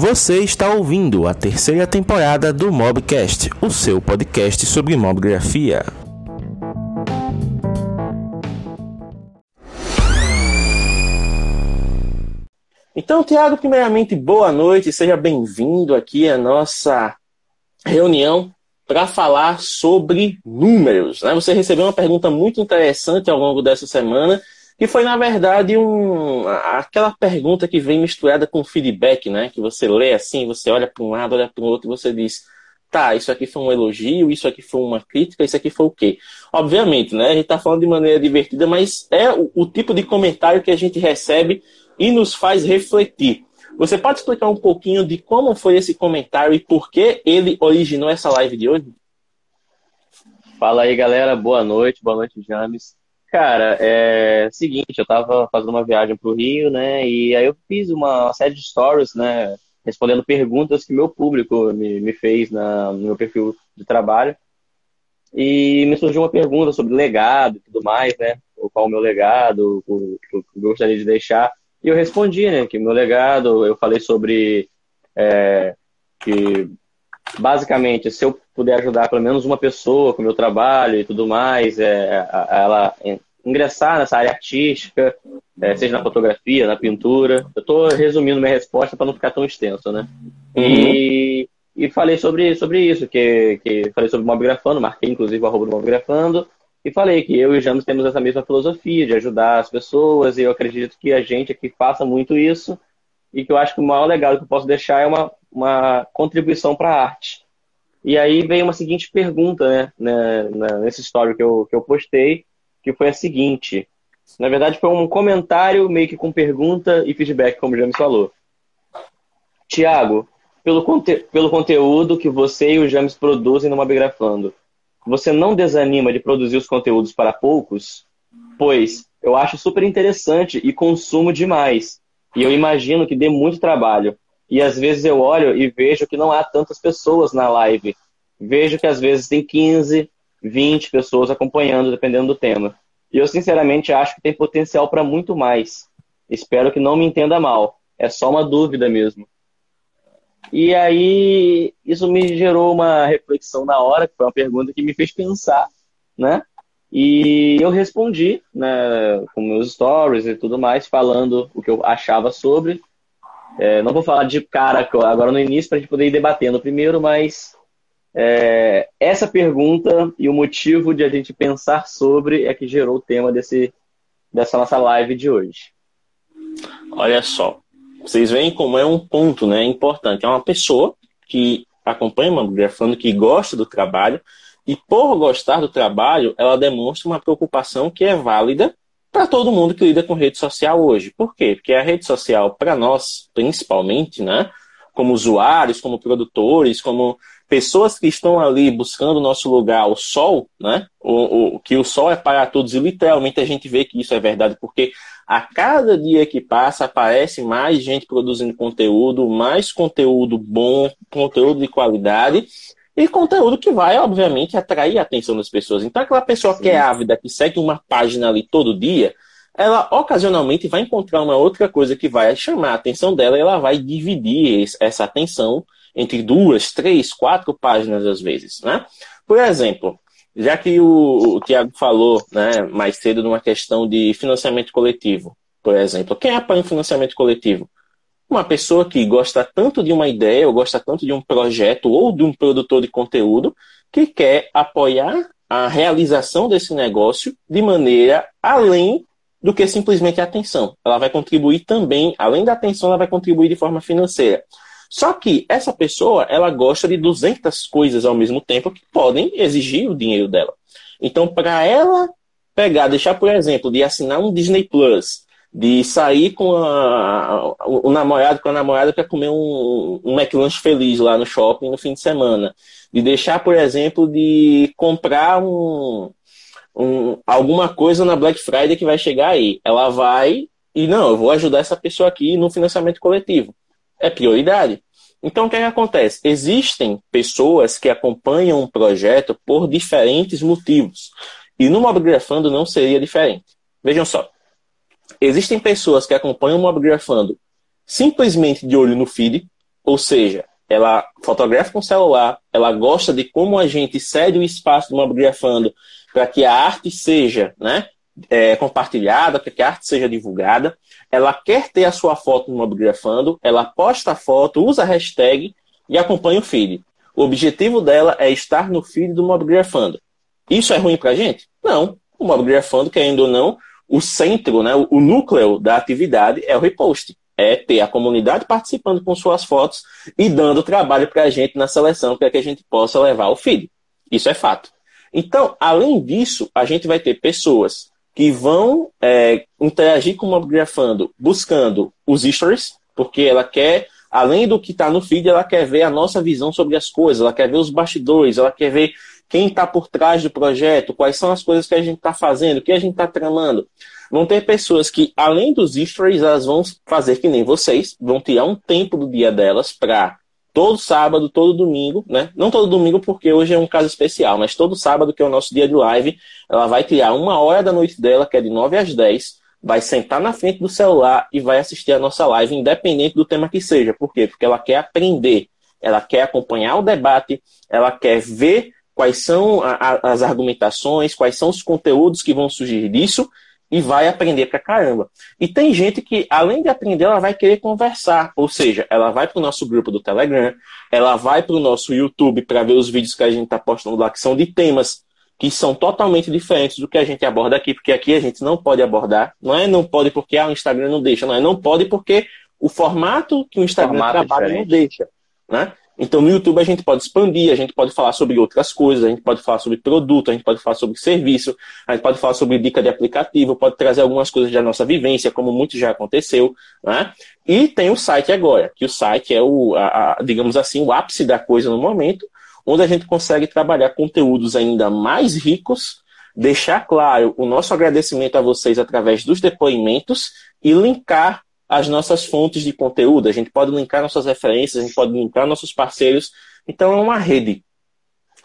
Você está ouvindo a terceira temporada do Mobcast, o seu podcast sobre mobgrafia. Então, Tiago, primeiramente, boa noite, seja bem-vindo aqui à nossa reunião para falar sobre números. Né? Você recebeu uma pergunta muito interessante ao longo dessa semana que foi, na verdade, um, aquela pergunta que vem misturada com feedback, né? Que você lê assim, você olha para um lado, olha para o outro e você diz, tá, isso aqui foi um elogio, isso aqui foi uma crítica, isso aqui foi o quê? Obviamente, né? A gente está falando de maneira divertida, mas é o, o tipo de comentário que a gente recebe e nos faz refletir. Você pode explicar um pouquinho de como foi esse comentário e por que ele originou essa live de hoje? Fala aí, galera. Boa noite. Boa noite, James. Cara, é seguinte, eu tava fazendo uma viagem pro Rio, né? E aí eu fiz uma série de stories, né? Respondendo perguntas que meu público me, me fez na, no meu perfil de trabalho. E me surgiu uma pergunta sobre legado e tudo mais, né? Qual o meu legado, o que eu gostaria de deixar. E eu respondi, né? Que meu legado, eu falei sobre é, que basicamente, se eu puder ajudar pelo menos uma pessoa com o meu trabalho e tudo mais, é, ela ingressar nessa área artística, é, seja na fotografia, na pintura. Eu estou resumindo minha resposta para não ficar tão extenso, né? E, e falei sobre, sobre isso, que, que falei sobre mobgrafando, marquei inclusive o arroba do mobgrafando, e falei que eu e o James temos essa mesma filosofia de ajudar as pessoas, e eu acredito que a gente aqui faça muito isso, e que eu acho que o maior legado que eu posso deixar é uma, uma contribuição para a arte. E aí veio uma seguinte pergunta, né, né, nesse story que eu, que eu postei, que foi a seguinte. Na verdade, foi um comentário meio que com pergunta e feedback, como já me falou. Tiago, pelo, conte pelo conteúdo que você e o James produzem no Mobigrafando, você não desanima de produzir os conteúdos para poucos? Pois eu acho super interessante e consumo demais. E eu imagino que dê muito trabalho. E às vezes eu olho e vejo que não há tantas pessoas na live. Vejo que às vezes tem 15, 20 pessoas acompanhando, dependendo do tema. E eu sinceramente acho que tem potencial para muito mais. Espero que não me entenda mal. É só uma dúvida mesmo. E aí, isso me gerou uma reflexão na hora, que foi uma pergunta que me fez pensar, né? E eu respondi, né, com meus stories e tudo mais, falando o que eu achava sobre. É, não vou falar de cara agora no início para a gente poder ir debatendo primeiro, mas é, essa pergunta e o motivo de a gente pensar sobre é que gerou o tema desse, dessa nossa live de hoje. Olha só, vocês veem como é um ponto né, importante. É uma pessoa que acompanha uma mulher falando que gosta do trabalho e por gostar do trabalho, ela demonstra uma preocupação que é válida para todo mundo que lida com rede social hoje. Por quê? Porque a rede social, para nós, principalmente, né, como usuários, como produtores, como pessoas que estão ali buscando o nosso lugar ao sol, né, o, o, que o sol é para todos, e literalmente a gente vê que isso é verdade, porque a cada dia que passa aparece mais gente produzindo conteúdo, mais conteúdo bom, conteúdo de qualidade, e conteúdo que vai, obviamente, atrair a atenção das pessoas. Então, aquela pessoa Sim. que é ávida, que segue uma página ali todo dia, ela ocasionalmente vai encontrar uma outra coisa que vai chamar a atenção dela e ela vai dividir essa atenção entre duas, três, quatro páginas às vezes. Né? Por exemplo, já que o, o Tiago falou né, mais cedo numa questão de financiamento coletivo, por exemplo, quem apoia o financiamento coletivo? Uma pessoa que gosta tanto de uma ideia, ou gosta tanto de um projeto, ou de um produtor de conteúdo, que quer apoiar a realização desse negócio de maneira além do que simplesmente a atenção. Ela vai contribuir também, além da atenção, ela vai contribuir de forma financeira. Só que essa pessoa, ela gosta de 200 coisas ao mesmo tempo que podem exigir o dinheiro dela. Então, para ela pegar, deixar, por exemplo, de assinar um Disney Plus, de sair com a, o, namorado, com a namorada para comer um, um McLanche feliz lá no shopping no fim de semana. De deixar, por exemplo, de comprar um, um, alguma coisa na Black Friday que vai chegar aí. Ela vai e não, eu vou ajudar essa pessoa aqui no financiamento coletivo. É prioridade. Então, o que, é que acontece? Existem pessoas que acompanham um projeto por diferentes motivos. E no Mobgrafando não seria diferente. Vejam só. Existem pessoas que acompanham o Mobgrafando simplesmente de olho no feed, ou seja, ela fotografa com celular, ela gosta de como a gente cede o espaço do Mobgrafando para que a arte seja né, é, compartilhada, para que a arte seja divulgada. Ela quer ter a sua foto no Mobgrafando, ela posta a foto, usa a hashtag e acompanha o feed. O objetivo dela é estar no feed do Mobgrafando. Isso é ruim para a gente? Não. O Mobgrafando, querendo ou não, o centro, né, o núcleo da atividade é o repost é ter a comunidade participando com suas fotos e dando trabalho para a gente na seleção para que a gente possa levar o feed. Isso é fato. Então, além disso, a gente vai ter pessoas que vão é, interagir com o Mobgrafando buscando os stories, porque ela quer, além do que está no feed, ela quer ver a nossa visão sobre as coisas, ela quer ver os bastidores, ela quer ver quem está por trás do projeto, quais são as coisas que a gente está fazendo, o que a gente está tramando. Vão ter pessoas que, além dos stories, elas vão fazer que nem vocês, vão tirar um tempo do dia delas para todo sábado, todo domingo, né? Não todo domingo, porque hoje é um caso especial, mas todo sábado, que é o nosso dia de live, ela vai tirar uma hora da noite dela, que é de 9 às 10, vai sentar na frente do celular e vai assistir a nossa live, independente do tema que seja. Por quê? Porque ela quer aprender, ela quer acompanhar o debate, ela quer ver quais são a, a, as argumentações, quais são os conteúdos que vão surgir disso e vai aprender pra caramba. E tem gente que, além de aprender, ela vai querer conversar. Ou seja, ela vai para o nosso grupo do Telegram, ela vai para o nosso YouTube para ver os vídeos que a gente está postando lá, que são de temas que são totalmente diferentes do que a gente aborda aqui, porque aqui a gente não pode abordar. Não é não pode porque ah, o Instagram não deixa, não é não pode porque o formato que o Instagram o trabalha é não deixa. Né? Então, no YouTube a gente pode expandir, a gente pode falar sobre outras coisas, a gente pode falar sobre produto, a gente pode falar sobre serviço, a gente pode falar sobre dica de aplicativo, pode trazer algumas coisas da nossa vivência, como muito já aconteceu. Né? E tem o site agora, que o site é o, a, a, digamos assim, o ápice da coisa no momento, onde a gente consegue trabalhar conteúdos ainda mais ricos, deixar claro o nosso agradecimento a vocês através dos depoimentos e linkar as nossas fontes de conteúdo, a gente pode linkar nossas referências, a gente pode linkar nossos parceiros. Então, é uma rede.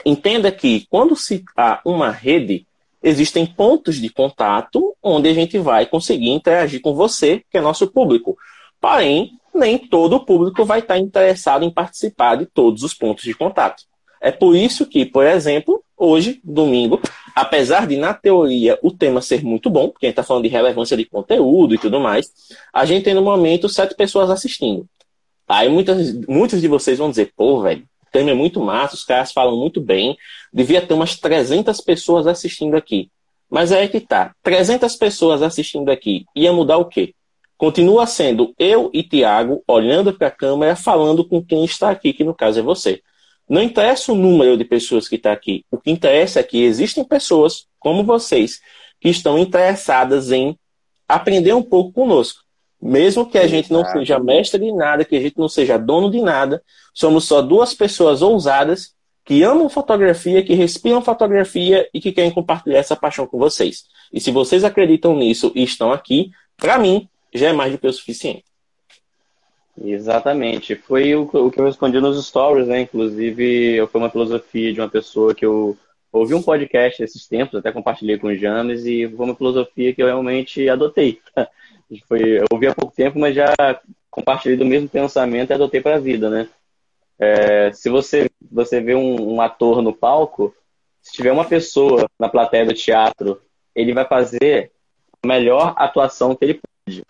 Entenda que quando se há uma rede, existem pontos de contato onde a gente vai conseguir interagir com você, que é nosso público. Porém, nem todo o público vai estar interessado em participar de todos os pontos de contato. É por isso que, por exemplo, hoje, domingo, apesar de, na teoria, o tema ser muito bom, porque a gente está falando de relevância de conteúdo e tudo mais, a gente tem no momento sete pessoas assistindo. Aí muitas, muitos de vocês vão dizer, pô, velho, o tema é muito massa, os caras falam muito bem, devia ter umas 300 pessoas assistindo aqui. Mas é que tá, 300 pessoas assistindo aqui, ia mudar o quê? Continua sendo eu e Tiago olhando para a câmera, falando com quem está aqui, que no caso é você. Não interessa o número de pessoas que está aqui. O que interessa é que existem pessoas como vocês que estão interessadas em aprender um pouco conosco. Mesmo que a gente não seja mestre de nada, que a gente não seja dono de nada, somos só duas pessoas ousadas que amam fotografia, que respiram fotografia e que querem compartilhar essa paixão com vocês. E se vocês acreditam nisso e estão aqui, para mim, já é mais do que o suficiente. Exatamente. Foi o, o, que eu respondi nos stories, né? Inclusive, foi uma filosofia de uma pessoa que eu ouvi um podcast esses tempos, até compartilhei com o James, e foi uma filosofia que eu realmente adotei. Foi, eu ouvi há pouco tempo, mas já compartilhei do mesmo pensamento e adotei para a vida, né? É, se você, você vê um, um ator no palco, se tiver uma pessoa na plateia do teatro, ele vai fazer a melhor atuação que ele pode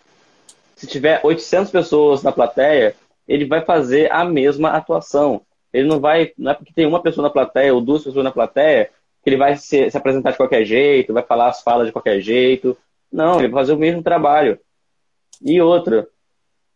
se tiver 800 pessoas na plateia, ele vai fazer a mesma atuação. Ele não vai, não é porque tem uma pessoa na plateia ou duas pessoas na plateia que ele vai se, se apresentar de qualquer jeito, vai falar as falas de qualquer jeito. Não, ele vai fazer o mesmo trabalho. E outra,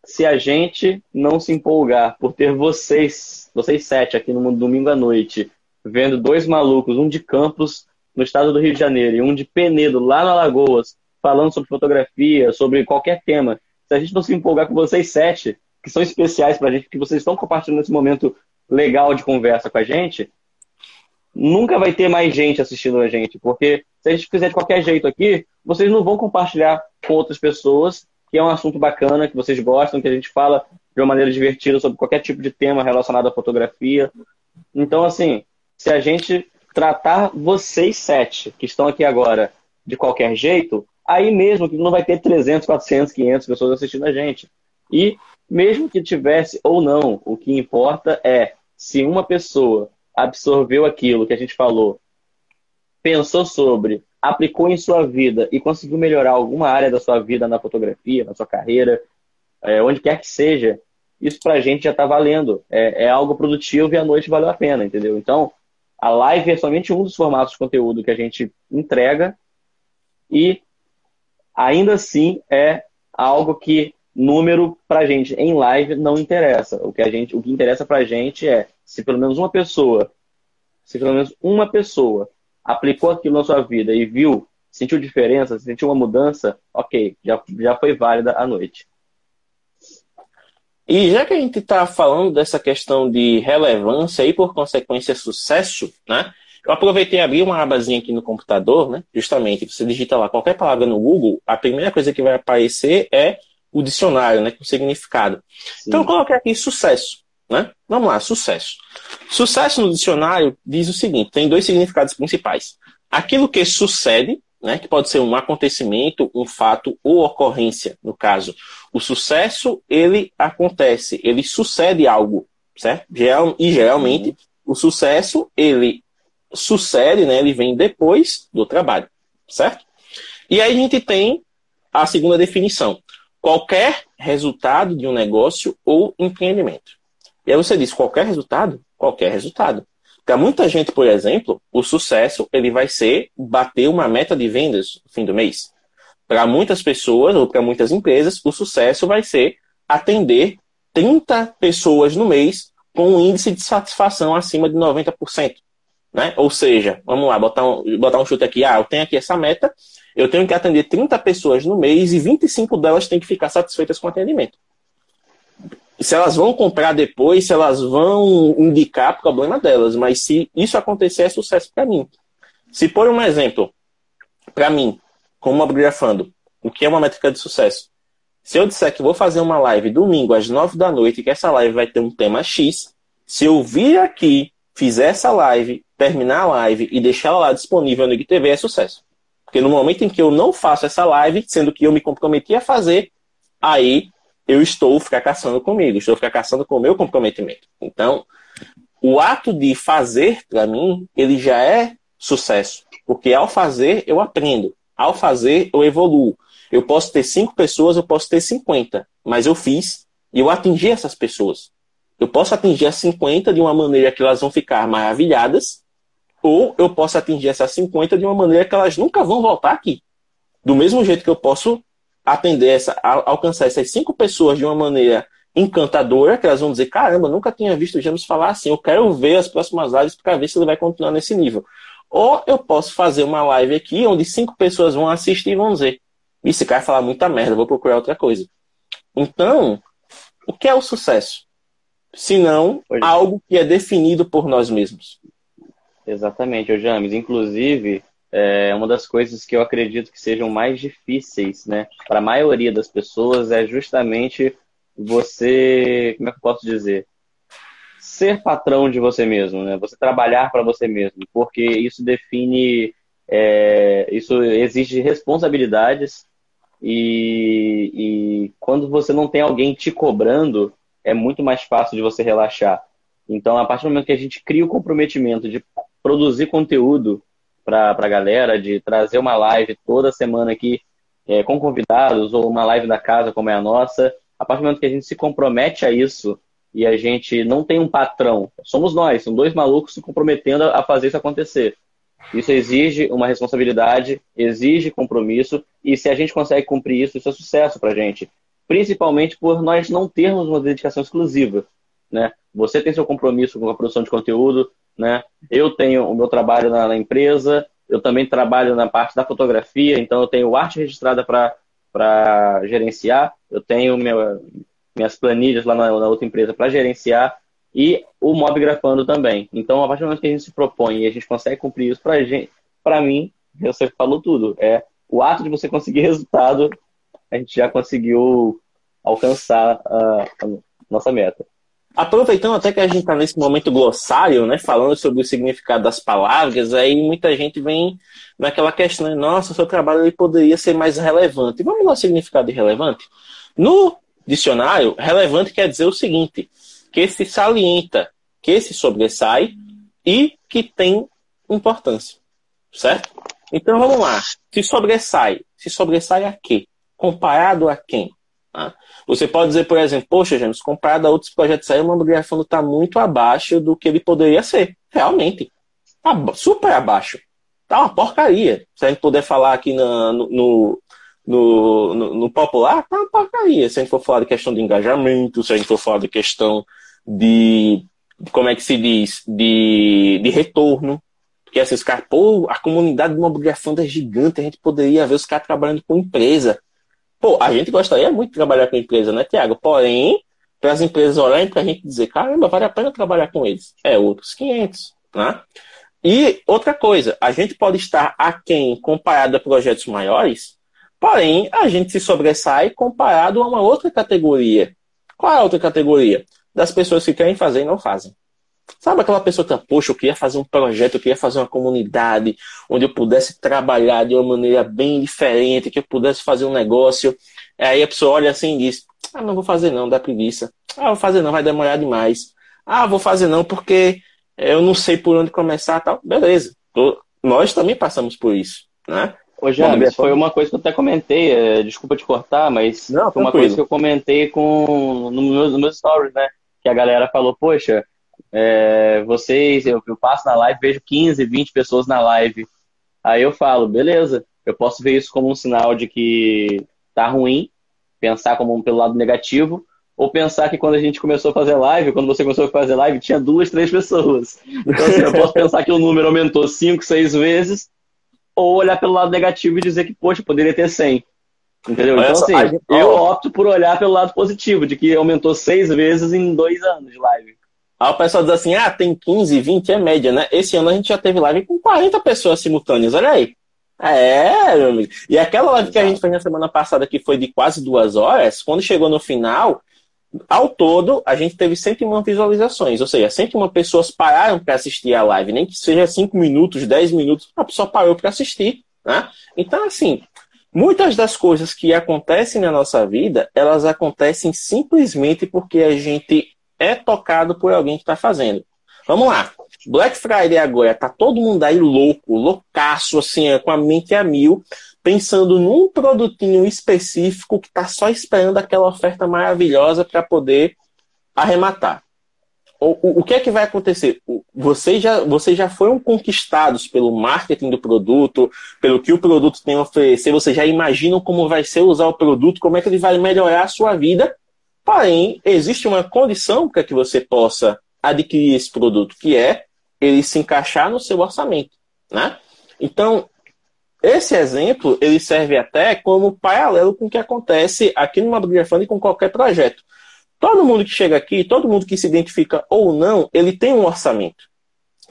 se a gente não se empolgar por ter vocês, vocês sete aqui no domingo à noite, vendo dois malucos, um de Campos, no estado do Rio de Janeiro, e um de Penedo, lá na Lagoas, falando sobre fotografia, sobre qualquer tema, se a gente não se empolgar com vocês sete, que são especiais para a gente, que vocês estão compartilhando esse momento legal de conversa com a gente, nunca vai ter mais gente assistindo a gente, porque se a gente fizer de qualquer jeito aqui, vocês não vão compartilhar com outras pessoas, que é um assunto bacana, que vocês gostam, que a gente fala de uma maneira divertida sobre qualquer tipo de tema relacionado à fotografia. Então, assim, se a gente tratar vocês sete que estão aqui agora de qualquer jeito, aí mesmo que não vai ter 300, 400, 500 pessoas assistindo a gente. E mesmo que tivesse ou não, o que importa é se uma pessoa absorveu aquilo que a gente falou, pensou sobre, aplicou em sua vida e conseguiu melhorar alguma área da sua vida na fotografia, na sua carreira, é, onde quer que seja, isso pra gente já tá valendo. É, é, algo produtivo e a noite valeu a pena, entendeu? Então, a live é somente um dos formatos de conteúdo que a gente entrega e ainda assim é algo que número pra gente em live não interessa. O que a gente, o que interessa pra gente é se pelo menos uma pessoa, se pelo menos uma pessoa aplicou aquilo na sua vida e viu, sentiu diferença, sentiu uma mudança, ok, já, já foi válida a noite. E já que a gente está falando dessa questão de relevância e, por consequência, sucesso, né? Eu aproveitei e abri uma abazinha aqui no computador, né? Justamente, você digita lá qualquer palavra no Google, a primeira coisa que vai aparecer é o dicionário, né? Com significado. Sim. Então, eu coloquei aqui sucesso, né? Vamos lá, sucesso. Sucesso no dicionário diz o seguinte: tem dois significados principais. Aquilo que sucede, né, que pode ser um acontecimento, um fato ou ocorrência, no caso. O sucesso, ele acontece, ele sucede algo, certo? Geral, e geralmente, uhum. o sucesso, ele sucede, né, ele vem depois do trabalho, certo? E aí a gente tem a segunda definição. Qualquer resultado de um negócio ou empreendimento. E aí você diz, qualquer resultado? qualquer resultado. Para muita gente, por exemplo, o sucesso ele vai ser bater uma meta de vendas no fim do mês. Para muitas pessoas ou para muitas empresas, o sucesso vai ser atender 30 pessoas no mês com um índice de satisfação acima de 90%. Né? Ou seja, vamos lá, botar um, botar um chute aqui. Ah, eu tenho aqui essa meta, eu tenho que atender 30 pessoas no mês e 25 delas têm que ficar satisfeitas com o atendimento se elas vão comprar depois, se elas vão indicar problema delas, mas se isso acontecer é sucesso para mim. Se por um exemplo, para mim, como abgrafando, o que é uma métrica de sucesso? Se eu disser que vou fazer uma live domingo às nove da noite que essa live vai ter um tema X, se eu vir aqui, fizer essa live, terminar a live e deixar ela lá disponível no IGTV, é sucesso. Porque no momento em que eu não faço essa live, sendo que eu me comprometi a fazer, aí eu estou fracassando comigo, estou fracassando com o meu comprometimento. Então, o ato de fazer, para mim, ele já é sucesso. Porque ao fazer, eu aprendo. Ao fazer, eu evoluo. Eu posso ter cinco pessoas, eu posso ter 50, mas eu fiz e eu atingi essas pessoas. Eu posso atingir as 50 de uma maneira que elas vão ficar maravilhadas, ou eu posso atingir essas 50 de uma maneira que elas nunca vão voltar aqui. Do mesmo jeito que eu posso atender essa, alcançar essas cinco pessoas de uma maneira encantadora, que elas vão dizer, caramba, nunca tinha visto o James falar assim, eu quero ver as próximas lives para ver se ele vai continuar nesse nível. Ou eu posso fazer uma live aqui onde cinco pessoas vão assistir e vão dizer, esse cara falar muita merda, vou procurar outra coisa. Então, o que é o sucesso? Se não algo que é definido por nós mesmos. Exatamente, James. Inclusive, é uma das coisas que eu acredito que sejam mais difíceis, né, para a maioria das pessoas é justamente você, como é que eu posso dizer, ser patrão de você mesmo, né? Você trabalhar para você mesmo, porque isso define, é, isso exige responsabilidades e, e quando você não tem alguém te cobrando, é muito mais fácil de você relaxar. Então, a partir do momento que a gente cria o comprometimento de produzir conteúdo para a galera, de trazer uma live toda semana aqui é, com convidados, ou uma live da casa como é a nossa. A partir do momento que a gente se compromete a isso e a gente não tem um patrão, somos nós, são dois malucos se comprometendo a fazer isso acontecer. Isso exige uma responsabilidade, exige compromisso, e se a gente consegue cumprir isso, isso é sucesso para a gente. Principalmente por nós não termos uma dedicação exclusiva. Né? Você tem seu compromisso com a produção de conteúdo, né? Eu tenho o meu trabalho na, na empresa, eu também trabalho na parte da fotografia, então eu tenho arte registrada para gerenciar, eu tenho minhas planilhas lá na, na outra empresa para gerenciar e o mob grafando também. Então, a partir do momento que a gente se propõe e a gente consegue cumprir isso para gente, para mim, você falou tudo. É o ato de você conseguir resultado, a gente já conseguiu alcançar a, a nossa meta. Aproveitando até que a gente está nesse momento glossário, né, falando sobre o significado das palavras, aí muita gente vem naquela questão, né, nossa, seu trabalho ele poderia ser mais relevante. Vamos lá, significado irrelevante? No dicionário, relevante quer dizer o seguinte: que se salienta, que se sobressai e que tem importância. Certo? Então vamos lá. Se sobressai, se sobressai a quê? Comparado a quem? Tá? Você pode dizer, por exemplo, poxa, James, comparado a outros projetos aí, o mamografando está muito abaixo do que ele poderia ser. Realmente. Tá super abaixo. Tá uma porcaria. Se a gente puder falar aqui na, no, no, no, no, popular, tá uma porcaria. Se a gente for falar de questão de engajamento, se a gente for falar de questão de, como é que se diz, de, de retorno. Porque assim, os caras, pô, a comunidade do mamografando é gigante, a gente poderia ver os caras trabalhando com empresa. Pô, a gente gostaria muito de trabalhar com empresa, né, Tiago? Porém, para as empresas olharem para a gente dizer, caramba, vale a pena trabalhar com eles. É outros 500, né? E outra coisa, a gente pode estar aquém comparado a projetos maiores, porém, a gente se sobressai comparado a uma outra categoria. Qual é a outra categoria? Das pessoas que querem fazer e não fazem. Sabe aquela pessoa que, poxa, eu queria fazer um projeto, eu queria fazer uma comunidade onde eu pudesse trabalhar de uma maneira bem diferente, que eu pudesse fazer um negócio. Aí a pessoa olha assim e diz: Ah, não vou fazer não, dá preguiça. Ah, vou fazer não, vai demorar demais. Ah, vou fazer não porque eu não sei por onde começar tal. Beleza. Nós também passamos por isso, né? Ô, James, foi uma coisa que eu até comentei, é, desculpa te cortar, mas não, foi uma coisa que eu comentei com, no meus, no meus stories, né? Que a galera falou, poxa, é, vocês, eu, eu passo na live, vejo 15, 20 pessoas na live. Aí eu falo, beleza, eu posso ver isso como um sinal de que tá ruim, pensar como pelo lado negativo, ou pensar que quando a gente começou a fazer live, quando você começou a fazer live, tinha duas, três pessoas. Então, assim, eu posso pensar que o número aumentou cinco, seis vezes, ou olhar pelo lado negativo e dizer que, poxa, poderia ter 100. Entendeu? Então, assim, eu opto por olhar pelo lado positivo, de que aumentou seis vezes em dois anos de live. Aí o pessoal diz assim, ah, tem 15, 20, é média, né? Esse ano a gente já teve live com 40 pessoas simultâneas, olha aí. É, meu amigo. E aquela live que a gente fez na semana passada, que foi de quase duas horas, quando chegou no final, ao todo, a gente teve 101 visualizações. Ou seja, 101 pessoas pararam para assistir a live, nem que seja 5 minutos, 10 minutos, a pessoa parou para assistir. Né? Então, assim, muitas das coisas que acontecem na nossa vida, elas acontecem simplesmente porque a gente é tocado por alguém que está fazendo. Vamos lá. Black Friday agora, tá todo mundo aí louco, loucaço, assim, é, com a mente a mil, pensando num produtinho específico que está só esperando aquela oferta maravilhosa para poder arrematar. O, o, o, que é que vai acontecer? Vocês já, vocês já foram conquistados pelo marketing do produto, pelo que o produto tem a oferecer, vocês já imaginam como vai ser usar o produto, como é que ele vai melhorar a sua vida, Porém, existe uma condição para que você possa adquirir esse produto, que é ele se encaixar no seu orçamento. Né? Então, esse exemplo ele serve até como paralelo com o que acontece aqui no Madrugafando e com qualquer projeto. Todo mundo que chega aqui, todo mundo que se identifica ou não, ele tem um orçamento.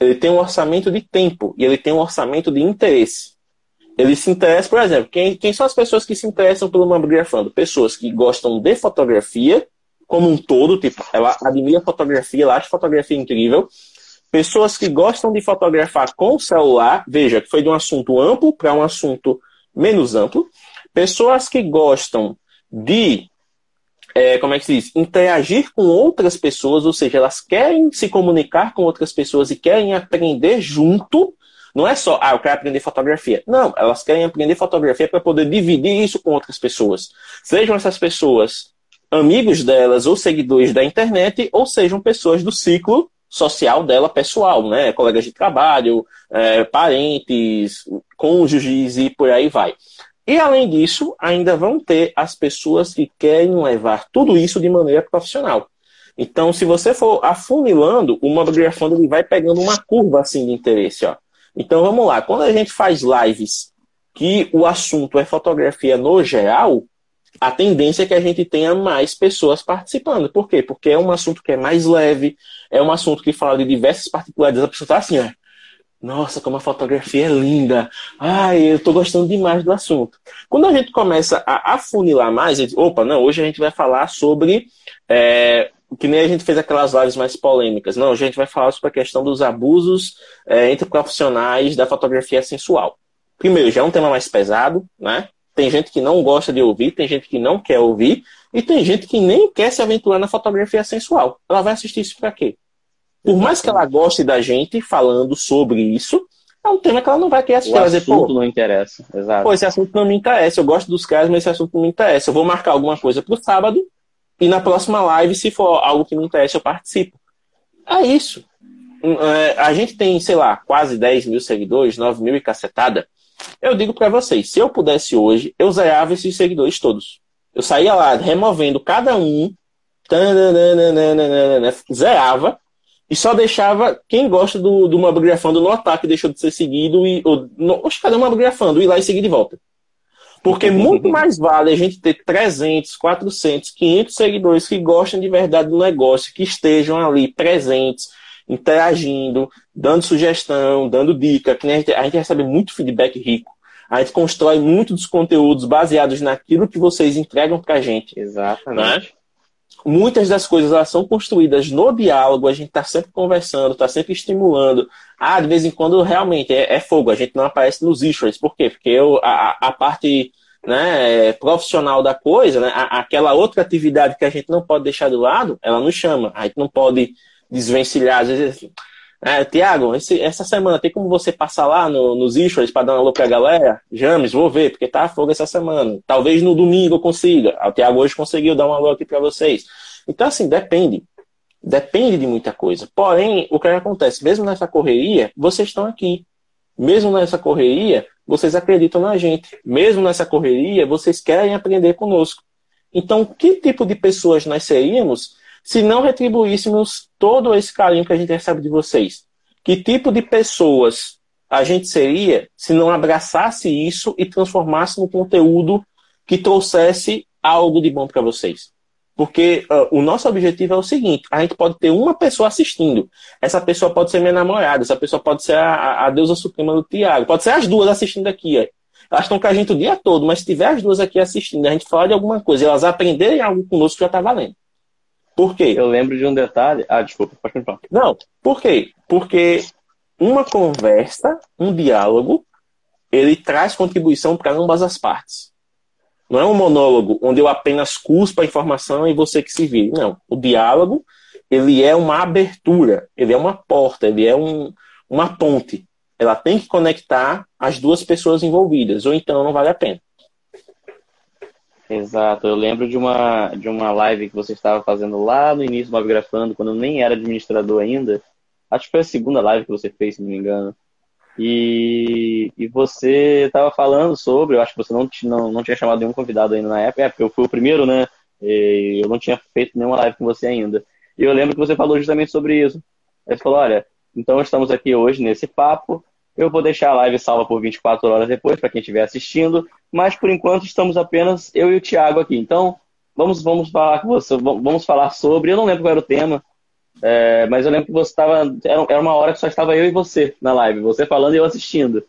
Ele tem um orçamento de tempo e ele tem um orçamento de interesse. Ele se interessa, por exemplo, quem, quem são as pessoas que se interessam pelo mamografando? Pessoas que gostam de fotografia, como um todo, tipo, ela admira fotografia, ela acha fotografia incrível. Pessoas que gostam de fotografar com o celular, veja, que foi de um assunto amplo para um assunto menos amplo. Pessoas que gostam de, é, como é que se diz, interagir com outras pessoas, ou seja, elas querem se comunicar com outras pessoas e querem aprender junto não é só, ah, eu quero aprender fotografia. Não, elas querem aprender fotografia para poder dividir isso com outras pessoas. Sejam essas pessoas amigos delas ou seguidores da internet, ou sejam pessoas do ciclo social dela pessoal, né? Colegas de trabalho, é, parentes, cônjuges e por aí vai. E além disso, ainda vão ter as pessoas que querem levar tudo isso de maneira profissional. Então, se você for afunilando, o Fund ele vai pegando uma curva assim de interesse, ó. Então vamos lá, quando a gente faz lives que o assunto é fotografia no geral, a tendência é que a gente tenha mais pessoas participando. Por quê? Porque é um assunto que é mais leve, é um assunto que fala de diversas particularidades. A pessoa está assim, ó, nossa, como a fotografia é linda. Ai, eu estou gostando demais do assunto. Quando a gente começa a afunilar mais, a gente, opa, não, hoje a gente vai falar sobre é, que nem a gente fez aquelas lives mais polêmicas. Não, a gente vai falar sobre a questão dos abusos é, entre profissionais da fotografia sensual. Primeiro, já é um tema mais pesado, né? tem gente que não gosta de ouvir, tem gente que não quer ouvir, e tem gente que nem quer se aventurar na fotografia sensual. Ela vai assistir isso para quê? Por mais que ela goste da gente falando sobre isso, é um tema que ela não vai querer assistir. O assunto não interessa, exato. Pô, esse assunto não me interessa. Eu gosto dos caras, mas esse assunto não me interessa. Eu vou marcar alguma coisa pro sábado e na próxima live, se for algo que me interessa, eu participo. É isso. É, a gente tem, sei lá, quase 10 mil seguidores, 9 mil e cacetada. Eu digo para vocês, se eu pudesse hoje, eu zerava esses seguidores todos. Eu saía lá removendo cada um, zerava, e só deixava quem gosta do, do Mobgrafando no ataque deixou de ser seguido e. Ou, no, oxe, cadê o Mobgrafando? Ir lá e seguir de volta. Porque muito mais vale a gente ter 300, 400, 500 seguidores que gostam de verdade do negócio, que estejam ali presentes, interagindo, dando sugestão, dando dica, que a gente, a gente recebe muito feedback rico. A gente constrói muito dos conteúdos baseados naquilo que vocês entregam pra gente. Exatamente. Né? Muitas das coisas elas são construídas no diálogo, a gente está sempre conversando, está sempre estimulando. Ah, de vez em quando realmente é, é fogo, a gente não aparece nos issues. Por quê? Porque eu, a, a parte né, profissional da coisa, né, a, aquela outra atividade que a gente não pode deixar de lado, ela nos chama. A gente não pode desvencilhar, às vezes, é, Tiago, essa semana tem como você passar lá no, nos issues para dar uma alô pra galera? James, vou ver, porque tá fogo essa semana. Talvez no domingo eu consiga. Ah, o Tiago hoje conseguiu dar uma alô aqui para vocês. Então, assim, depende. Depende de muita coisa. Porém, o que acontece? Mesmo nessa correria, vocês estão aqui. Mesmo nessa correria, vocês acreditam na gente. Mesmo nessa correria, vocês querem aprender conosco. Então, que tipo de pessoas nós seríamos se não retribuíssemos todo esse carinho que a gente recebe de vocês? Que tipo de pessoas a gente seria se não abraçasse isso e transformasse no conteúdo que trouxesse algo de bom para vocês? Porque uh, o nosso objetivo é o seguinte: a gente pode ter uma pessoa assistindo. Essa pessoa pode ser minha namorada, essa pessoa pode ser a, a deusa suprema do Tiago, pode ser as duas assistindo aqui. Ó. Elas estão com a gente o dia todo, mas se tiver as duas aqui assistindo, a gente falar de alguma coisa, elas aprenderem algo conosco, já está valendo. Por quê? Eu lembro de um detalhe. Ah, desculpa, pode continuar. Não, por quê? Porque uma conversa, um diálogo, ele traz contribuição para ambas as partes. Não é um monólogo onde eu apenas cuspo a informação e você que se vire. Não. O diálogo, ele é uma abertura, ele é uma porta, ele é um, uma ponte. Ela tem que conectar as duas pessoas envolvidas, ou então não vale a pena. Exato, eu lembro de uma, de uma live que você estava fazendo lá no início do Mobgrafando, quando eu nem era administrador ainda. Acho que foi a segunda live que você fez, se não me engano. E, e você estava falando sobre, eu acho que você não, não, não tinha chamado nenhum convidado ainda na época, é porque eu fui o primeiro, né? E eu não tinha feito nenhuma live com você ainda. E eu lembro que você falou justamente sobre isso. Aí você falou, olha, então estamos aqui hoje nesse papo, eu vou deixar a live salva por 24 horas depois, para quem estiver assistindo, mas por enquanto estamos apenas eu e o Thiago aqui. Então, vamos, vamos falar com você, vamos falar sobre, eu não lembro qual era o tema, é, mas eu lembro que você estava. Era uma hora que só estava eu e você na live, você falando e eu assistindo.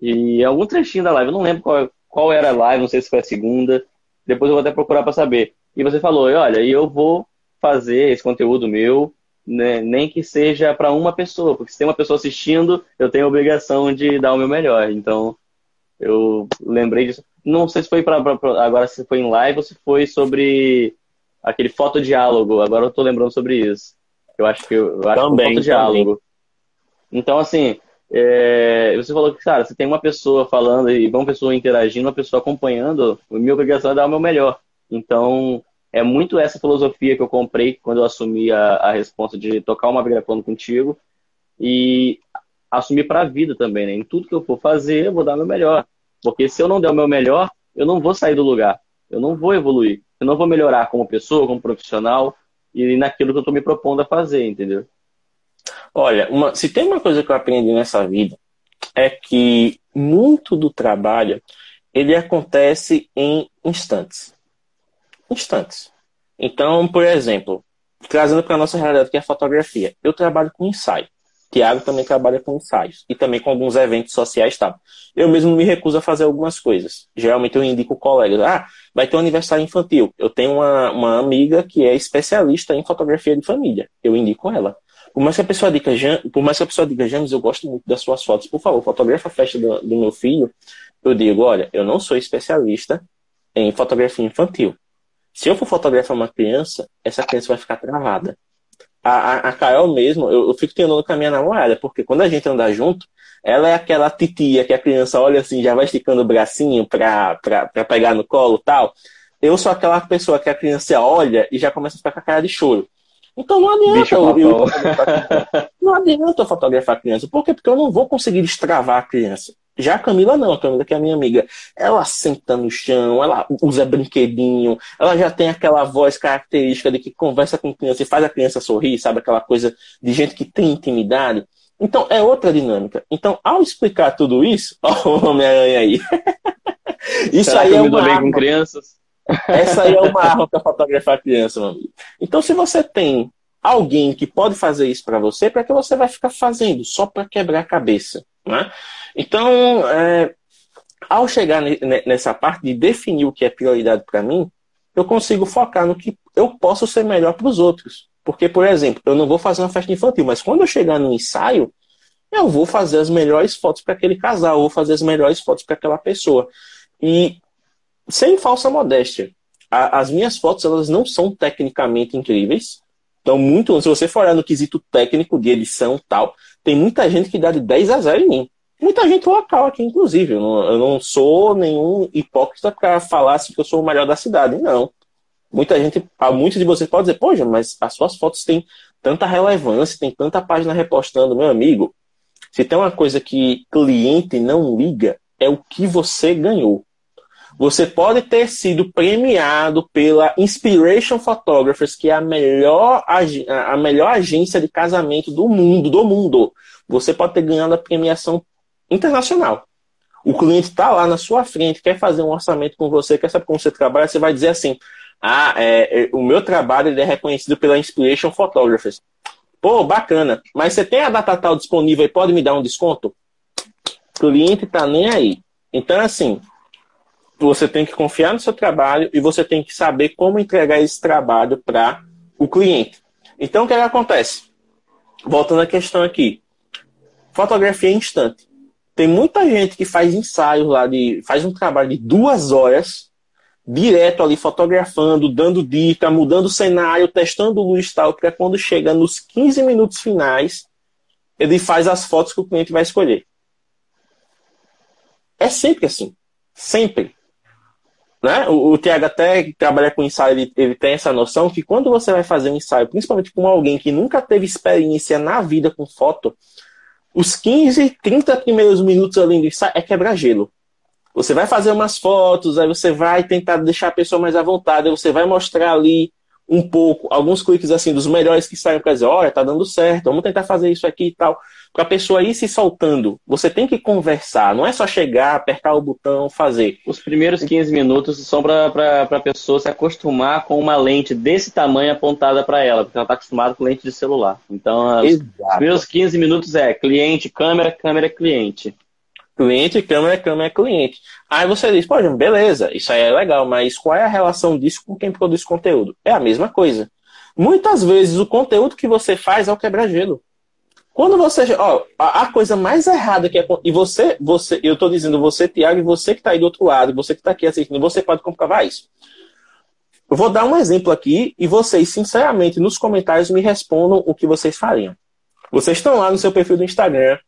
E algum trechinho da live, eu não lembro qual, qual era a live, não sei se foi a segunda. Depois eu vou até procurar para saber. E você falou: olha, eu vou fazer esse conteúdo meu, né, nem que seja para uma pessoa, porque se tem uma pessoa assistindo, eu tenho a obrigação de dar o meu melhor. Então, eu lembrei disso. Não sei se foi para agora se foi em live ou se foi sobre aquele fotodiálogo. Agora eu estou lembrando sobre isso. Eu acho que eu acho também, que diálogo. Então, assim, é, você falou que, cara, você tem uma pessoa falando e uma pessoa interagindo, uma pessoa acompanhando, a minha obrigação é dar o meu melhor. Então, é muito essa filosofia que eu comprei quando eu assumi a, a responsa de tocar uma gravando contigo e assumir para a vida também, né? Em tudo que eu for fazer, eu vou dar o meu melhor. Porque se eu não der o meu melhor, eu não vou sair do lugar. Eu não vou evoluir. Eu não vou melhorar como pessoa, como profissional e naquilo que eu estou me propondo a fazer, entendeu? Olha, uma, se tem uma coisa que eu aprendi nessa vida é que muito do trabalho ele acontece em instantes. Instantes. Então, por exemplo, trazendo para a nossa realidade que é a fotografia, eu trabalho com ensaio. Tiago também trabalha com ensaios e também com alguns eventos sociais, tá? Eu mesmo me recuso a fazer algumas coisas. Geralmente eu indico colegas. Ah, vai ter um aniversário infantil. Eu tenho uma, uma amiga que é especialista em fotografia de família. Eu indico ela. Por mais que a pessoa diga, por mais que a pessoa diga, James, eu gosto muito das suas fotos, por favor, fotografa a festa do, do meu filho, eu digo, olha, eu não sou especialista em fotografia infantil. Se eu for fotografar uma criança, essa criança vai ficar travada. A, a, Carol mesmo, eu, eu fico tendo com a minha namorada, porque quando a gente anda junto, ela é aquela titia que a criança olha assim, já vai esticando o bracinho pra, pra, pra pegar no colo tal. Eu sou aquela pessoa que a criança olha e já começa a ficar com a cara de choro. Então não adianta eu, eu, não adianta eu fotografar a criança. Por quê? Porque eu não vou conseguir destravar a criança. Já a Camila não, a Camila que é a minha amiga, ela senta no chão, ela usa brinquedinho, ela já tem aquela voz característica de que conversa com criança e faz a criança sorrir, sabe? Aquela coisa de gente que tem intimidade. Então é outra dinâmica. Então, ao explicar tudo isso, ó, o Homem-Aranha aí. isso Será aí é uma arma. com crianças? Essa aí é uma arma para fotografar criança, meu amigo. Então, se você tem alguém que pode fazer isso para você, para que você vai ficar fazendo só para quebrar a cabeça, né? Então, é, ao chegar nessa parte de definir o que é prioridade para mim, eu consigo focar no que eu posso ser melhor para os outros. Porque, por exemplo, eu não vou fazer uma festa infantil, mas quando eu chegar no ensaio, eu vou fazer as melhores fotos para aquele casal, eu vou fazer as melhores fotos para aquela pessoa. E sem falsa modéstia, a, as minhas fotos elas não são tecnicamente incríveis. Então, muito, se você for olhar no quesito técnico de edição tal, tem muita gente que dá de 10 a 0 em mim. Muita gente local aqui, inclusive. Eu não, eu não sou nenhum hipócrita para falar assim que eu sou o melhor da cidade, não. Muita gente, muitos de vocês podem dizer, poxa, mas as suas fotos têm tanta relevância, tem tanta página repostando, meu amigo. Se tem uma coisa que cliente não liga, é o que você ganhou. Você pode ter sido premiado pela Inspiration Photographers, que é a melhor, a melhor agência de casamento do mundo, do mundo. Você pode ter ganhado a premiação internacional. O cliente está lá na sua frente, quer fazer um orçamento com você, quer saber como você trabalha, você vai dizer assim: ah, é, é, o meu trabalho ele é reconhecido pela Inspiration Photographers. Pô, bacana. Mas você tem a data tal disponível e pode me dar um desconto? O cliente está nem aí. Então, assim, você tem que confiar no seu trabalho e você tem que saber como entregar esse trabalho para o cliente. Então, o que, é que acontece? Voltando à questão aqui. Fotografia instante. Tem muita gente que faz ensaios lá de. faz um trabalho de duas horas, direto ali, fotografando, dando dica, mudando o cenário, testando luz e tal, para quando chega nos 15 minutos finais, ele faz as fotos que o cliente vai escolher. É sempre assim. Sempre. Né? O, o Tiago até que trabalha com ensaio, ele, ele, tem essa noção que quando você vai fazer um ensaio, principalmente com alguém que nunca teve experiência na vida com foto, os 15, 30 primeiros minutos ali do ensaio é quebrar gelo. Você vai fazer umas fotos, aí você vai tentar deixar a pessoa mais à vontade, aí você vai mostrar ali um pouco, alguns cliques assim dos melhores que saem para dizer, olha, tá dando certo, vamos tentar fazer isso aqui e tal. Para a pessoa ir se soltando. Você tem que conversar, não é só chegar, apertar o botão, fazer. Os primeiros 15 minutos são para a pessoa se acostumar com uma lente desse tamanho apontada para ela, porque ela está acostumada com lente de celular. Então, os primeiros 15 minutos é cliente, câmera, câmera, cliente. Cliente, câmera, câmera, cliente. Aí você diz, pô, beleza, isso aí é legal, mas qual é a relação disso com quem produz conteúdo? É a mesma coisa. Muitas vezes o conteúdo que você faz é o quebra-gelo. Quando você. Ó, a, coisa mais errada que é. E você, você, eu estou dizendo você, Tiago, e você que está aí do outro lado, você que está aqui assistindo, você pode comprovar isso. Eu vou dar um exemplo aqui e vocês, sinceramente, nos comentários me respondam o que vocês fariam. Vocês estão lá no seu perfil do Instagram,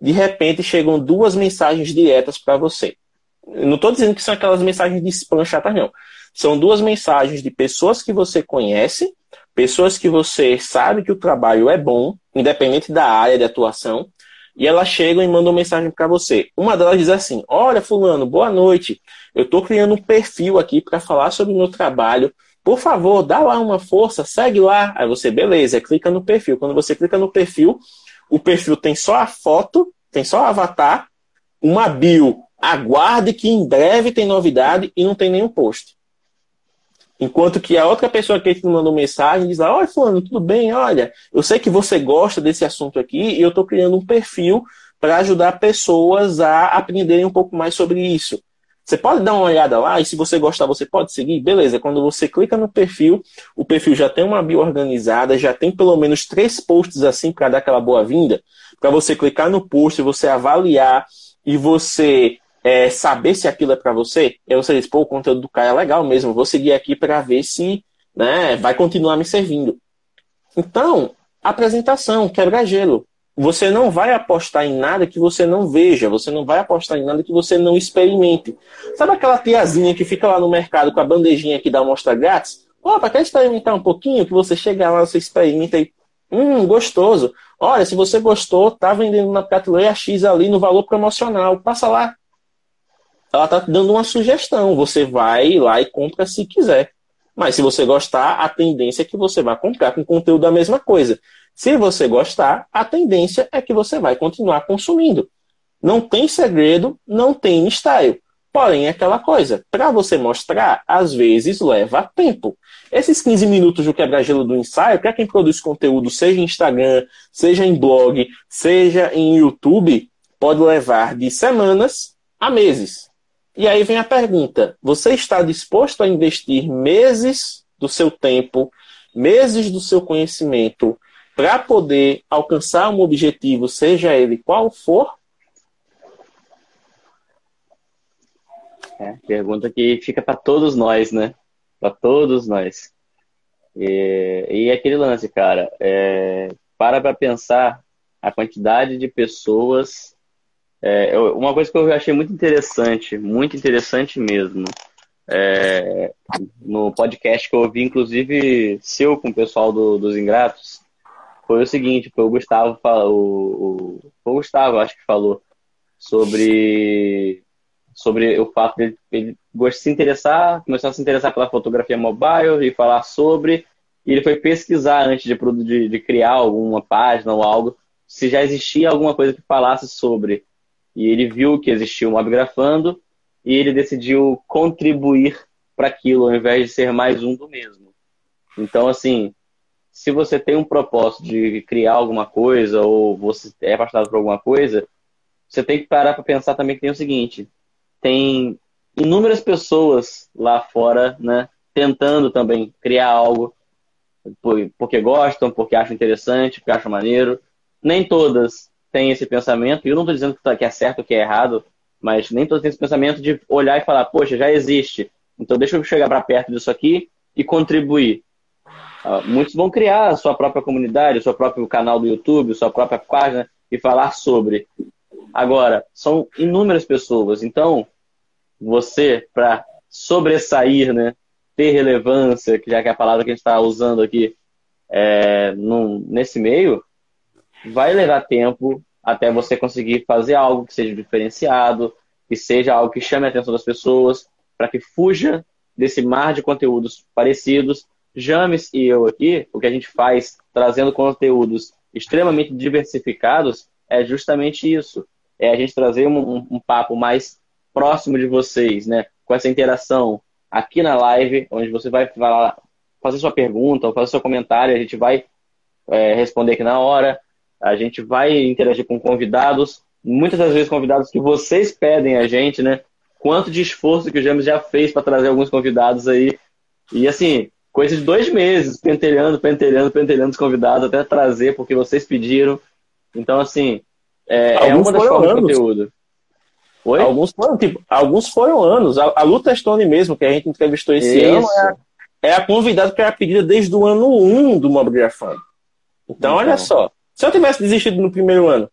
de repente chegam duas mensagens diretas para você. Não estou dizendo que são aquelas mensagens de spam chatas, não. São duas mensagens de pessoas que você conhece, pessoas que você sabe que o trabalho é bom, independente da área de atuação, e elas chegam e mandam mensagem para você. Uma delas diz assim: Olha, Fulano, boa noite. Eu estou criando um perfil aqui para falar sobre o meu trabalho. Por favor, dá lá uma força, segue lá. Aí você, beleza, clica no perfil. Quando você clica no perfil, o perfil tem só a foto, tem só o avatar, uma bio, aguarde que em breve tem novidade e não tem nenhum post. Enquanto que a outra pessoa que te mandou mensagem diz lá, olha, fulano, tudo bem? Olha, eu sei que você gosta desse assunto aqui e eu estou criando um perfil para ajudar pessoas a aprenderem um pouco mais sobre isso. Você pode dar uma olhada lá e se você gostar, você pode seguir. Beleza, quando você clica no perfil, o perfil já tem uma bio organizada, já tem pelo menos três posts assim para dar aquela boa-vinda, para você clicar no post, você avaliar e você é, saber se aquilo é para você. E você diz, pô, o conteúdo do Caio é legal mesmo, vou seguir aqui para ver se né, vai continuar me servindo. Então, apresentação, quebra-gelo. Você não vai apostar em nada que você não veja, você não vai apostar em nada que você não experimente. Sabe aquela tiazinha que fica lá no mercado com a bandejinha que dá amostra grátis? Opa, quer experimentar um pouquinho? Que você chega lá, você experimenta e. Hum, gostoso. Olha, se você gostou, tá vendendo na prateleira X ali no valor promocional. Passa lá. Ela tá dando uma sugestão. Você vai lá e compra se quiser. Mas se você gostar, a tendência é que você vai comprar com conteúdo da mesma coisa. Se você gostar, a tendência é que você vai continuar consumindo. Não tem segredo, não tem style. Porém, é aquela coisa, para você mostrar, às vezes leva tempo. Esses 15 minutos do quebra-gelo do ensaio, para quem produz conteúdo, seja em Instagram, seja em blog, seja em YouTube, pode levar de semanas a meses. E aí vem a pergunta: você está disposto a investir meses do seu tempo, meses do seu conhecimento, para poder alcançar um objetivo, seja ele qual for? É, pergunta que fica para todos nós, né? Para todos nós. E, e aquele lance, cara, é, para para pensar a quantidade de pessoas. É, uma coisa que eu achei muito interessante, muito interessante mesmo, é, no podcast que eu ouvi, inclusive seu com o pessoal do, dos Ingratos, foi o seguinte, foi o Gustavo, o, o, o Gustavo acho que falou sobre sobre o fato de ele se interessar, começar a se interessar pela fotografia mobile e falar sobre. E ele foi pesquisar antes de, de, de criar alguma página ou algo, se já existia alguma coisa que falasse sobre. E ele viu que existia o Mobgrafando e ele decidiu contribuir para aquilo, ao invés de ser mais um do mesmo. Então, assim, se você tem um propósito de criar alguma coisa ou você é apaixonado por alguma coisa, você tem que parar para pensar também que tem o seguinte: tem inúmeras pessoas lá fora, né, tentando também criar algo porque gostam, porque acham interessante, porque acham maneiro. Nem todas têm esse pensamento, e eu não estou dizendo tá, que é certo ou que é errado, mas nem todas têm esse pensamento de olhar e falar, poxa, já existe, então deixa eu chegar para perto disso aqui e contribuir. Uh, muitos vão criar a sua própria comunidade, o seu próprio canal do YouTube, sua própria página e falar sobre. Agora, são inúmeras pessoas. Então, você, para sobressair, né, ter relevância, que já que é a palavra que a gente está usando aqui é, num, nesse meio, vai levar tempo até você conseguir fazer algo que seja diferenciado, que seja algo que chame a atenção das pessoas, para que fuja desse mar de conteúdos parecidos. James e eu aqui, o que a gente faz trazendo conteúdos extremamente diversificados é justamente isso é a gente trazer um, um, um papo mais próximo de vocês, né? Com essa interação aqui na live, onde você vai falar, fazer sua pergunta ou fazer seu comentário, a gente vai é, responder aqui na hora, a gente vai interagir com convidados, muitas das vezes convidados que vocês pedem a gente, né? Quanto de esforço que o James já fez para trazer alguns convidados aí. E assim, coisa de dois meses, pentelhando, pentelhando, pentelhando os convidados até trazer, porque vocês pediram. Então, assim, é, é uma das formas anos. de conteúdo. Oi? Alguns foram, tipo, alguns foram anos. A, a Luta Stone mesmo, que a gente entrevistou esse Isso. ano, é a, é a convidada que era pedida desde o ano 1 do Mobigrafando. Então, então, olha só. Se eu tivesse desistido no primeiro ano.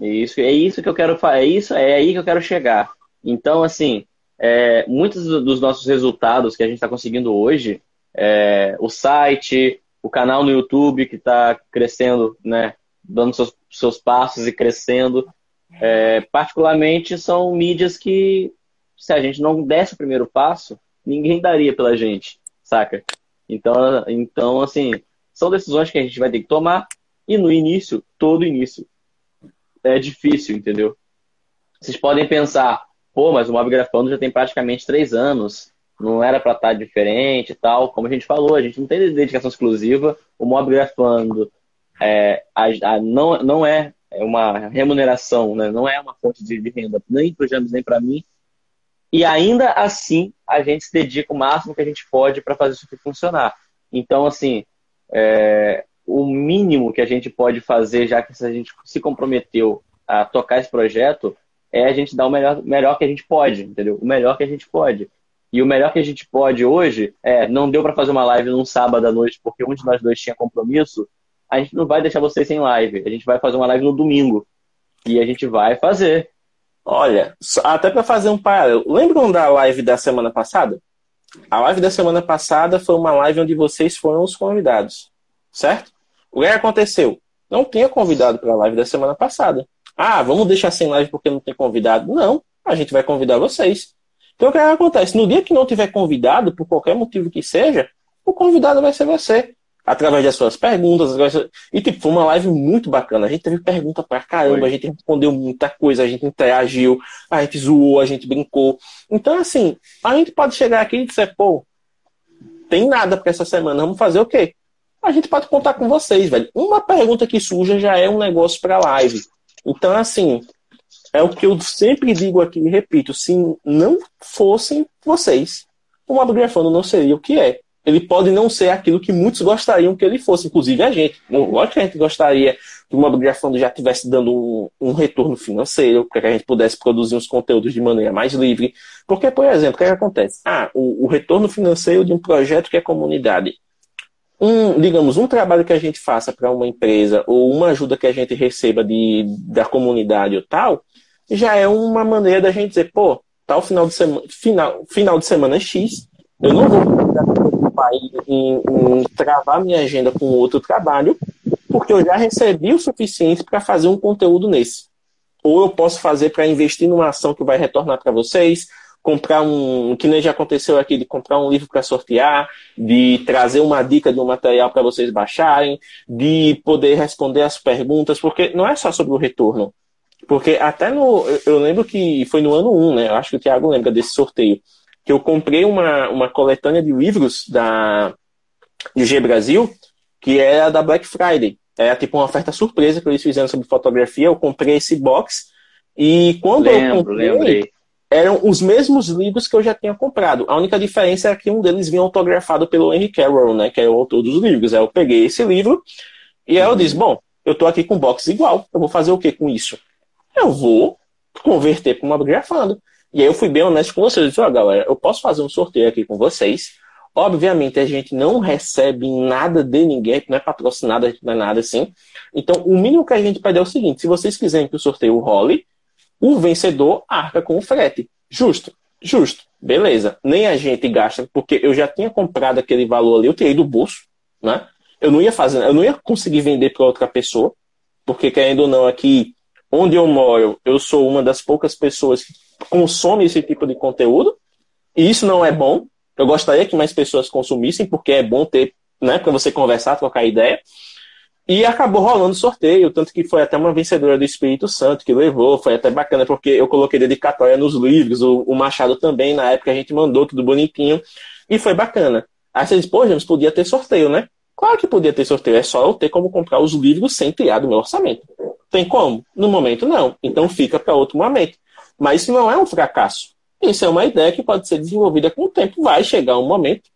Isso, é isso que eu quero é isso, é aí que eu quero chegar. Então, assim, é, muitos dos nossos resultados que a gente está conseguindo hoje, é, o site, o canal no YouTube que está crescendo, né, dando seus seus passos e crescendo. É, particularmente, são mídias que, se a gente não desse o primeiro passo, ninguém daria pela gente, saca? Então, então, assim, são decisões que a gente vai ter que tomar. E no início, todo início, é difícil, entendeu? Vocês podem pensar, pô, mas o Mob Grafando já tem praticamente três anos, não era para estar tá diferente e tal. Como a gente falou, a gente não tem dedicação exclusiva. O Mob Grafando é, a, a, não, não é uma remuneração, né? não é uma fonte de, de renda, nem para o James, nem para mim. E ainda assim, a gente se dedica o máximo que a gente pode para fazer isso funcionar. Então, assim, é, o mínimo que a gente pode fazer, já que a gente se comprometeu a tocar esse projeto, é a gente dar o melhor, melhor que a gente pode, entendeu? O melhor que a gente pode. E o melhor que a gente pode hoje é, não deu para fazer uma live num sábado à noite porque um de nós dois tinha compromisso, a gente não vai deixar vocês sem live. A gente vai fazer uma live no domingo. E a gente vai fazer. Olha, até para fazer um paralelo. Lembram da live da semana passada? A live da semana passada foi uma live onde vocês foram os convidados, certo? O que aconteceu? Não tinha convidado para a live da semana passada. Ah, vamos deixar sem live porque não tem convidado? Não, a gente vai convidar vocês. Então o que acontece? No dia que não tiver convidado, por qualquer motivo que seja, o convidado vai ser você através das suas perguntas. E, tipo, foi uma live muito bacana. A gente teve pergunta pra caramba, foi. a gente respondeu muita coisa, a gente interagiu, a gente zoou, a gente brincou. Então, assim, a gente pode chegar aqui e dizer, pô, tem nada para essa semana, vamos fazer o quê? A gente pode contar com vocês, velho. Uma pergunta que surja já é um negócio pra live. Então, assim, é o que eu sempre digo aqui e repito: se não fossem vocês, o Mabografando não seria o que é ele pode não ser aquilo que muitos gostariam que ele fosse, inclusive a gente. Lógico que a gente gostaria que o Mobigrafando já estivesse dando um, um, retorno financeiro, para que a gente pudesse produzir uns conteúdos de maneira mais livre. Porque, por exemplo, o que, é que acontece? Ah, o, o, retorno financeiro de um projeto que é comunidade. Um, digamos, um trabalho que a gente faça para uma empresa ou uma ajuda que a gente receba de, da comunidade ou tal, já é uma maneira da gente dizer, pô, tal final de semana, final, final de semana X, eu não vou preocupar em, em travar minha agenda com outro trabalho, porque eu já recebi o suficiente para fazer um conteúdo nesse. Ou eu posso fazer para investir numa ação que vai retornar para vocês, comprar um, que nem já aconteceu aqui, de comprar um livro para sortear, de trazer uma dica de um material para vocês baixarem, de poder responder as perguntas, porque não é só sobre o retorno. Porque até no. Eu lembro que foi no ano 1, né? Eu acho que o Thiago lembra desse sorteio que eu comprei uma, uma coletânea de livros da de G Brasil, que é a da Black Friday. É tipo uma oferta surpresa que eles fizeram sobre fotografia. Eu comprei esse box e quando Lembro, eu comprei, lembrei. eram os mesmos livros que eu já tinha comprado. A única diferença é que um deles vinha autografado pelo Henry Carroll, né, que é o autor dos livros. Aí eu peguei esse livro e aí eu disse, bom, eu tô aqui com um box igual, eu vou fazer o que com isso? Eu vou converter para uma grafando. E aí eu fui bem honesto com vocês. Eu disse, ó, galera, eu posso fazer um sorteio aqui com vocês. Obviamente, a gente não recebe nada de ninguém, não é patrocinado, não é nada assim. Então, o mínimo que a gente pede é o seguinte: se vocês quiserem que o sorteio role, o vencedor arca com o frete. Justo, justo, beleza. Nem a gente gasta, porque eu já tinha comprado aquele valor ali, eu tirei do bolso, né? Eu não ia fazer, eu não ia conseguir vender para outra pessoa, porque querendo ou não, aqui onde eu moro, eu sou uma das poucas pessoas que consome esse tipo de conteúdo, e isso não é bom. Eu gostaria que mais pessoas consumissem, porque é bom ter, né, para você conversar, trocar ideia. E acabou rolando sorteio, tanto que foi até uma vencedora do Espírito Santo que levou, foi até bacana, porque eu coloquei dedicatória nos livros, o, o Machado também, na época a gente mandou tudo bonitinho, e foi bacana. Aí você diz, pô, James, podia ter sorteio, né? Claro que podia ter sorteio, é só eu ter como comprar os livros sem criar do meu orçamento. Tem como? No momento não. Então fica para outro momento. Mas isso não é um fracasso. Isso é uma ideia que pode ser desenvolvida com o tempo. Vai chegar um momento,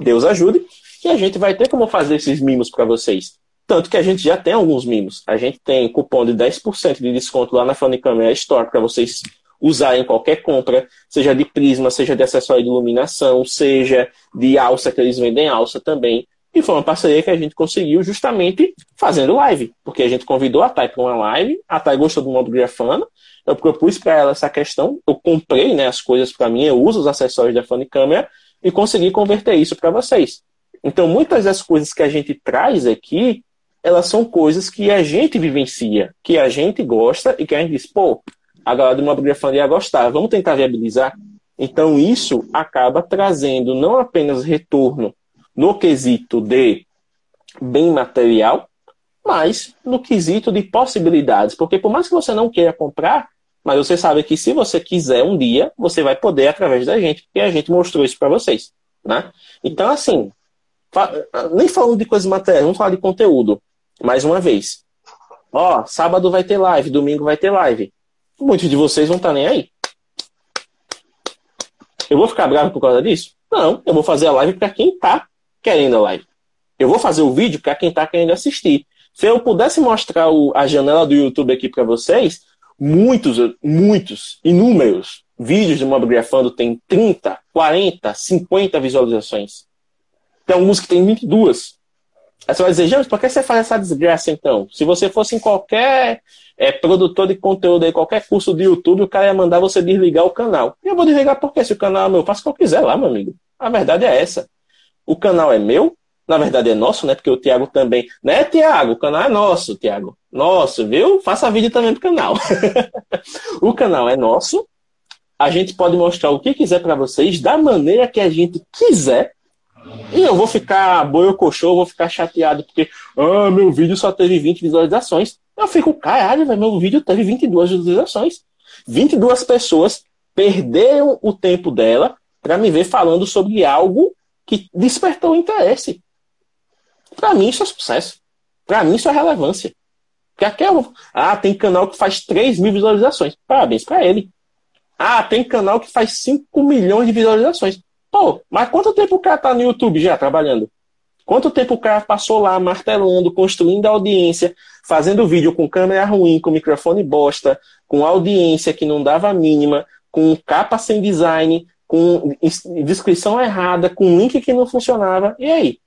Deus ajude, que a gente vai ter como fazer esses mimos para vocês. Tanto que a gente já tem alguns mimos. A gente tem cupom de 10% de desconto lá na Funny Camera Store para vocês usarem qualquer compra, seja de prisma, seja de acessório de iluminação, seja de alça, que eles vendem alça também. E foi uma parceria que a gente conseguiu justamente fazendo live, porque a gente convidou a Thay para uma live, a Thay gostou do modo grafando, eu propus para ela essa questão, eu comprei né, as coisas para mim, eu uso os acessórios da Funny Camera e consegui converter isso para vocês. Então, muitas das coisas que a gente traz aqui, elas são coisas que a gente vivencia, que a gente gosta e que a gente diz, pô, a galera do Mobgrafando ia gostar, vamos tentar viabilizar. Então, isso acaba trazendo não apenas retorno no quesito de bem material, mas no quesito de possibilidades. Porque por mais que você não queira comprar, mas você sabe que se você quiser um dia, você vai poder através da gente, porque a gente mostrou isso para vocês. Né? Então, assim, nem falando de coisas materiais, vamos falar de conteúdo. Mais uma vez. Ó, sábado vai ter live, domingo vai ter live. Muitos de vocês vão estar tá nem aí. Eu vou ficar bravo por causa disso? Não, eu vou fazer a live para quem está querendo a live. Eu vou fazer o vídeo para quem está querendo assistir. Se eu pudesse mostrar o, a janela do YouTube aqui para vocês, muitos, muitos, inúmeros vídeos de Mobgrafando tem 30, 40, 50 visualizações. Tem alguns que tem 22. Aí você vai dizer, James, por que você faz essa desgraça então? Se você fosse em qualquer é, produtor de conteúdo aí, qualquer curso de YouTube, o cara ia mandar você desligar o canal. E eu vou desligar porque se o canal é meu, eu faço o que eu quiser lá, meu amigo. A verdade é essa. O canal é meu, na verdade é nosso, né? Porque o Thiago também. Né, Thiago? O canal é nosso, Thiago. Nosso, viu? Faça vídeo também pro canal. o canal é nosso. A gente pode mostrar o que quiser para vocês, da maneira que a gente quiser. E eu vou ficar boiocochô, vou ficar chateado porque ah, meu vídeo só teve 20 visualizações. Eu fico, caralho, meu vídeo teve 22 visualizações. 22 pessoas perderam o tempo dela para me ver falando sobre algo que despertou interesse. Para mim, isso é sucesso. Para mim, isso é relevância. Porque aqui é Ah, tem canal que faz 3 mil visualizações. Parabéns para ele. Ah, tem canal que faz 5 milhões de visualizações. Pô, mas quanto tempo o cara tá no YouTube já trabalhando? Quanto tempo o cara passou lá martelando, construindo audiência, fazendo vídeo com câmera ruim, com microfone bosta, com audiência que não dava a mínima, com capa sem design, com descrição errada, com link que não funcionava. E aí?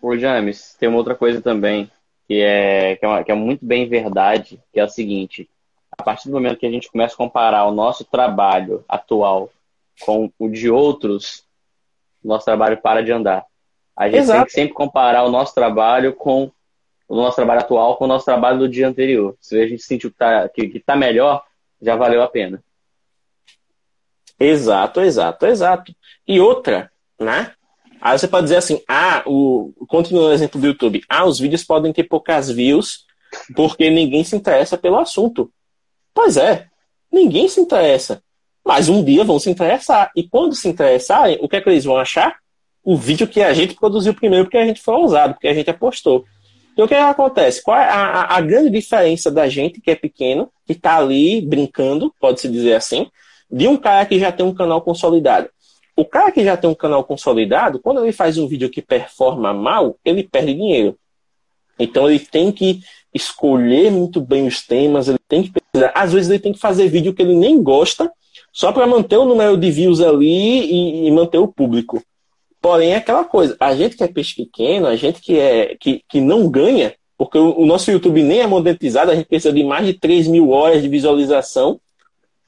Ô, James, tem uma outra coisa também que é, que é, uma, que é muito bem verdade, que é o seguinte: a partir do momento que a gente começa a comparar o nosso trabalho atual com o de outros, o nosso trabalho para de andar. A gente Exato. tem que sempre comparar o nosso trabalho com o nosso trabalho atual com o nosso trabalho do dia anterior. Se a gente sentiu que está que, que tá melhor, já valeu a pena. Exato, exato, exato. E outra, né? Aí você pode dizer assim, ah, o, continuando o exemplo do YouTube, ah, os vídeos podem ter poucas views porque ninguém se interessa pelo assunto. Pois é, ninguém se interessa. Mas um dia vão se interessar. E quando se interessarem, o que é que eles vão achar? O vídeo que a gente produziu primeiro porque a gente foi ousado, porque a gente apostou. Então o que, é que acontece? Qual é a, a, grande diferença da gente que é pequeno, que está ali brincando, pode-se dizer assim, de um cara que já tem um canal consolidado? O cara que já tem um canal consolidado, quando ele faz um vídeo que performa mal, ele perde dinheiro. Então ele tem que escolher muito bem os temas, ele tem que às vezes ele tem que fazer vídeo que ele nem gosta, só para manter o número de views ali e, e, manter o público. Porém, é aquela coisa, a gente que é peixe pequeno, a gente que, é, que, que não ganha, porque o, o nosso YouTube nem é monetizado, a gente precisa de mais de 3 mil horas de visualização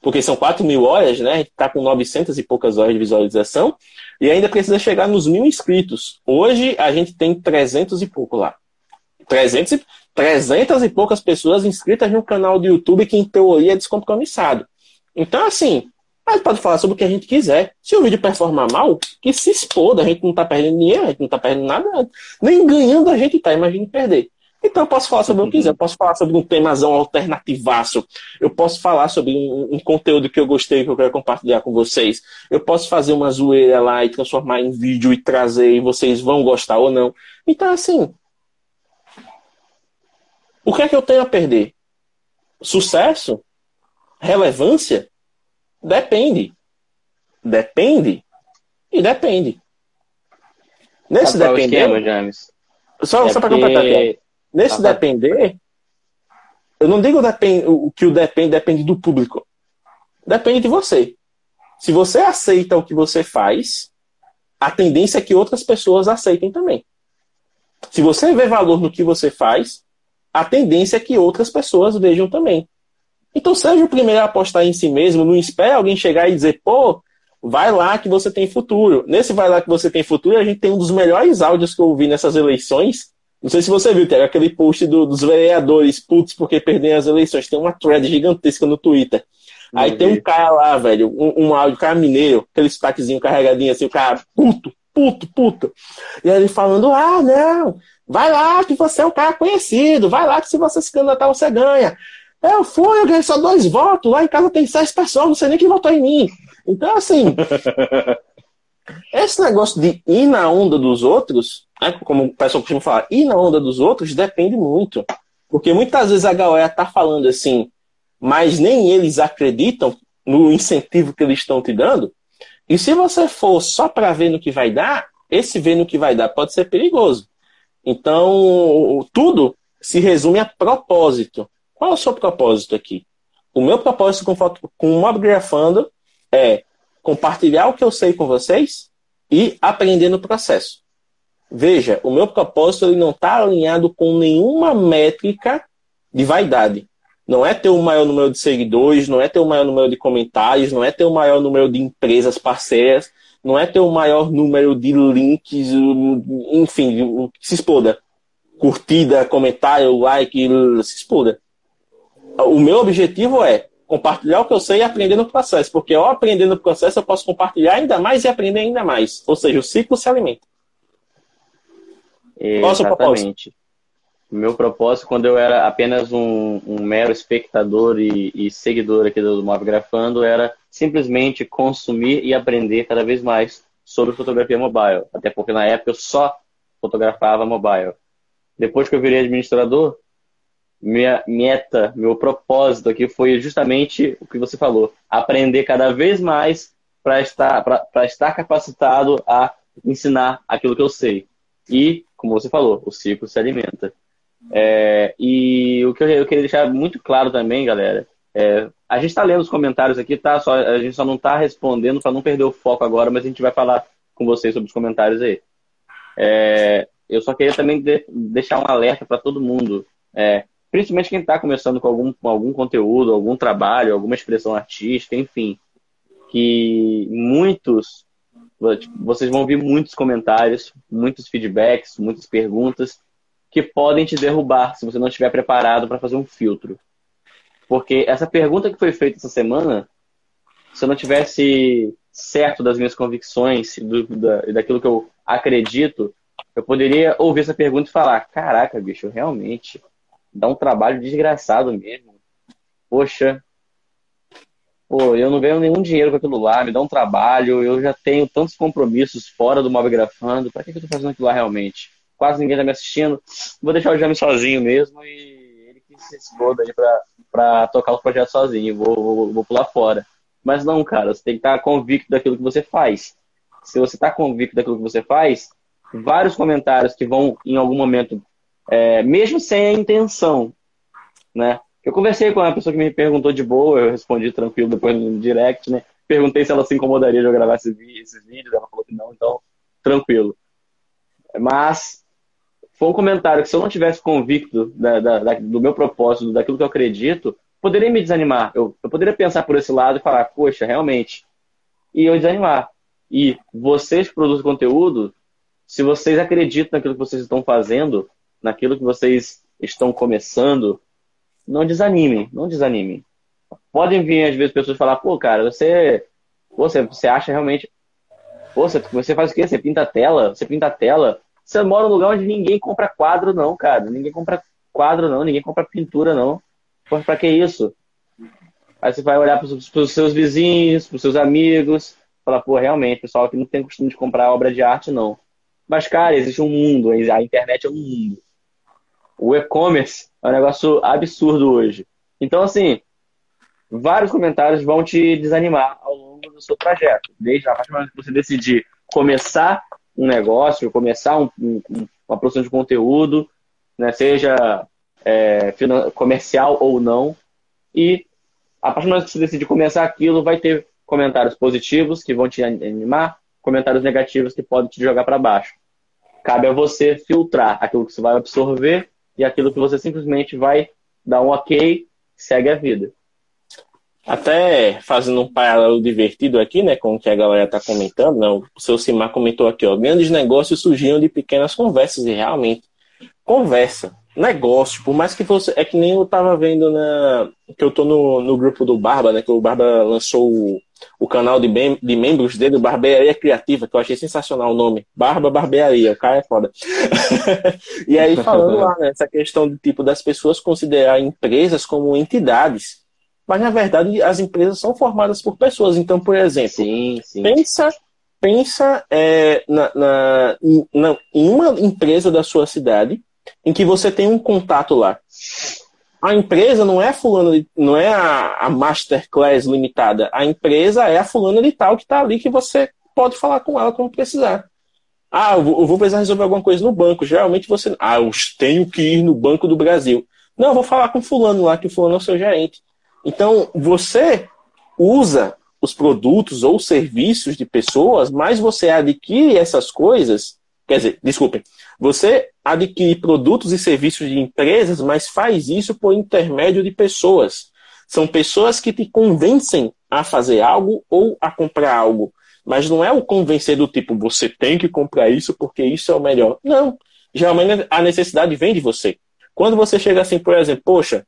porque são 4 mil horas, né? A gente está com 900 e poucas horas de visualização e ainda precisa chegar nos mil inscritos. Hoje a gente tem 300 e pouco lá. 300 e, 300 e poucas pessoas inscritas no canal do YouTube que, em teoria, é descompromissado. Então, assim, a gente pode falar sobre o que a gente quiser. Se o vídeo performar mal, que se exploda. A gente não está perdendo dinheiro, a gente não está perdendo nada. Nem ganhando a gente está, imagine perder. Então eu posso falar sobre o que eu quiser, eu posso falar sobre um temazão alternativaço, eu posso falar sobre um, um, conteúdo que eu gostei, que eu quero compartilhar com vocês, eu posso fazer uma zoeira lá e transformar em vídeo e trazer, e vocês vão gostar ou não. Então, assim, o que é que eu tenho a perder? Sucesso? Relevância? Depende. Depende. E depende. Nesse depender. Esquema, James? Só, é só para completar aqui. Nesse ah, depender, eu não digo o que o depende depende do público. Depende de você. Se você aceita o que você faz, a tendência é que outras pessoas aceitem também. Se você vê valor no que você faz, a tendência é que outras pessoas vejam também. Então seja o primeiro a apostar em si mesmo, não espere alguém chegar e dizer, pô, vai lá que você tem futuro. Nesse vai lá que você tem futuro, a gente tem um dos melhores áudios que eu ouvi nessas eleições, não sei se você viu, tem aquele post do, dos vereadores putos porque perderam as eleições. Tem uma thread gigantesca no Twitter. Não Aí vi. tem um cara lá, velho, um, um áudio, cara mineiro, aquele sotaquezinho carregadinho assim, o cara puto, puto, puto. E aí ele falando, ah, não, vai lá que você é um cara conhecido, vai lá que se você se candidatar você ganha. Eu fui, eu ganhei só dois votos, lá em casa tem seis pessoas, não sei nem quem votou em mim. Então, assim, esse negócio de ir na onda dos outros como o pessoal costuma falar, ir na onda dos outros depende muito. Porque muitas vezes a galera tá falando assim, mas nem eles acreditam no incentivo que eles estão te dando. E se você for só para ver no que vai dar, esse ver no que vai dar pode ser perigoso. Então, tudo se resume a propósito. Qual é o seu propósito aqui? O meu propósito com, com o Mobgrafando é compartilhar o que eu sei com vocês e aprender no processo. Veja, o meu propósito ele não está alinhado com nenhuma métrica de vaidade. Não é ter o maior número de seguidores, não é ter o maior número de comentários, não é ter o maior número de empresas parceiras, não é ter o maior número de links, enfim, se exploda. Curtida, comentário, like, se exploda. O meu objetivo é compartilhar o que eu sei e aprender no processo, porque ao aprender no processo eu posso compartilhar ainda mais e aprender ainda mais. Ou seja, o ciclo se alimenta. Exatamente. O meu propósito, quando eu era apenas um, um mero espectador e, e, seguidor aqui do Mob Grafando, era simplesmente consumir e aprender cada vez mais sobre fotografia mobile. Até porque na época eu só fotografava mobile. Depois que eu virei administrador, minha meta, meu propósito aqui foi justamente o que você falou: aprender cada vez mais para estar, estar capacitado a ensinar aquilo que eu sei. E, como você falou, o ciclo se alimenta. É, e o que eu, eu, queria deixar muito claro também, galera, é, a gente está lendo os comentários aqui, tá? Só, a gente só não está respondendo para não perder o foco agora, mas a gente vai falar com vocês sobre os comentários aí. É, eu só queria também de, deixar um alerta para todo mundo, é, principalmente quem está começando com algum, algum conteúdo, algum trabalho, alguma expressão artística, enfim, que muitos vocês vão ouvir muitos comentários, muitos feedbacks, muitas perguntas que podem te derrubar se você não estiver preparado para fazer um filtro. Porque essa pergunta que foi feita essa semana, se eu não tivesse certo das minhas convicções e da, daquilo que eu acredito, eu poderia ouvir essa pergunta e falar: caraca, bicho, realmente dá um trabalho desgraçado mesmo. Poxa, pô, eu não ganho nenhum dinheiro com aquilo lá, me dá um trabalho, eu já tenho tantos compromissos fora do Mob Grafando, para que, que eu tô fazendo aquilo lá realmente? Quase ninguém tá me assistindo, vou deixar o Jami sozinho mesmo e ele que se exploda aí pra, pra tocar os projetos sozinho, vou, vou, vou pular fora. Mas não, cara, você tem que estar convicto daquilo que você faz. Se você está convicto daquilo que você faz, vários comentários que vão, em algum momento, é, mesmo sem a intenção, né? Eu conversei com uma pessoa que me perguntou de boa, eu respondi tranquilo depois no direct, né? Perguntei se ela se incomodaria de eu gravar esses vídeos, ela falou que não, então tranquilo. Mas foi um comentário que se eu não tivesse convicto da, da, da, do meu propósito, daquilo que eu acredito, poderia me desanimar. Eu, eu poderia pensar por esse lado e falar, poxa, realmente. E eu desanimar. E vocês que produzem conteúdo, se vocês acreditam naquilo que vocês estão fazendo, naquilo que vocês estão começando, não desanimem, não desanimem. Podem vir, às vezes, pessoas falar, pô, cara, você, você, você acha realmente. Pô, você, você faz o quê? Você pinta a tela? Você pinta a tela? Você mora num lugar onde ninguém compra quadro, não, cara. Ninguém compra quadro, não. Ninguém compra pintura, não. Pô, pra que isso? Aí você vai olhar para os seus vizinhos, para os seus amigos, falar, pô, realmente, pessoal aqui não tem costume de comprar obra de arte, não. Mas, cara, existe um mundo, a internet é um mundo. O e-commerce é um negócio absurdo hoje. Então, assim, vários comentários vão te desanimar ao longo do seu trajeto. Desde a partir do momento que você decidir começar um negócio, começar um, um, uma produção de conteúdo, né, seja é, comercial ou não, e a partir do momento que você decidir começar aquilo, vai ter comentários positivos que vão te animar, comentários negativos que podem te jogar para baixo. Cabe a você filtrar aquilo que você vai absorver e aquilo que você simplesmente vai dar um ok, segue a vida. Até fazendo um paralelo divertido aqui, né, com o que a galera está comentando, né, o seu Simar comentou aqui, ó, grandes negócios surgiram de pequenas conversas, e realmente, conversa, negócio, por mais que você, é que nem eu estava vendo na, que eu tô no, no grupo do Barba, né, que o Barba lançou o, o canal de, bem, de membros dele, Barbearia Criativa, que eu achei sensacional o nome. Barba Barbearia, o cara é foda. e aí falando lá, né, essa questão do tipo das pessoas considerar empresas como entidades. Mas na verdade as empresas são formadas por pessoas. Então, por exemplo, sim, sim. pensa pensa é, na, na, na, em uma empresa da sua cidade em que você tem um contato lá a empresa não é fulano, não é a, a masterclass limitada. A empresa é a fulana de tal que está ali que você pode falar com ela quando precisar. Ah, eu vou, precisar resolver alguma coisa no banco. Geralmente você. Ah, eu tenho que ir no Banco do Brasil. Não, eu vou falar com fulano lá, que fulano é o seu gerente. Então, você usa os produtos ou serviços de pessoas, mas você adquire essas coisas. Quer dizer, desculpem, você adquire produtos e serviços de empresas, mas faz isso por intermédio de pessoas. São pessoas que te convencem a fazer algo ou a comprar algo. Mas não é o convencer do tipo, você tem que comprar isso porque isso é o melhor. Não. Geralmente a necessidade vem de você. Quando você chega assim, por exemplo, poxa,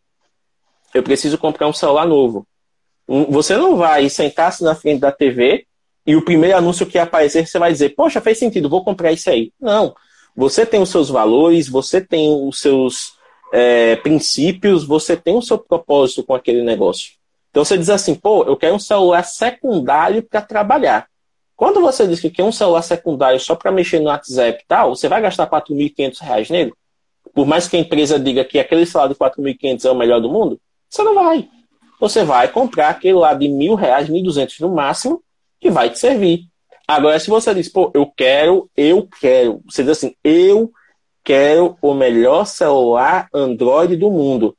eu preciso comprar um celular novo. Você não vai sentar-se na frente da TV e o primeiro anúncio que aparecer você vai dizer, poxa, fez sentido, vou comprar isso aí. Não. Você tem os seus valores, você tem os seus é, princípios, você tem o seu propósito com aquele negócio. Então você diz assim, pô, eu quero um celular secundário para trabalhar. Quando você diz que quer um celular secundário só para mexer no WhatsApp e tal, você vai gastar R$ 4.500 nele? Por mais que a empresa diga que aquele salário de 4.500 é o melhor do mundo, você não vai. Você vai comprar aquele lá de mil reais, 1.200 no máximo, que vai te servir. Agora, se você diz, pô, eu quero, eu quero, você diz assim, eu quero o melhor celular Android do mundo.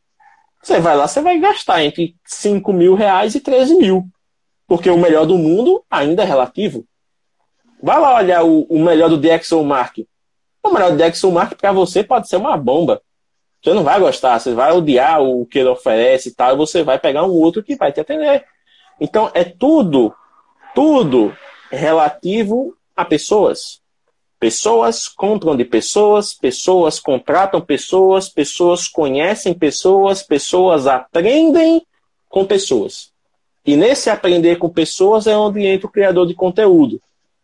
Você vai lá, você vai gastar entre 5 mil reais e 13 mil. Porque o melhor do mundo ainda é relativo. Vai lá olhar o, o melhor do DxOMark. O melhor do DxOMark para você pode ser uma bomba. Você não vai gostar, você vai odiar o que ele oferece e tal, e você vai pegar um outro que vai te atender. Então é tudo, tudo relativo a pessoas. Pessoas compram de pessoas, pessoas contratam pessoas, pessoas conhecem pessoas, pessoas aprendem com pessoas. E nesse aprender com pessoas é onde entra o criador de conteúdo.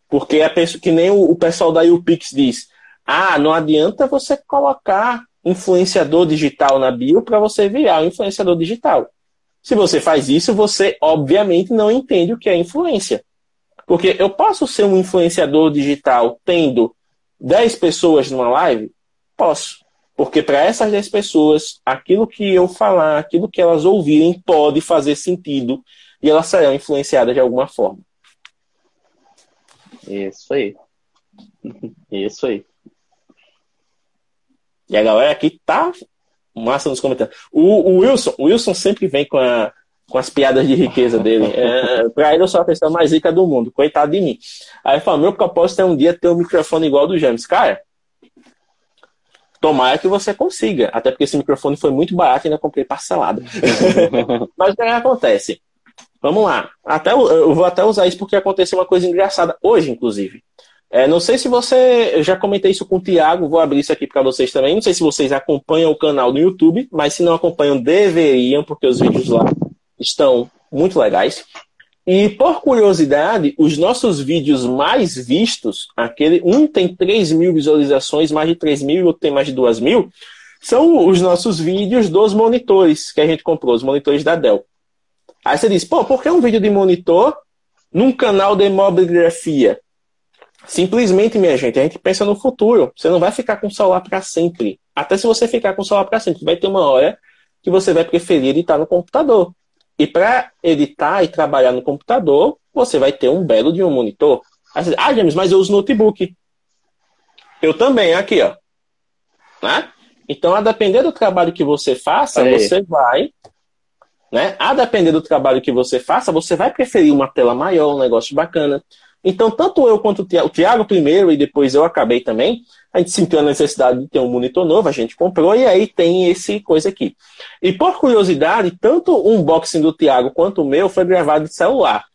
Porque é que nem o pessoal da UPix diz: ah, não adianta você colocar influenciador digital na bio para você virar um influenciador digital. Se você faz isso, você obviamente não entende o que é influência. Porque eu posso ser um influenciador digital tendo 10 pessoas numa live? Posso. Porque para essas 10 pessoas, aquilo que eu falar, aquilo que elas ouvirem, pode fazer sentido e elas serão influenciadas de alguma forma. Isso aí. Isso aí. E a galera aqui tá massa nos comentários. O, o Wilson, o Wilson sempre vem com a, com as piadas de riqueza dele. É, pra ele eu sou a pessoa mais rica do mundo, coitado de mim. Aí ele falou, meu propósito é um dia ter um microfone igual ao do James. Cara, tomara que você consiga, até porque esse microfone foi muito barato e ainda comprei parcelado. Mas o que acontece? Vamos lá. Até, eu vou até usar isso porque aconteceu uma coisa engraçada hoje, inclusive. É, não sei se você. Eu já comentei isso com o Thiago, vou abrir isso aqui para vocês também. Não sei se vocês acompanham o canal do YouTube, mas se não acompanham, deveriam, porque os vídeos lá estão muito legais. E por curiosidade, os nossos vídeos mais vistos, aquele um tem 3 mil visualizações, mais de 3 mil, outro tem mais de 2 mil, são os nossos vídeos dos monitores que a gente comprou, os monitores da Dell. Aí você diz, pô, por que um vídeo de monitor num canal de mobigrafia? Simplesmente, minha gente, a gente pensa no futuro. Você não vai ficar com o celular para sempre. Até se você ficar com o celular para sempre, vai ter uma hora que você vai preferir editar no computador. E para editar e trabalhar no computador, você vai ter um belo de um monitor. ah, James, mas eu uso notebook. Eu também, aqui, ó. Né? Então, a depender do trabalho que você faça, Aí. você vai. Né? A depender do trabalho que você faça, você vai preferir uma tela maior, um negócio bacana. Então, tanto eu quanto o Tiago, primeiro e depois eu acabei também, a gente sentiu a necessidade de ter um monitor novo, a gente comprou e aí tem esse coisa aqui. E por curiosidade, tanto o unboxing do Tiago quanto o meu foi gravado de celular.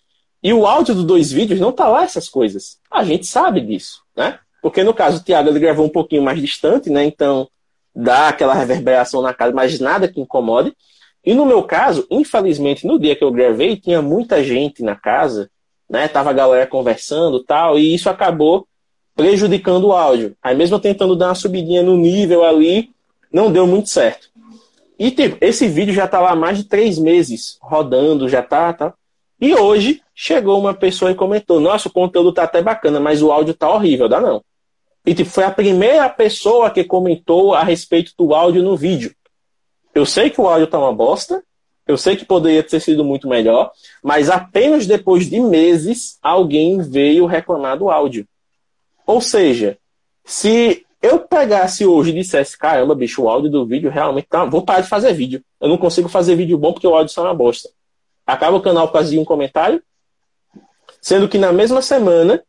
E o áudio dos dois vídeos não tá lá essas coisas. A gente sabe disso, né? Porque no caso o Tiago ele gravou um pouquinho mais distante, né? Então dá aquela reverberação na casa, mas nada que incomode. E no meu caso, infelizmente, no dia que eu gravei, tinha muita gente na casa, né? Tava a galera conversando tal, e isso acabou prejudicando o áudio. Aí mesmo tentando dar uma subidinha no nível ali, não deu muito certo. E tipo, esse vídeo já tá lá há mais de três meses rodando, já tá, tá. E hoje chegou uma pessoa e comentou: Nossa, o conteúdo tá até bacana, mas o áudio tá horrível, dá não. E tipo, foi a primeira pessoa que comentou a respeito do áudio no vídeo. Eu sei que o áudio tá uma bosta, eu sei que poderia ter sido muito melhor, mas apenas depois de meses alguém veio reclamar do áudio. Ou seja, se eu pegasse hoje e dissesse, caramba, bicho, o áudio do vídeo realmente tá. Vou parar de fazer vídeo. Eu não consigo fazer vídeo bom porque o áudio está uma bosta. Acaba o canal causa de um comentário. Sendo que na mesma semana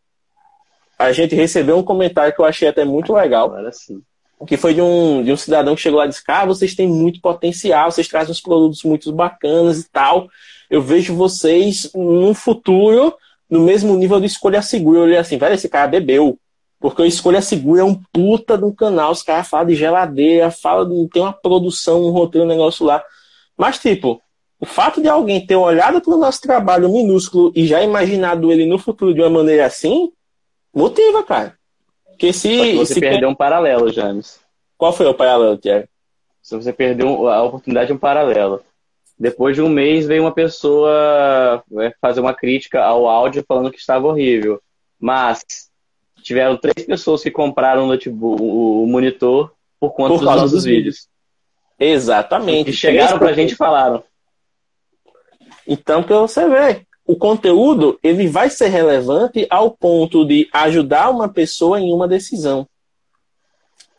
a gente recebeu um comentário que eu achei até muito legal. Agora sim. Que foi de um, de um cidadão que chegou lá e disse: Cara, vocês têm muito potencial, vocês trazem uns produtos muito bacanas e tal. Eu vejo vocês no futuro no mesmo nível de escolha segura. Eu olhei assim, velho, esse cara bebeu. Porque o Escolha Segura é um puta de um canal. Os caras falam de geladeira, falam de. tem uma produção, um roteiro, um negócio lá. Mas, tipo, o fato de alguém ter olhado para o nosso trabalho minúsculo e já imaginado ele no futuro de uma maneira assim, motiva, cara. Porque se. você se perdeu um paralelo, James. Qual foi o paralelo, Tiago? Se você perdeu a oportunidade de um paralelo. Depois de um mês veio uma pessoa é, fazer uma crítica ao áudio falando que estava horrível. Mas tiveram três pessoas que compraram o, notebook, o monitor por conta por dos nossos dos vídeos. Exatamente. E chegaram pra gente e falaram. Então, que você vê, o conteúdo ele vai ser relevante ao ponto de ajudar uma pessoa em uma decisão.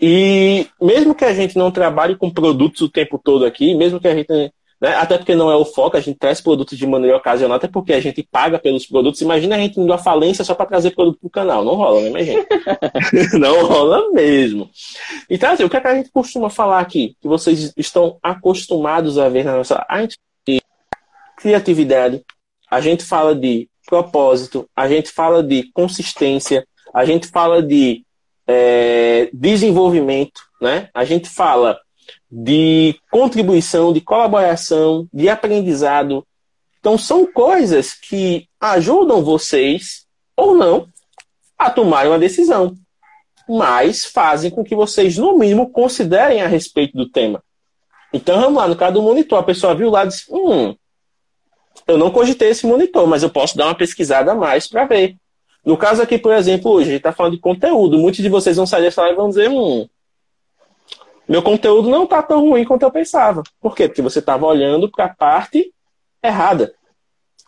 E mesmo que a gente não trabalhe com produtos o tempo todo aqui, mesmo que a gente né? Até porque não é o foco, a gente traz produtos de maneira ocasional, até porque a gente paga pelos produtos. Imagina a gente indo à falência só para trazer produto para o canal. Não rola, né, minha gente? não rola mesmo. Então, assim, o que, é que a gente costuma falar aqui? Que vocês estão acostumados a ver na nossa. A gente de criatividade, a gente fala de propósito, a gente fala de consistência, a gente fala de é, desenvolvimento, né? A gente fala de contribuição, de colaboração, de aprendizado. Então, são coisas que ajudam vocês, ou não, a tomar uma decisão, mas fazem com que vocês, no mínimo, considerem a respeito do tema. Então, vamos lá, no caso do monitor, a pessoa viu lá e disse: Hum, eu não cogitei esse monitor, mas eu posso dar uma pesquisada a mais para ver. No caso aqui, por exemplo, hoje, a gente está falando de conteúdo. Muitos de vocês vão sair dessa live e vão dizer: Hum, meu conteúdo não está tão ruim quanto eu pensava. Por quê? Porque você estava olhando para a parte errada.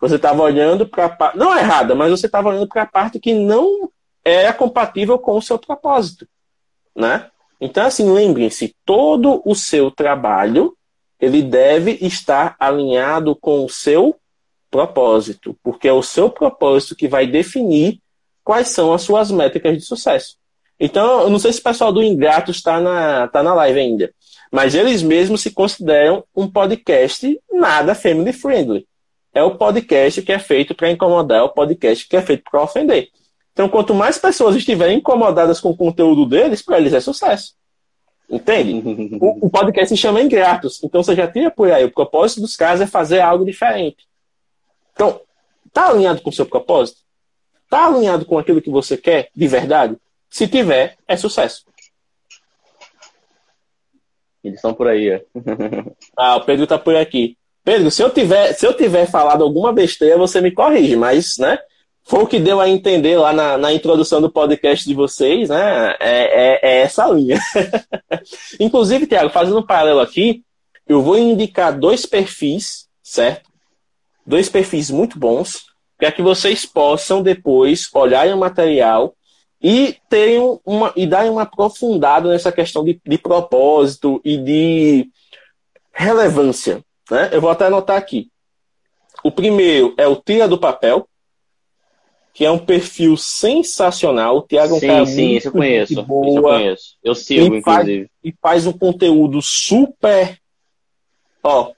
Você estava olhando para a parte. Não errada, mas você estava olhando para a parte que não é compatível com o seu propósito. Né? Então, assim, lembrem-se, todo o seu trabalho ele deve estar alinhado com o seu propósito, porque é o seu propósito que vai definir quais são as suas métricas de sucesso. Então, eu não sei se o pessoal do Ingrato está na, tá na live ainda, mas eles mesmos se consideram um podcast nada family friendly. É o podcast que é feito para incomodar, é o podcast que é feito para ofender. Então, quanto mais pessoas estiverem incomodadas com o conteúdo deles, para eles é sucesso. Entende? o, o, podcast se chama Ingratos. Então, você já tira por aí. O propósito dos caras é fazer algo diferente. Então, tá alinhado com o seu propósito? Tá alinhado com aquilo que você quer de verdade? Se tiver, é sucesso. Eles estão por aí, ah, o Pedro está por aqui. Pedro, se eu tiver, se eu tiver falado alguma besteira, você me corrige, mas, né? Foi o que deu a entender lá na, na introdução do podcast de vocês, né? É, é, é essa linha. Inclusive, Tiago, fazendo um paralelo aqui, eu vou indicar dois perfis, certo? Dois perfis muito bons, para que vocês possam depois olharem o material e terem uma e darem uma aprofundada nessa questão de, de propósito e de relevância. Né? Eu vou até anotar aqui. O primeiro é o Tira do Papel, que é um perfil sensacional. O Tiago é um sim, sim, muito eu conheço, boa. eu conheço. Eu sigo, e faz, inclusive. E faz um conteúdo super. Ó,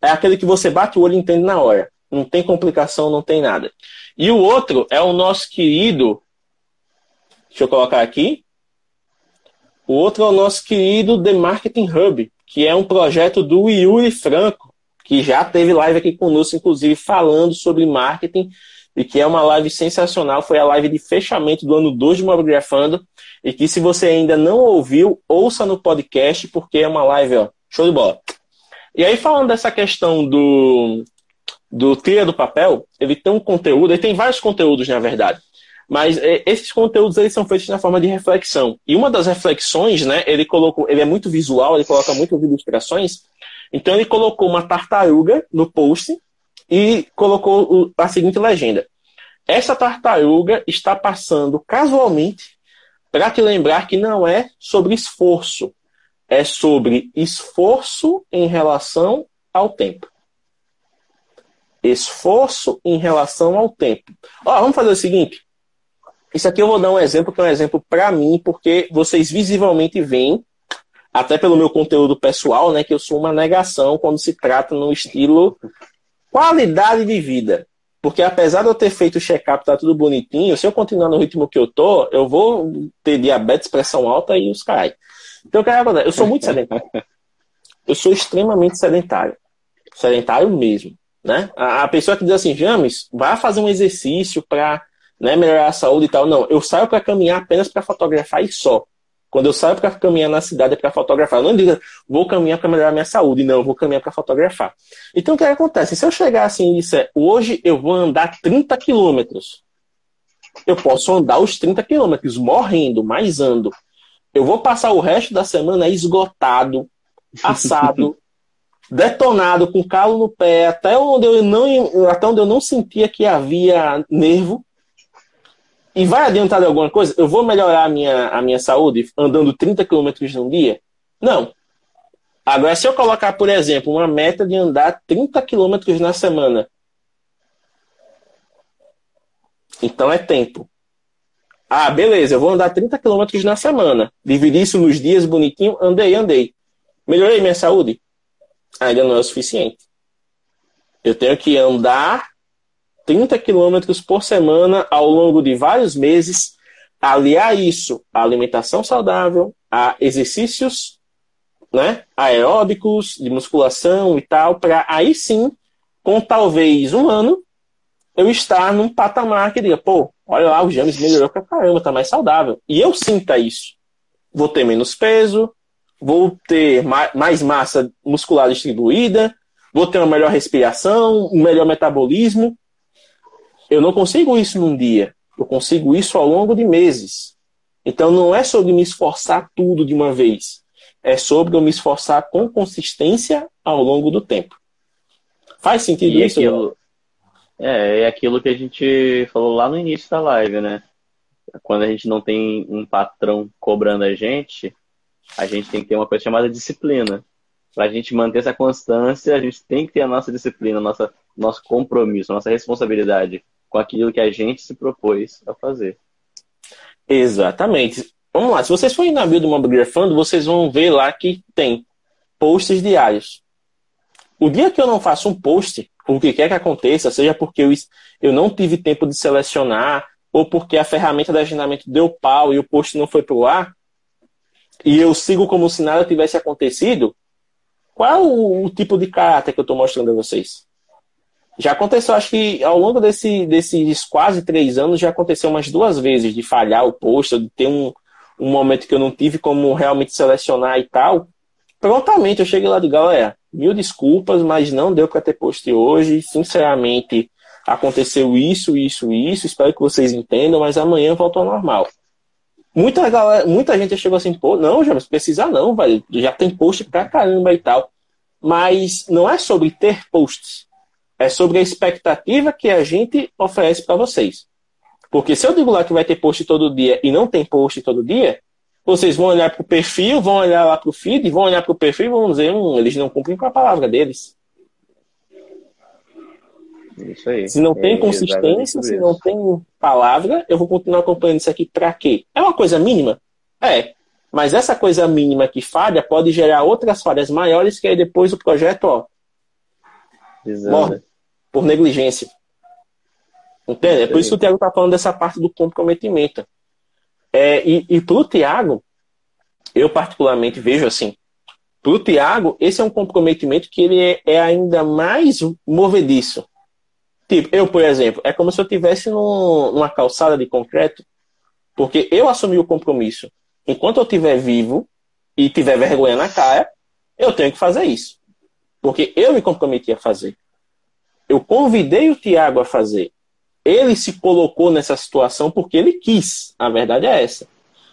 é aquele que você bate o olho e entende na hora. Não tem complicação, não tem nada. E o outro é o nosso querido Deixa eu colocar aqui. O outro é o nosso querido The Marketing Hub, que é um projeto do Yuri Franco, que já teve live aqui conosco, inclusive, falando sobre marketing, e que é uma live sensacional. Foi a live de fechamento do ano 2 de Mobigrafando, e que se você ainda não ouviu, ouça no podcast, porque é uma live, ó, show de bola. E aí, falando dessa questão do, do Tria do Papel, ele tem um conteúdo, ele tem vários conteúdos, na verdade. Mas é, esses conteúdos eles são feitos na forma de reflexão. E uma das reflexões, né, ele colocou, ele é muito visual, ele coloca muitas ilustrações. Então ele colocou uma tartaruga no post e colocou a seguinte legenda: Essa tartaruga está passando casualmente para te lembrar que não é sobre esforço, é sobre esforço em relação ao tempo. Esforço em relação ao tempo. Ó, vamos fazer o seguinte. Isso aqui eu vou dar um exemplo que é um exemplo para mim, porque vocês visivelmente veem, até pelo meu conteúdo pessoal, né, que eu sou uma negação quando se trata no estilo qualidade de vida. Porque apesar de eu ter feito o check-up, tá tudo bonitinho, se eu continuar no ritmo que eu tô, eu vou ter diabetes, pressão alta e os caras. Então, o que acontece? Eu sou muito sedentário. Eu sou extremamente sedentário. Sedentário mesmo. Né? A, a pessoa que diz assim, James, vá fazer um exercício para né, melhorar a saúde e tal. Não, eu saio para caminhar apenas para fotografar e só. Quando eu saio para caminhar na cidade é para fotografar. Eu não diga, vou caminhar para melhorar minha saúde. Não, vou caminhar para fotografar. Então, o que acontece? Se eu chegar assim e disser, hoje eu vou andar 30 quilômetros, eu posso andar os 30 quilômetros morrendo, mas ando. Eu vou passar o resto da semana esgotado, assado, detonado, com calo no pé, até onde eu não, até onde eu não sentia que havia nervo, e vai adiantar de alguma coisa? Eu vou melhorar a minha, a minha saúde andando 30 km num dia? Não. Agora, se eu colocar, por exemplo, uma meta de andar 30 km na semana, então é tempo. Ah, beleza, eu vou andar 30 km na semana. Dividir isso nos dias bonitinho, andei, andei. Melhorei minha saúde? Ainda não é o suficiente. Eu tenho que andar 30 quilômetros por semana ao longo de vários meses, aliar isso à alimentação saudável, a exercícios né, aeróbicos, de musculação e tal, para aí sim, com talvez um ano, eu estar num patamar que diga, pô, olha lá, o James melhorou pra caramba, tá mais saudável. E eu sinta isso. Vou ter menos peso, vou ter mais massa muscular distribuída, vou ter uma melhor respiração, um melhor metabolismo, eu não consigo isso num dia. Eu consigo isso ao longo de meses. Então não é sobre me esforçar tudo de uma vez. É sobre eu me esforçar com consistência ao longo do tempo. Faz sentido e isso? Aquilo, é, é aquilo que a gente falou lá no início da live, né? Quando a gente não tem um patrão cobrando a gente, a gente tem que ter uma coisa chamada disciplina. Para a gente manter essa constância, a gente tem que ter a nossa disciplina, nossa, nosso compromisso, nossa responsabilidade com aquilo que a gente se propôs a fazer. Exatamente. Vamos lá, se vocês forem na bio do Mobile Fund, vocês vão ver lá que tem posts diários. O dia que eu não faço um post, o que quer que aconteça, seja porque eu, eu não tive tempo de selecionar, ou porque a ferramenta de agendamento deu pau e o post não foi para o ar, e eu sigo como se nada tivesse acontecido, qual o, o tipo de caráter que eu estou mostrando a vocês? Já aconteceu, acho que ao longo desse, desses quase três anos, já aconteceu umas duas vezes de falhar o post, de ter um, um momento que eu não tive como realmente selecionar e tal. Prontamente eu cheguei lá de galera, mil desculpas, mas não deu para ter post hoje. Sinceramente, aconteceu isso, isso, isso. Espero que vocês entendam, mas amanhã voltou ao normal. Muita, galera, muita gente chegou assim, pô, não, já precisa não, velho. Já tem post pra caramba e tal. Mas não é sobre ter posts é sobre a expectativa que a gente oferece para vocês. Porque se eu digo lá que vai ter post todo dia e não tem post todo dia, vocês vão olhar para o perfil, vão olhar lá para o feed, vão olhar para o perfil e vão dizer, hum, eles não cumprem com a palavra deles. Isso aí. Se não tem é, consistência, se não tem palavra, eu vou continuar acompanhando isso aqui para quê? É uma coisa mínima? É. Mas essa coisa mínima que falha pode gerar outras falhas maiores que aí depois o projeto, ó, morre por negligência. Entende? É por isso que o Tiago está falando dessa parte do comprometimento. É, e e para o Tiago, eu particularmente vejo assim, para o Tiago, esse é um comprometimento que ele é, é, ainda mais movediço. Tipo, eu, por exemplo, é como se eu estivesse numa calçada de concreto, porque eu assumi o compromisso. Enquanto eu estiver vivo e tiver vergonha na cara, eu tenho que fazer isso. Porque eu me comprometi a fazer. Eu convidei o Tiago a fazer. Ele se colocou nessa situação porque ele quis. A verdade é essa.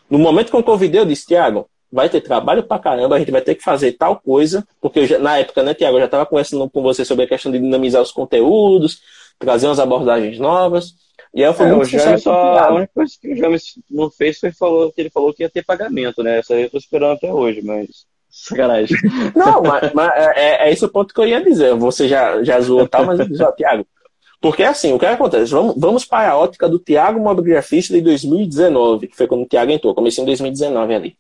No momento que eu convidei, eu disse, Tiago, vai ter trabalho pra caramba, a gente vai ter que fazer tal coisa, porque já, na época, né, Tiago, eu já estava conversando com você sobre a questão de dinamizar os conteúdos, trazer umas abordagens novas. E aí foi é, muito o James só, A única coisa que o James não fez foi falou, que ele falou que ia ter pagamento, né? Isso aí eu tô esperando até hoje, mas. Sacanagem. Não, mas, mas é, é, é, esse o ponto que eu ia dizer. Você já, já zoou tal, mas ó, Tiago. Porque assim, o que acontece? Vamos, vamos para a ótica do Tiago Mobigrafista de 2019, que foi quando o Tiago entrou, comecei em 2019 ali.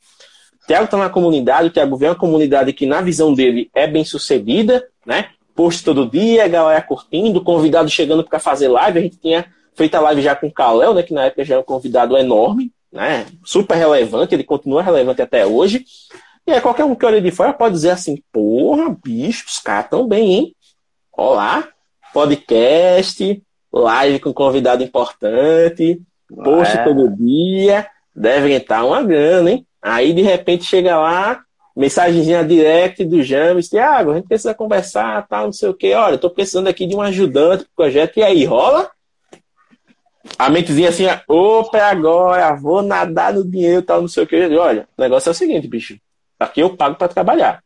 O Tiago está na comunidade, o Tiago vê uma comunidade que, na visão dele, é bem sucedida, né? Post todo dia, a galera curtindo, convidado chegando para fazer live. A gente tinha feito a live já com o Kalel, né? Que na época já era um convidado enorme, né? Super relevante, ele continua relevante até hoje. E aí qualquer um que olha de fora pode dizer assim, porra, bicho, os caras tão bem, hein? Olá, podcast, live com convidado importante, post é. todo dia, devem estar uma grana, hein? Aí de repente chega lá, mensagenzinha direct do James, Tiago, a gente precisa conversar, tal, não sei o que. Olha, eu tô precisando aqui de um ajudante pro projeto, e aí, rola? A mentezinha assim, opa, é agora, vou nadar no dinheiro, tal, não sei o que. Olha, o negócio é o seguinte, bicho. Aqui eu pago para trabalhar.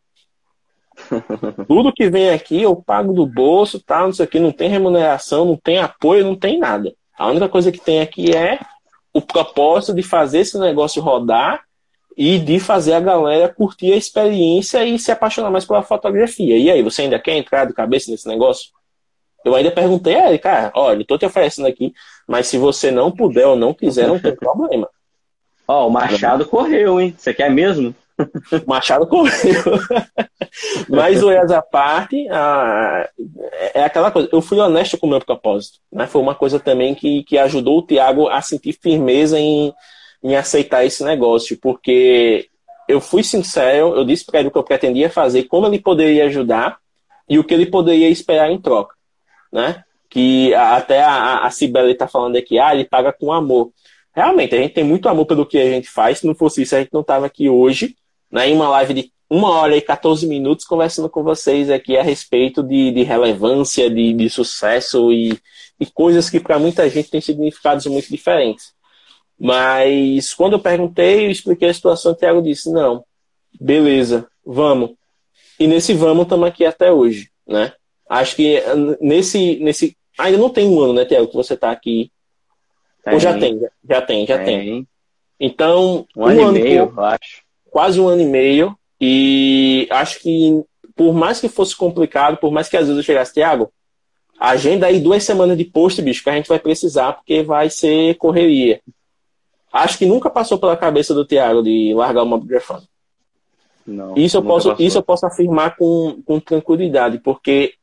Tudo que vem aqui eu pago do bolso, tá? Não sei o que, não tem remuneração, não tem apoio, não tem nada. A única coisa que tem aqui é o propósito de fazer esse negócio rodar e de fazer a galera curtir a experiência e se apaixonar mais pela fotografia. E aí, você ainda quer entrar de cabeça nesse negócio? Eu ainda perguntei a ele, cara, olha, eu tô te oferecendo aqui, mas se você não puder ou não quiser, não tem problema. Ó, oh, o Machado correu, hein? Você quer mesmo? Machado correu. Mas o essa parte, é aquela coisa. Eu fui honesto com o meu propósito. Né? Foi uma coisa também que, que ajudou o Tiago a sentir firmeza em, em aceitar esse negócio, porque eu fui sincero, eu disse para ele o que eu pretendia fazer, como ele poderia ajudar e o que ele poderia esperar em troca. Né? Que até a, a Cibele está falando aqui, ah, ele paga com amor. Realmente, a gente tem muito amor pelo que a gente faz. Se não fosse isso, a gente não estava aqui hoje né, em uma live de uma hora e 14 minutos conversando com vocês aqui a respeito de, de relevância, de, de sucesso e, e coisas que para muita gente têm significados muito diferentes. Mas quando eu perguntei, eu expliquei a situação, o Thiago disse: não, beleza, vamos. E nesse vamos estamos aqui até hoje, né? Acho que nesse, nesse. Ainda não tem um ano, né, Thiago, que você está aqui. Tem. Ou já tem? Já tem, já tem. tem. Então. Um, um ano, ano e meio, eu acho quase um ano e meio. E acho que, por mais que fosse complicado, por mais que às vezes eu chegasse, Tiago, agenda aí duas semanas de post, bicho, que a gente vai precisar, porque vai ser correria. Acho que nunca passou pela cabeça do Tiago de largar uma grafando. Não, isso eu posso, isso eu posso afirmar com, com tranquilidade, porque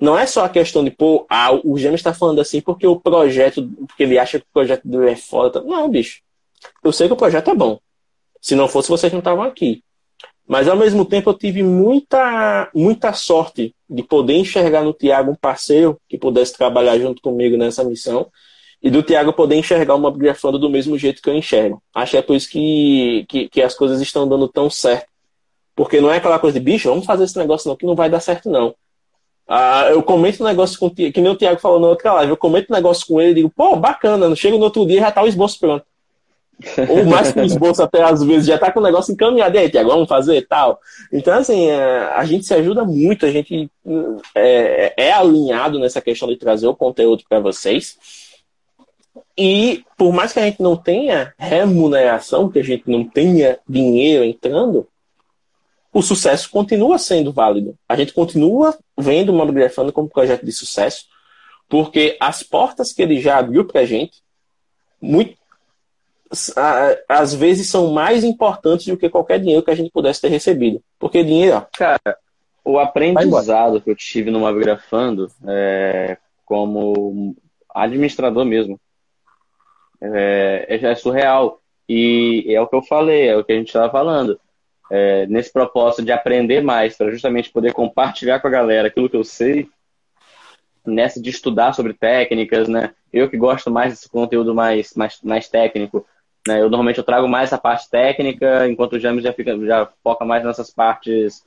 não é só a questão de, pô, ah, o Gêmeo está falando assim porque o projeto, porque ele acha que o projeto dele é foda. Não, bicho. Eu sei que o projeto é bom. Se não fosse, vocês não estavam aqui. Mas ao mesmo tempo eu tive muita, muita sorte de poder enxergar no Tiago um parceiro que pudesse trabalhar junto comigo nessa missão e do Tiago poder enxergar uma grafando do mesmo jeito que eu enxergo. Acho que é por isso que, que, que, as coisas estão dando tão certo. Porque não é aquela coisa de bicho, vamos fazer esse negócio não, que não vai dar certo não. Ah, eu comento um negócio com o Tiago, que nem o Tiago falou na outra live, eu comento um negócio com ele e digo, pô, bacana, não chega no outro dia já tá o esboço pronto. Ou mais que o esboço até às vezes já tá com o negócio encaminhado, aí, Tiago, vamos fazer tal. Então, assim, é, a gente se ajuda muito, a gente é, é alinhado nessa questão de trazer o conteúdo para vocês. E por mais que a gente não tenha remuneração, que a gente não tenha dinheiro entrando, o sucesso continua sendo válido. A gente continua vendo o Mobigrafando como projeto de sucesso, porque as portas que ele já abriu para a gente, muito, às vezes são mais importantes do que qualquer dinheiro que a gente pudesse ter recebido. Porque dinheiro, ó, Cara, o aprendizado que eu tive no Mabigrafando é, como administrador mesmo é, é, é, surreal. E é o que eu falei, é o que a gente estava falando. É, nesse propósito de aprender mais, para justamente poder compartilhar com a galera aquilo que eu sei, nessa de estudar sobre técnicas, né? Eu que gosto mais desse conteúdo mais, mais, mais técnico, né? Eu normalmente eu trago mais a parte técnica, enquanto o James já, fica, já foca mais nessas partes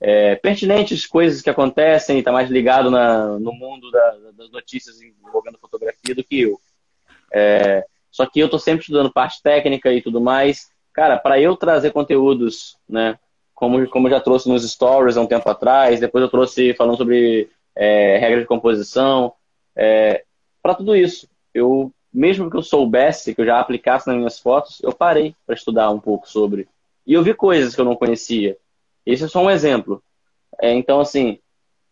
é, pertinentes, coisas que acontecem, está mais ligado na, no mundo da, das notícias envolvendo fotografia do que eu. É, só que eu estou sempre estudando parte técnica e tudo mais. Cara, para eu trazer conteúdos, né? Como, como eu já trouxe nos stories há um tempo atrás, depois eu trouxe falando sobre é, regra de composição, é, para tudo isso eu mesmo que eu soubesse, que eu já aplicasse nas minhas fotos, eu parei para estudar um pouco sobre. E eu vi coisas que eu não conhecia. Esse é só um exemplo. É, então, assim,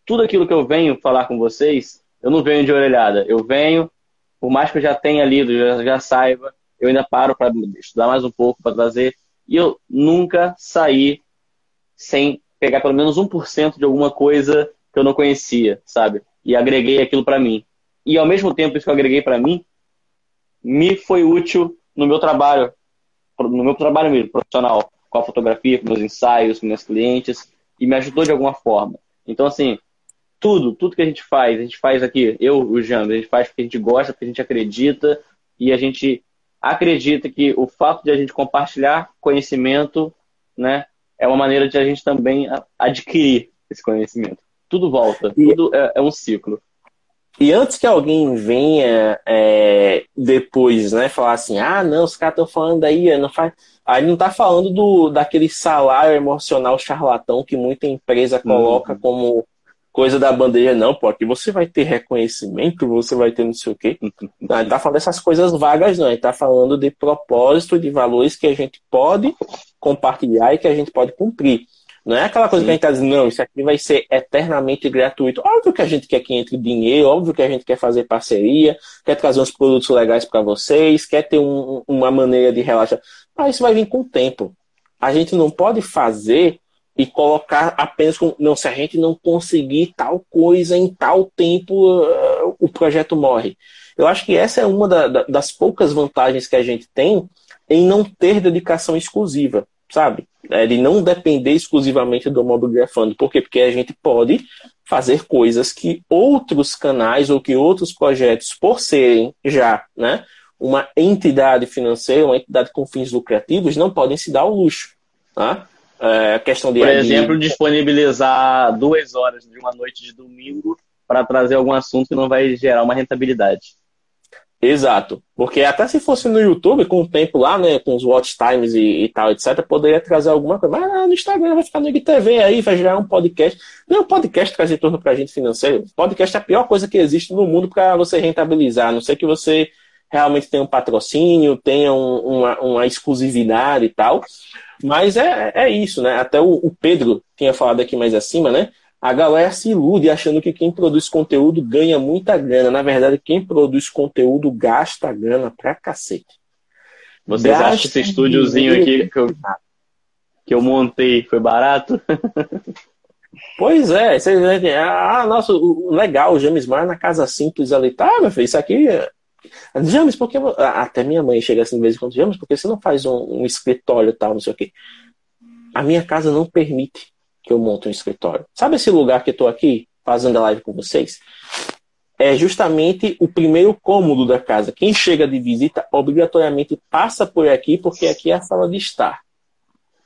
tudo aquilo que eu venho falar com vocês, eu não venho de orelhada. Eu venho, por mais que eu já tenha lido, já, já saiba, eu ainda paro para estudar mais um pouco, para trazer. E eu nunca saí sem pegar pelo menos 1% de alguma coisa que eu não conhecia, sabe? E agreguei aquilo para mim. E ao mesmo tempo, isso que eu agreguei para mim, me foi útil no meu trabalho, no meu trabalho mesmo, profissional, com a fotografia, com meus ensaios, com meus clientes, e me ajudou de alguma forma. Então, assim, tudo, tudo que a gente faz, a gente faz aqui, eu, o James, a gente faz porque a gente gosta, porque a gente acredita, e a gente acredita que o fato de a gente compartilhar conhecimento, né, é uma maneira de a gente também adquirir esse conhecimento. Tudo volta, tudo é, é um ciclo. E antes que alguém venha é, depois, né, falar assim, ah, não, os caras estão falando aí, não faz. Aí não está falando do, daquele salário emocional charlatão que muita empresa coloca uhum. como coisa da bandeira, não, pô, aqui você vai ter reconhecimento, você vai ter não sei o quê. Não, ele tá falando dessas coisas vagas, não. Ele tá falando de propósito, de valores que a gente pode compartilhar e que a gente pode cumprir. Não é aquela coisa Sim. que a gente está dizendo, não, isso aqui vai ser eternamente gratuito. Óbvio que a gente quer que entre dinheiro, óbvio que a gente quer fazer parceria, quer trazer uns produtos legais para vocês, quer ter um, uma maneira de relaxar. Mas isso vai vir com o tempo. A gente não pode fazer e colocar apenas com. Não, se a gente não conseguir tal coisa em tal tempo, uh, o projeto morre. Eu acho que essa é uma da, da, das poucas vantagens que a gente tem em não ter dedicação exclusiva, sabe? É, de não depender exclusivamente do Mobile Grafando. Por quê? Porque a gente pode fazer coisas que outros canais ou que outros projetos, por serem já né, uma entidade financeira, uma entidade com fins lucrativos, não podem se dar ao luxo. Tá? É, questão de, por exemplo, de... disponibilizar duas horas de uma noite de domingo para trazer algum assunto que não vai gerar uma rentabilidade. Exato. Porque até se fosse no YouTube, com o tempo lá, né, com os watch times e, e tal, etc., poderia trazer alguma coisa. Mas ah, no Instagram vai ficar no IGTV aí, vai gerar um podcast. Não, podcast traz retorno para a gente financeiro. Podcast é a pior coisa que existe no mundo para você rentabilizar. A não ser que você realmente tenha um patrocínio, tenha um, uma, uma exclusividade e tal. Mas é, é isso, né? Até o, o Pedro tinha falado aqui mais acima, né? a galera se ilude achando que quem produz conteúdo ganha muita grana. Na verdade, quem produz conteúdo gasta grana pra cacete. Vocês gasta acham que esse estúdiozinho aqui que eu, que eu montei foi barato? Pois é, você, ah, nossa, legal, o James Mar na casa simples ali, tá, meu filho, isso aqui. James, porque. Até minha mãe chega assim de vez em quando, James, porque você não faz um, um escritório tal, não sei o quê. A minha casa não permite que eu monto um escritório. Sabe esse lugar que eu estou aqui fazendo a live com vocês? É justamente o primeiro cômodo da casa. Quem chega de visita obrigatoriamente passa por aqui, porque aqui é a sala de estar.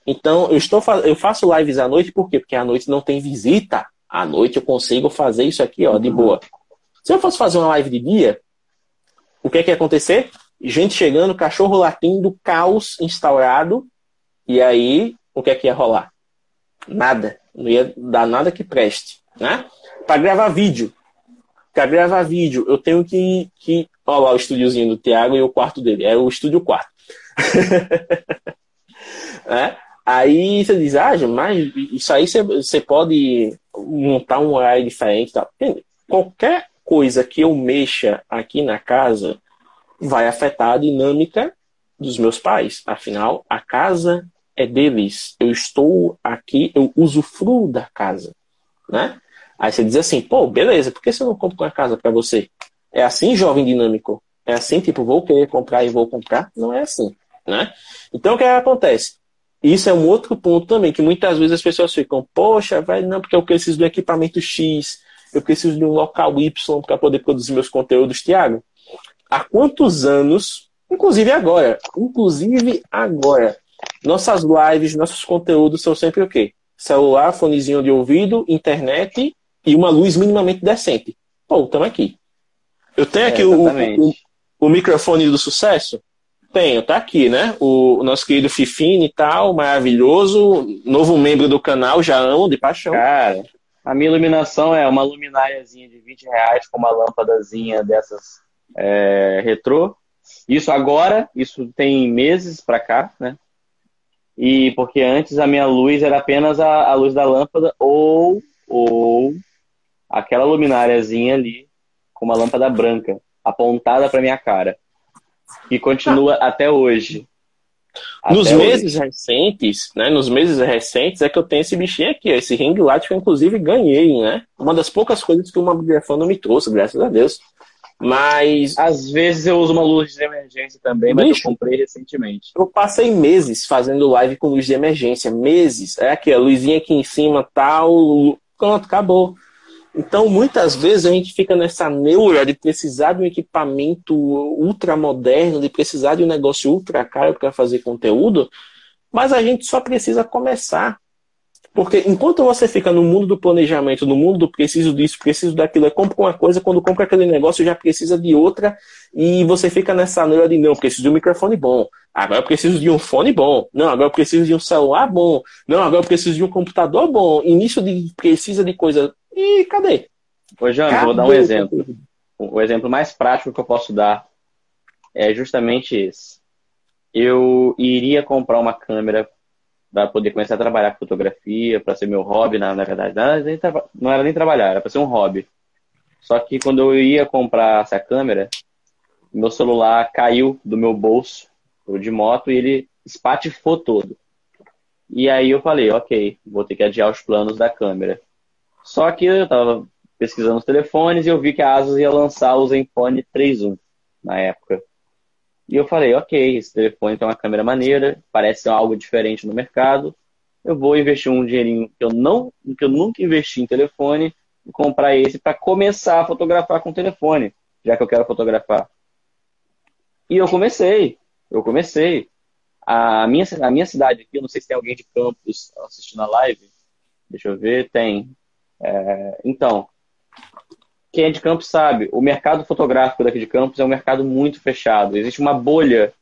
Então, eu, estou, eu faço lives à noite, por quê? Porque à noite não tem visita. À noite eu consigo fazer isso aqui, ó, de boa. Se eu fosse fazer uma live de dia, o que é que ia acontecer? Gente chegando, cachorro latindo, caos instaurado, e aí o que é que ia rolar? Nada. Não ia dar nada que preste. Né? Para gravar vídeo. Para gravar vídeo, eu tenho que, que. Olha lá o estúdiozinho do Thiago e o quarto dele. É o estúdio quarto. é? Aí você diz, ah, mas isso aí você, você pode montar um horário diferente. Tá? Qualquer coisa que eu mexa aqui na casa vai afetar a dinâmica dos meus pais. Afinal, a casa é deles. Eu estou aqui, eu usufruo da casa, né? Aí você diz assim, pô, beleza, por que você não compra uma casa para você? É assim, jovem dinâmico? É assim, tipo, vou querer comprar e vou comprar? Não é assim, né? Então, o que acontece? Isso é um outro ponto também, que muitas vezes as pessoas ficam, poxa, vai, não, porque eu preciso do equipamento X, eu preciso de um local Y para poder produzir meus conteúdos, Tiago. Há quantos anos, inclusive agora, inclusive agora, nossas lives, nossos conteúdos são sempre o quê? Celular, fonezinho de ouvido, internet e uma luz minimamente decente. Pô, estamos aqui. Eu tenho aqui é, o, o, o, microfone do sucesso? Tenho, tá aqui, né? O, o nosso querido Fifine e tal, maravilhoso, novo membro do canal, já amo de paixão. Cara, a minha iluminação é uma lumináriazinha de 20 reais com uma lâmpadazinha dessas é, retrô. Isso agora, isso tem meses para cá, né? E porque antes a minha luz era apenas a, a luz da lâmpada ou, ou aquela lumináriazinha ali com uma lâmpada branca apontada para minha cara. E continua até hoje. Nos Até meses hoje. recentes, né? Nos meses recentes é que eu tenho esse bichinho aqui, esse ring light que eu inclusive ganhei, né? Uma das poucas coisas que uma grafando me trouxe, graças a Deus. Mas. Às vezes eu uso uma luz de emergência também, mas Bicho, eu comprei recentemente. Eu passei meses fazendo live com luz de emergência. Meses. É aqui, a luzinha aqui em cima, tal. Pronto, acabou. Então, muitas vezes a gente fica nessa neura de precisar de um equipamento ultra moderno, de precisar de um negócio ultra caro para fazer conteúdo, mas a gente só precisa começar. Porque enquanto você fica no mundo do planejamento, no mundo do preciso disso, preciso daquilo, é compra uma coisa, quando compra aquele negócio já precisa de outra, e você fica nessa neura de não, preciso de um microfone bom, agora eu preciso de um fone bom, não, agora eu preciso de um celular bom, não, agora eu preciso de um computador bom, início de precisa de coisa e cadê? Ô, Jânio, vou dar um exemplo. O exemplo mais prático que eu posso dar é justamente esse. Eu iria comprar uma câmera para poder começar a trabalhar com fotografia, para ser meu hobby, na, na verdade. Não, não era nem trabalhar, era para ser um hobby. Só que quando eu ia comprar essa câmera, meu celular caiu do meu bolso de moto e ele espatifou todo. E aí eu falei, ok, vou ter que adiar os planos da câmera. Só que eu estava pesquisando os telefones e eu vi que a Asus ia lançar o Zenfone 3.1 na época. E eu falei, ok, esse telefone tem uma câmera maneira, parece algo diferente no mercado. Eu vou investir um dinheirinho que eu não, que eu nunca investi em telefone e comprar esse para começar a fotografar com telefone, já que eu quero fotografar. E eu comecei, eu comecei. A minha, a minha cidade aqui, eu não sei se tem alguém de campus assistindo a live. Deixa eu ver, tem. É, então, quem é de Campos sabe, o mercado fotográfico daqui de Campos é um mercado muito fechado. Existe uma bolha,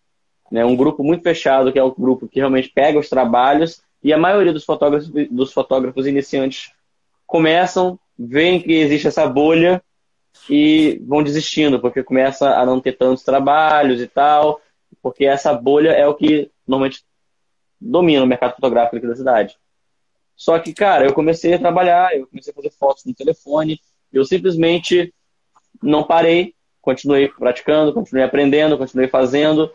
né, um grupo muito fechado, que é o grupo que realmente pega os trabalhos, e a maioria dos fotógrafos, dos fotógrafos iniciantes começam, veem que existe essa bolha e vão desistindo, porque começa a não ter tantos trabalhos e tal, porque essa bolha é o que normalmente domina o mercado fotográfico aqui da cidade. Só que, cara, eu comecei a trabalhar, eu comecei a fazer fotos no telefone, eu simplesmente não parei, continuei praticando, continuei aprendendo, continuei fazendo,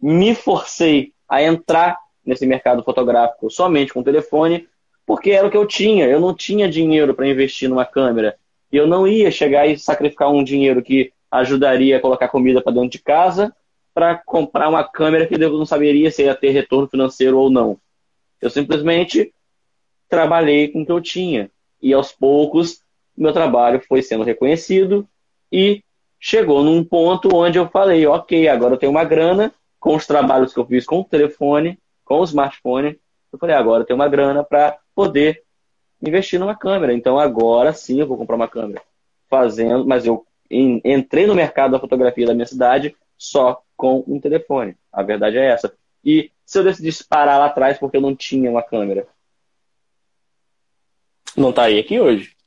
me forcei a entrar nesse mercado fotográfico somente com telefone, porque era o que eu tinha. Eu não tinha dinheiro para investir numa câmera. E eu não ia chegar e sacrificar um dinheiro que ajudaria a colocar comida para dentro de casa para comprar uma câmera que eu não saberia se ia ter retorno financeiro ou não. Eu simplesmente trabalhei com o que eu tinha. E aos poucos, meu trabalho foi sendo reconhecido e chegou num ponto onde eu falei, ok, agora eu tenho uma grana com os trabalhos que eu fiz com o telefone, com o smartphone. Eu falei, agora eu tenho uma grana para poder investir numa câmera. Então agora sim eu vou comprar uma câmera. Fazendo, mas eu entrei no mercado da fotografia da minha cidade só com um telefone. A verdade é essa. E se eu decidisse parar lá atrás porque eu não tinha uma câmera, não estaria aqui hoje.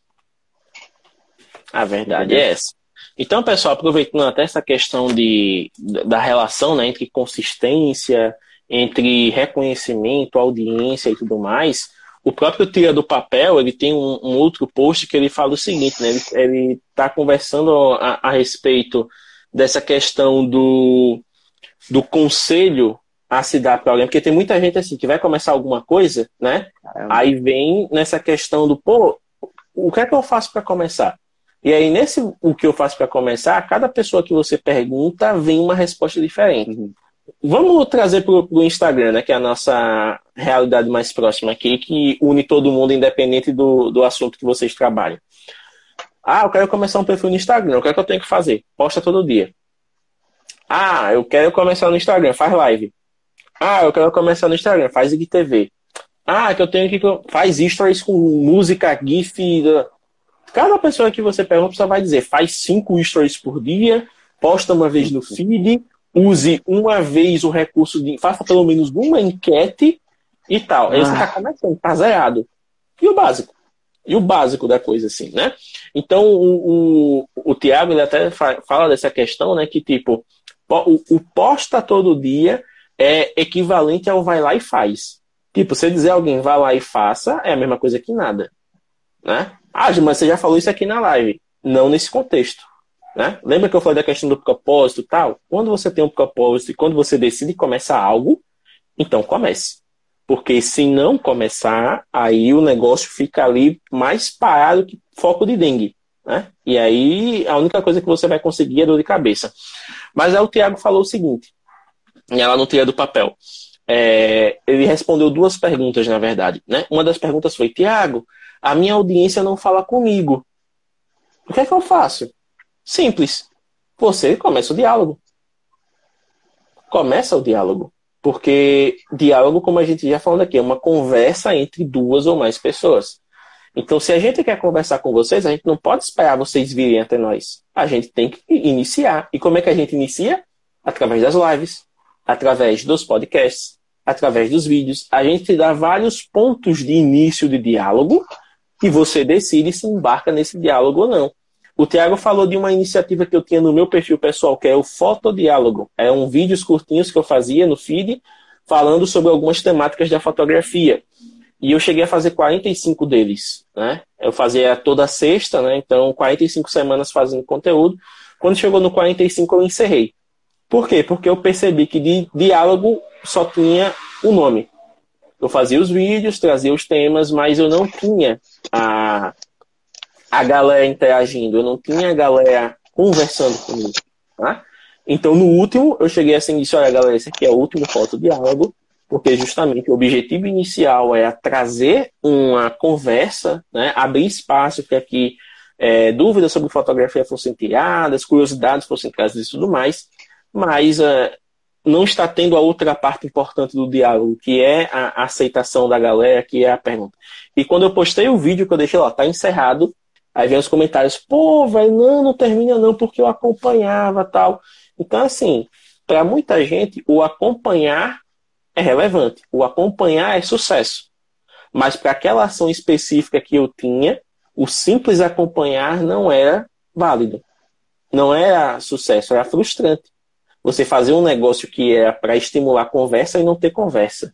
A verdade é essa. Então, pessoal, aproveitando até essa questão de, da relação né, entre consistência, entre reconhecimento, audiência e tudo mais, o próprio Tira do Papel, ele tem um, um outro post que ele fala o seguinte, né, ele está conversando a, a, respeito dessa questão do, do conselho a se dar para alguém, porque tem muita gente assim que vai começar alguma coisa, né? Caramba. Aí vem nessa questão do, pô, o que é que eu faço para começar? E aí, nesse o que eu faço para começar, cada pessoa que você pergunta vem uma resposta diferente. Uhum. Vamos trazer para o Instagram, né, que é a nossa realidade mais próxima aqui, que une todo mundo, independente do, do assunto que vocês trabalham. Ah, eu quero começar um perfil no Instagram, o que é que eu tenho que fazer? Posta todo dia. Ah, eu quero começar no Instagram, faz live. Ah, eu quero começar no Instagram, faz IGTV. Ah, que eu tenho que. Faz stories com música, GIF. Cada pessoa que você pergunta só vai dizer: faz cinco stories por dia, posta uma vez no feed, use uma vez o recurso de. faça pelo menos uma enquete e tal. Aí você tá ah. começando, tá zerado. E o básico? E o básico da coisa, assim, né? Então, o, o, o Tiago, ele até fala dessa questão, né? Que, tipo, o, o posta todo dia é equivalente ao vai lá e faz. Tipo, você dizer a alguém vai lá e faça, é a mesma coisa que nada. Né? Ah, mas você já falou isso aqui na live. Não nesse contexto. Né? Lembra que eu falei da questão do propósito tal? Quando você tem um propósito e quando você decide começar algo, então comece. Porque se não começar, aí o negócio fica ali mais parado que foco de dengue. Né? E aí a única coisa que você vai conseguir é dor de cabeça. Mas aí o Tiago falou o seguinte, e ela não tira do papel. É, ele respondeu duas perguntas, na verdade. Né? Uma das perguntas foi, Tiago, a minha audiência não fala comigo. O que é que eu faço? Simples. Você começa o diálogo. Começa o diálogo. Porque diálogo, como a gente já falou aqui, é uma conversa entre duas ou mais pessoas. Então, se a gente quer conversar com vocês, a gente não pode esperar vocês virem até nós. A gente tem que iniciar. E como é que a gente inicia? Através das lives, através dos podcasts, através dos vídeos. A gente dá vários pontos de início de diálogo e você decide se embarca nesse diálogo ou não. O Tiago falou de uma iniciativa que eu tinha no meu perfil pessoal, que é o Fotodiálogo. É um vídeos curtinhos que eu fazia no feed, falando sobre algumas temáticas da fotografia. E eu cheguei a fazer 45 deles, né? Eu fazia toda sexta, né? Então, 45 semanas fazendo conteúdo. Quando chegou no 45, eu encerrei. Por quê? Porque eu percebi que de diálogo só tinha o nome. Eu fazia os vídeos, trazia os temas, mas eu não tinha a, a galera interagindo, eu não tinha a galera conversando comigo. Tá? Então, no último, eu cheguei assim e disse: olha, galera, esse aqui é o último foto diálogo porque justamente o objetivo inicial é trazer uma conversa, né, abrir espaço para que é, dúvidas sobre fotografia fossem tiradas, curiosidades fossem trazidas e tudo mais, mas é, não está tendo a outra parte importante do diálogo, que é a aceitação da galera, que é a pergunta. E quando eu postei o vídeo que eu deixei lá, tá encerrado, aí vem os comentários, pô, velho, não, não termina não, porque eu acompanhava tal. Então, assim, para muita gente, o acompanhar é relevante. O acompanhar é sucesso. Mas para aquela ação específica que eu tinha, o simples acompanhar não era válido. Não era sucesso, era frustrante. Você fazer um negócio que era para estimular conversa e não ter conversa.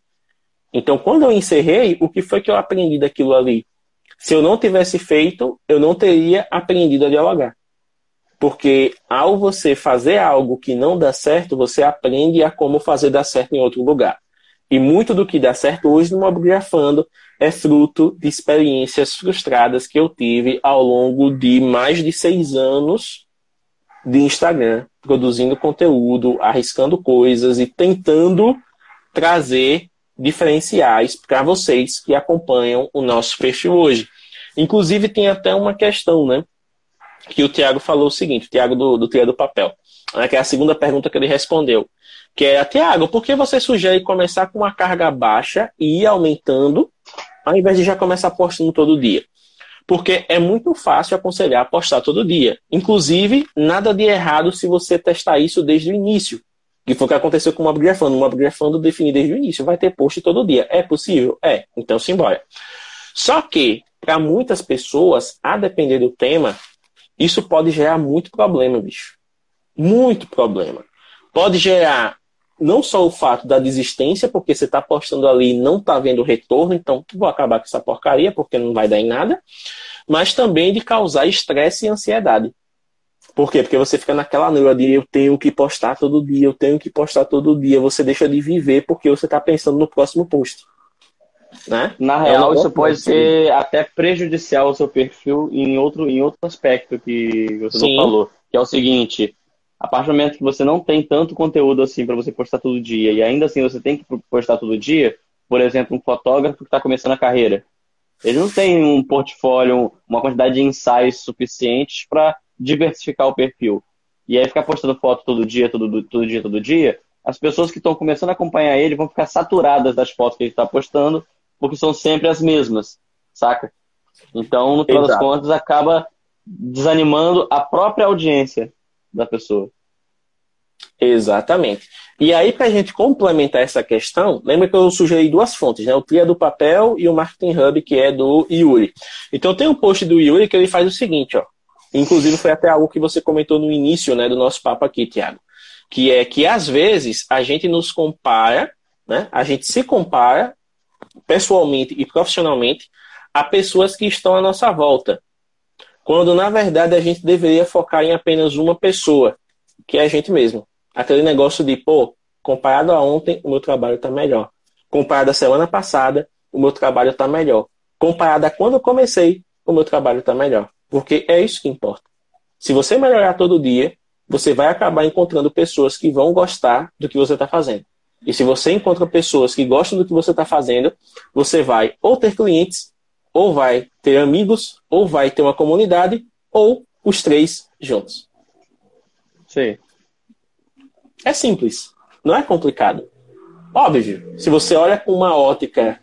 Então, quando eu encerrei, o que foi que eu aprendi daquilo ali? Se eu não tivesse feito, eu não teria aprendido a dialogar. Porque ao você fazer algo que não dá certo, você aprende a como fazer dar certo em outro lugar. E muito do que dá certo hoje no Mobgrafando é fruto de experiências frustradas que eu tive ao longo de mais de seis anos de Instagram, produzindo conteúdo, arriscando coisas e tentando trazer diferenciais para vocês que acompanham o nosso perfil hoje. Inclusive, tem até uma questão, né? Que o Tiago falou o seguinte, o Tiago do, do Tria do Papel, né, que é a segunda pergunta que ele respondeu que é, Tiago, por que você sugere começar com uma carga baixa e ir aumentando, ao invés de já começar postando todo dia? Porque é muito fácil aconselhar postar todo dia. Inclusive, nada de errado se você testar isso desde o início. Que foi o que aconteceu com o Mobgrafando. O Mobgrafando defini desde o início. Vai ter post todo dia. É possível? É. Então, simbora. Só que, para muitas pessoas, a depender do tema, isso pode gerar muito problema, bicho. Muito problema. Pode gerar não só o fato da desistência, porque você está postando ali e não está vendo retorno, então vou acabar com essa porcaria, porque não vai dar em nada, mas também de causar estresse e ansiedade. Por quê? Porque você fica naquela neura de eu tenho que postar todo dia, eu tenho que postar todo dia, você deixa de viver porque você está pensando no próximo post. Né? Na é real, isso pode ser até prejudicial ao seu perfil em outro, em outro aspecto que você Sim. não falou, que é o seguinte, a partir do momento que você não tem tanto conteúdo assim para você postar todo dia e ainda assim você tem que postar todo dia, por exemplo, um fotógrafo que está começando a carreira, ele não tem um portfólio, uma quantidade de ensaios suficientes para diversificar o perfil. E aí ficar postando foto todo dia, todo, todo dia, todo dia, as pessoas que estão começando a acompanhar ele vão ficar saturadas das fotos que ele está postando, porque são sempre as mesmas, saca? Então, no final das contas, acaba desanimando a própria audiência da pessoa. Exatamente. E aí, para a gente complementar essa questão, lembra que eu sugeri duas fontes, né? O Tria do Papel e o Marketing Hub, que é do Yuri. Então tem um post do Yuri que ele faz o seguinte, ó. Inclusive foi até algo que você comentou no início né, do nosso papo aqui, Tiago. Que é que às vezes a gente nos compara, né? A gente se compara pessoalmente e profissionalmente a pessoas que estão à nossa volta. Quando na verdade a gente deveria focar em apenas uma pessoa, que é a gente mesmo. Aquele negócio de, pô, comparado a ontem, o meu trabalho está melhor. Comparado à semana passada, o meu trabalho está melhor. Comparado a quando eu comecei, o meu trabalho está melhor. Porque é isso que importa. Se você melhorar todo dia, você vai acabar encontrando pessoas que vão gostar do que você está fazendo. E se você encontra pessoas que gostam do que você está fazendo, você vai ou ter clientes, ou vai ter amigos, ou vai ter uma comunidade, ou os três juntos. Sim. É simples, não é complicado. Óbvio, se você olha com uma ótica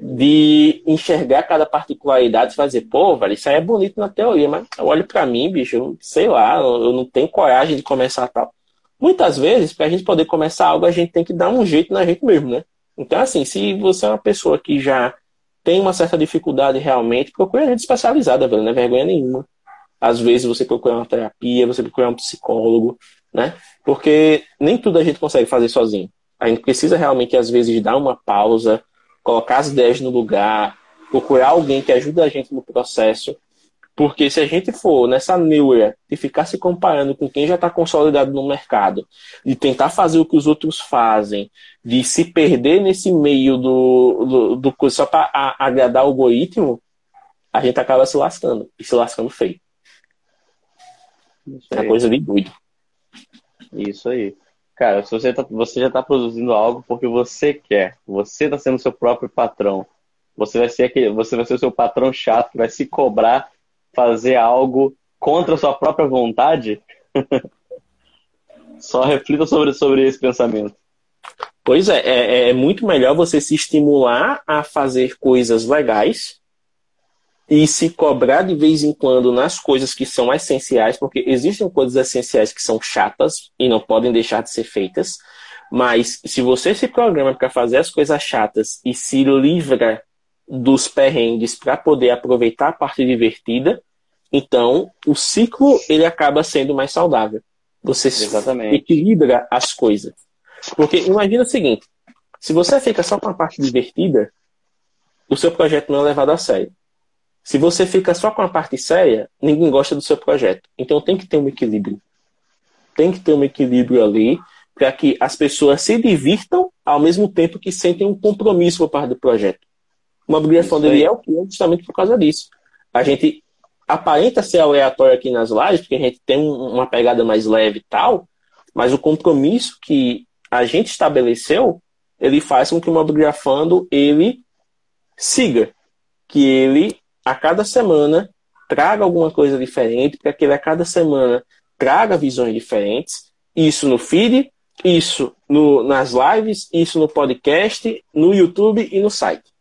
de enxergar cada particularidade e fazer, pô, velho, isso aí é bonito na teoria, mas olha para mim, bicho, eu, sei lá, eu não tenho coragem de começar tal. Muitas vezes, para a gente poder começar algo, a gente tem que dar um jeito na gente mesmo, né? Então, assim, se você é uma pessoa que já tem uma certa dificuldade realmente, procure a gente especializada, velho, não é vergonha nenhuma. Às vezes você procura uma terapia, você procura um psicólogo, né? Porque nem tudo a gente consegue fazer sozinho. A gente precisa realmente, às vezes, dar uma pausa, colocar as ideias no lugar, procurar alguém que ajude a gente no processo. Porque se a gente for nessa neura de ficar se comparando com quem já está consolidado no mercado, de tentar fazer o que os outros fazem, de se perder nesse meio do, do, do só para agradar o algoritmo, a gente acaba se lascando. E se lascando feio. É coisa de doido. Isso aí. Cara, se você, tá, você já está produzindo algo porque você quer, você está sendo seu próprio patrão. Você vai ser aquele, você vai ser o seu patrão chato que vai se cobrar fazer algo contra a sua própria vontade. Só reflita sobre, sobre esse pensamento. Pois é, é, é muito melhor você se estimular a fazer coisas legais e se cobrar de vez em quando nas coisas que são essenciais, porque existem coisas essenciais que são chatas e não podem deixar de ser feitas, mas se você se programa para fazer as coisas chatas e se livra dos perrengues para poder aproveitar a parte divertida, então o ciclo ele acaba sendo mais saudável. Você Exatamente. equilibra as coisas. Porque imagina o seguinte, se você fica só com a parte divertida, o seu projeto não é levado a sério. Se você fica só com a parte séria, ninguém gosta do seu projeto. Então tem que ter um equilíbrio. Tem que ter um equilíbrio ali para que as pessoas se divirtam ao mesmo tempo que sentem um compromisso por parte do projeto. Uma obrigação dele é o que é justamente por causa disso. A gente aparenta ser aleatório aqui nas lives, porque a gente tem uma pegada mais leve e tal, mas o compromisso que a gente estabeleceu, ele faz com que o Mobigrafando ele siga, que ele a cada semana traga alguma coisa diferente, para que ele a cada semana traga visões diferentes. Isso no feed, isso no, nas lives, isso no podcast, no YouTube e no site.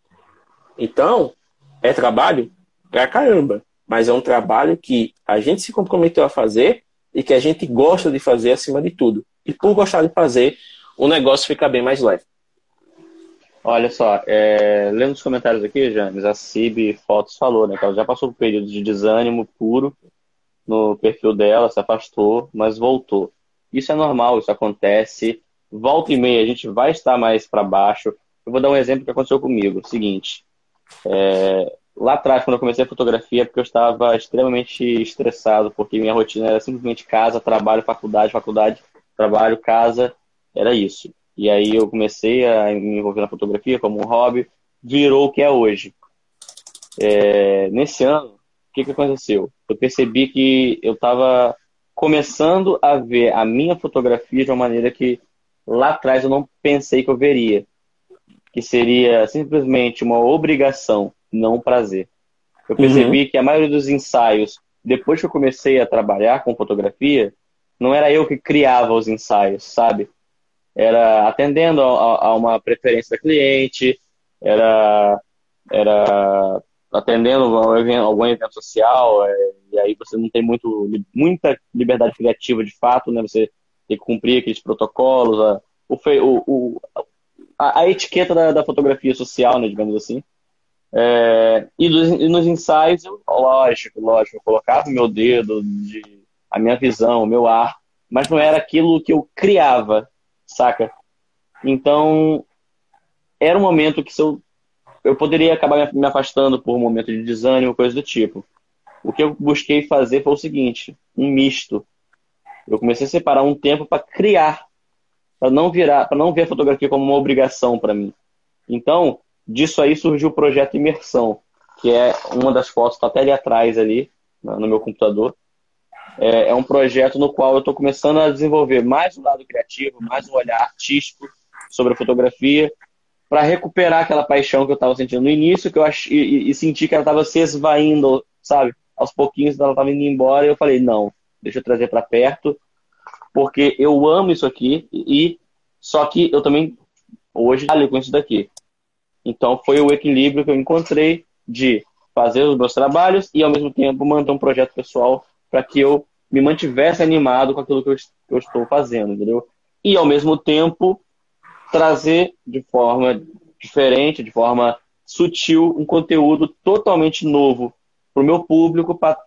Então, é trabalho pra caramba, mas é um trabalho que a gente se comprometeu a fazer e que a gente gosta de fazer acima de tudo. E por gostar de fazer, o negócio fica bem mais leve. Olha só, é, lendo os comentários aqui, James, a Cib Fotos falou, né, que ela já passou por um período de desânimo puro no perfil dela, se afastou, mas voltou. Isso é normal, isso acontece. Volta e meia, a gente vai estar mais para baixo. Eu vou dar um exemplo que aconteceu comigo. Seguinte, é, lá atrás, quando eu comecei a fotografia, porque eu estava extremamente estressado, porque minha rotina era simplesmente casa, trabalho, faculdade, faculdade, trabalho, casa, era isso. E aí eu comecei a me envolver na fotografia como um hobby, virou o que é hoje. É, nesse ano, o que, que aconteceu? Eu percebi que eu estava começando a ver a minha fotografia de uma maneira que lá atrás eu não pensei que eu veria. Que seria simplesmente uma obrigação, não um prazer. Eu percebi uhum. que a maioria dos ensaios, depois que eu comecei a trabalhar com fotografia, não era eu que criava os ensaios, sabe? era atendendo a, a uma preferência da cliente, era, era atendendo algum evento, algum evento social, é, e aí você não tem muito, muita liberdade criativa de fato, né? Você tem que cumprir aqueles protocolos, a, o, o, a, a, etiqueta da, da, fotografia social, né, digamos assim. É, e, dos, e, nos ensaios, eu, lógico, lógico, eu colocava o meu dedo, de, a minha visão, o meu ar, mas não era aquilo que eu criava, saca? Então, era um momento que se eu, eu poderia acabar me afastando por um momento de desânimo, coisa do tipo. O que eu busquei fazer foi o seguinte, um misto. Eu comecei a separar um tempo para criar, para não virar, para não ver a fotografia como uma obrigação para mim. Então, disso aí surgiu o projeto Imersão, que é uma das fotos, está até ali atrás ali, no meu computador. É, é um projeto no qual eu estou começando a desenvolver mais o lado criativo, mais um olhar artístico sobre a fotografia, para recuperar aquela paixão que eu estava sentindo no início, que eu ach... e, e senti que ela estava se esvaindo, sabe? Aos pouquinhos ela estava indo embora, e eu falei, não, deixa eu trazer para perto, porque eu amo isso aqui, e só que eu também hoje trabalho com isso daqui. Então foi o equilíbrio que eu encontrei de fazer os meus trabalhos e ao mesmo tempo manter um projeto pessoal para que eu me mantivesse animado com aquilo que eu, que eu, estou fazendo, entendeu? E ao mesmo tempo trazer de forma diferente, de forma sutil, um conteúdo totalmente novo para o meu público para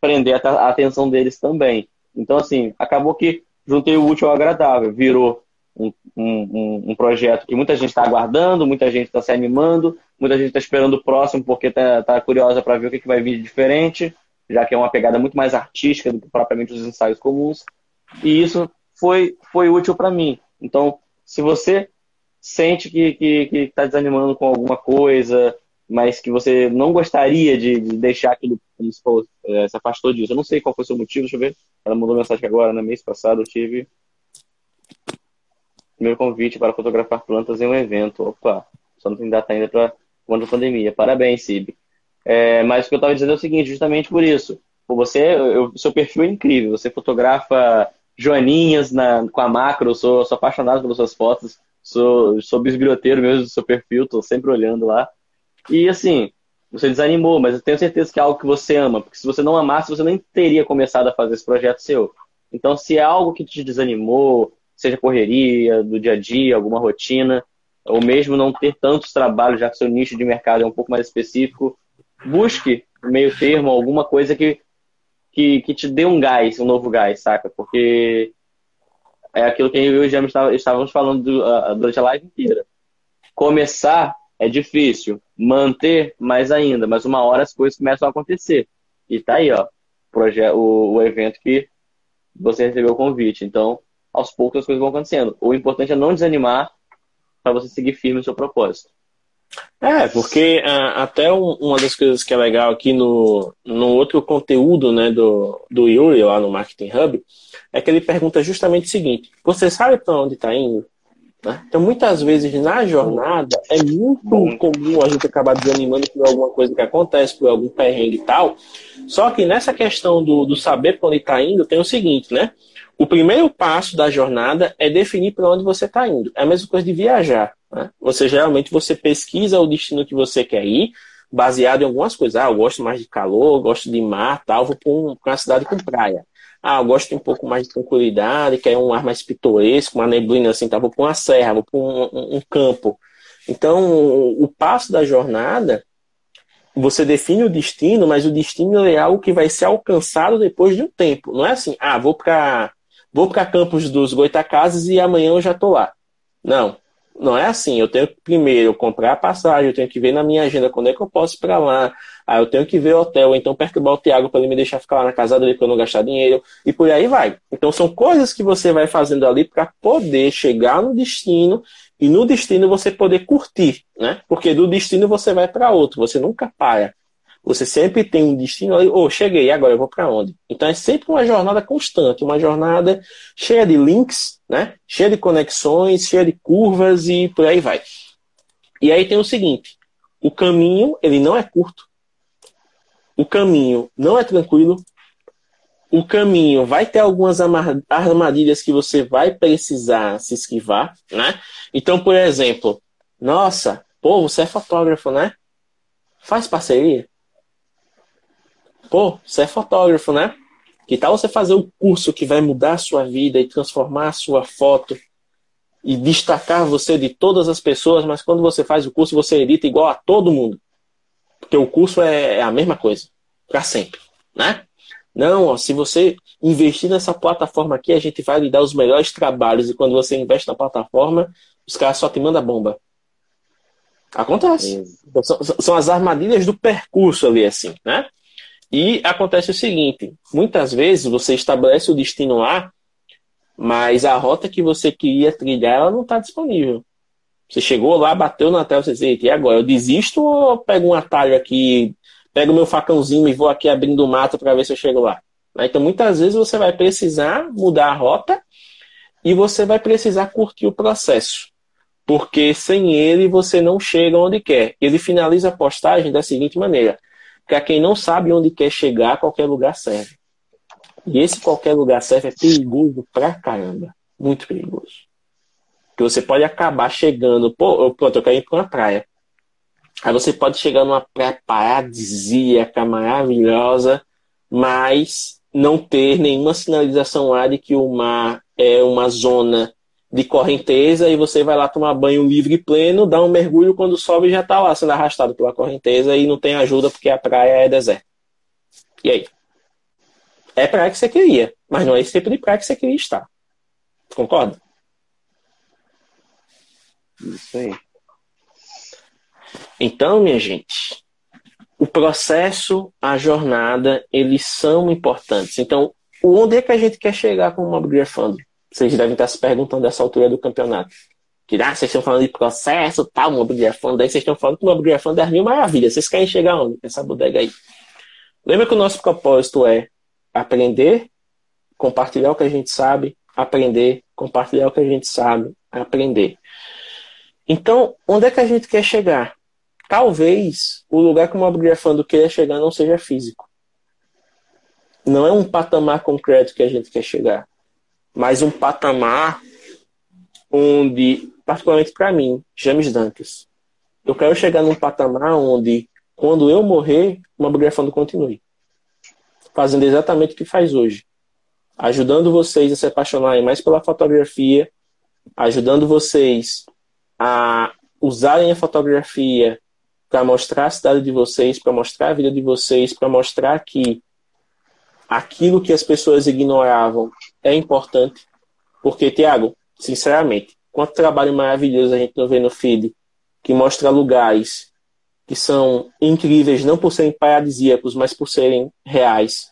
prender a atenção deles também. Então, assim, acabou que juntei o útil ao agradável, virou um, um, um projeto que muita gente está aguardando, muita gente está se animando, muita gente está esperando o próximo porque está tá curiosa para ver o que, que vai vir de diferente, já que é uma pegada muito mais artística do que propriamente os ensaios comuns. E isso foi, foi útil para mim. Então, se você sente que está tá desanimando com alguma coisa, mas que você não gostaria de, de deixar aquilo como se, fosse, é, se afastou disso. Eu não sei qual foi o seu motivo, deixa eu ver. Ela mandou mensagem agora, no né? mês passado eu tive meu convite para fotografar plantas em um evento. Opa, só não tem data ainda para quando a pandemia. Parabéns, Sib. É, mas o que eu estava dizendo é o seguinte, justamente por isso. Você, eu, seu perfil é incrível. Você fotografa joaninhas na, com a macro. Eu sou, sou apaixonado pelas suas fotos. Sou, sou bisbilhoteiro mesmo do seu perfil. Estou sempre olhando lá. E assim, você desanimou, mas eu tenho certeza que é algo que você ama. Porque se você não amasse, você nem teria começado a fazer esse projeto seu. Então, se é algo que te desanimou, seja correria do dia a dia, alguma rotina, ou mesmo não ter tantos trabalhos, já que seu nicho de mercado é um pouco mais específico, busque meio termo, alguma coisa que, que, que te dê um gás, um novo gás, saca? Porque é aquilo que eu e o James estávamos falando durante a live inteira. Começar é difícil, manter mais ainda, mas uma hora as coisas começam a acontecer. E tá aí, ó, o, o evento que você recebeu o convite. Então, aos poucos as coisas vão acontecendo. O importante é não desanimar para você seguir firme no seu propósito. É, porque uh, até um, uma das coisas que é legal aqui no, no outro conteúdo né, do, do Yuri lá no Marketing Hub é que ele pergunta justamente o seguinte: você sabe para onde está indo? Né? Então, muitas vezes na jornada é muito comum a gente acabar desanimando por alguma coisa que acontece, por algum perrengue e tal. Só que nessa questão do, do saber para onde está indo, tem o seguinte, né? O primeiro passo da jornada é definir para onde você está indo. É a mesma coisa de viajar. Né? Você geralmente você pesquisa o destino que você quer ir, baseado em algumas coisas. Ah, eu gosto mais de calor, gosto de mar, tal, vou para um, uma cidade com praia. Ah, eu gosto de um pouco mais de tranquilidade, quer um ar mais pitoresco, uma neblina assim, tá, vou para uma serra, vou para um, um, um campo. Então, o passo da jornada, você define o destino, mas o destino é algo que vai ser alcançado depois de um tempo. Não é assim, ah, vou para vou para Campos dos Goitacazes e amanhã eu já estou lá. Não, não é assim. Eu tenho que primeiro comprar a passagem, eu tenho que ver na minha agenda quando é que eu posso ir para lá. Aí eu tenho que ver o hotel, então perturbar o Thiago para ele me deixar ficar lá na casa dele para eu não gastar dinheiro. E por aí vai. Então são coisas que você vai fazendo ali para poder chegar no destino e no destino você poder curtir, né? Porque do destino você vai para outro, você nunca para. Você sempre tem um destino ali, oh, cheguei, agora eu vou para onde? Então é sempre uma jornada constante, uma jornada cheia de links, né? Cheia de conexões, cheia de curvas e por aí vai. E aí tem o seguinte, o caminho, ele não é curto. O caminho não é tranquilo. O caminho vai ter algumas armadilhas que você vai precisar se esquivar, né? Então, por exemplo, nossa, pô, você é fotógrafo, né? Faz parceria? Pô, você é fotógrafo, né? Que tal você fazer o curso que vai mudar a sua vida e transformar a sua foto e destacar você de todas as pessoas, mas quando você faz o curso, você edita igual a todo mundo. Porque o curso é, é a mesma coisa, para sempre, né? Não, ó, se você investir nessa plataforma aqui, a gente vai lhe dar os melhores trabalhos. E quando você investe na plataforma, os caras só te mandam bomba. Acontece. São, são, as armadilhas do percurso ali, assim, né? E acontece o seguinte: muitas vezes você estabelece o destino lá, mas a rota que você queria trilhar ela não está disponível. Você chegou lá, bateu na tela, você diz, e agora? Eu desisto ou pego um atalho aqui, pego meu facãozinho e vou aqui abrindo o mato para ver se eu chego lá? Né? Então, muitas vezes você vai precisar mudar a rota e você vai precisar curtir o processo. Porque sem ele você não chega onde quer. Ele finaliza a postagem da seguinte maneira: para quem não sabe onde quer chegar, qualquer lugar serve. E esse qualquer lugar serve é perigoso pra caramba. Muito perigoso. Que você pode acabar chegando, pô, pronto, eu quero ir pra uma praia. Aí você pode chegar numa praia paradisíaca, maravilhosa, mas não ter nenhuma sinalização lá de que o mar é uma zona de correnteza e você vai lá tomar banho livre e pleno, dá um mergulho, quando sobe já está lá sendo arrastado pela correnteza e não tem ajuda porque a praia é deserta. E aí? É praia que você queria, mas não é esse tipo de praia que você queria estar. Concorda? Isso aí. Então, minha gente, o processo, a jornada, eles são importantes. Então, onde é que a gente quer chegar com o Mob Fund? Vocês devem estar se perguntando dessa altura do campeonato. Que ah, vocês estão falando de processo, tal, mobiliário fundo, daí vocês estão falando que o mobiliário fundo é mil maravilhas. Vocês querem chegar onde? Essa bodega aí. Lembra que o nosso propósito é aprender, compartilhar o que a gente sabe, aprender, compartilhar o que a gente sabe, aprender. Então, onde é que a gente quer chegar? Talvez o lugar que o mobiliário fundo queira chegar não seja físico. Não é um patamar concreto que a gente quer chegar mas um patamar onde, particularmente para mim, James Dantas, eu quero chegar num patamar onde, quando eu morrer, uma biografando continue. Fazendo exatamente o que faz hoje. Ajudando vocês a se apaixonarem mais pela fotografia, ajudando vocês a usarem a fotografia para mostrar a cidade de vocês, para mostrar a vida de vocês, para mostrar que aquilo que as pessoas ignoravam é importante. Porque, Tiago, sinceramente, quanto trabalho maravilhoso a gente não vê no feed, que mostra lugares que são incríveis, não por serem paradisíacos, mas por serem reais.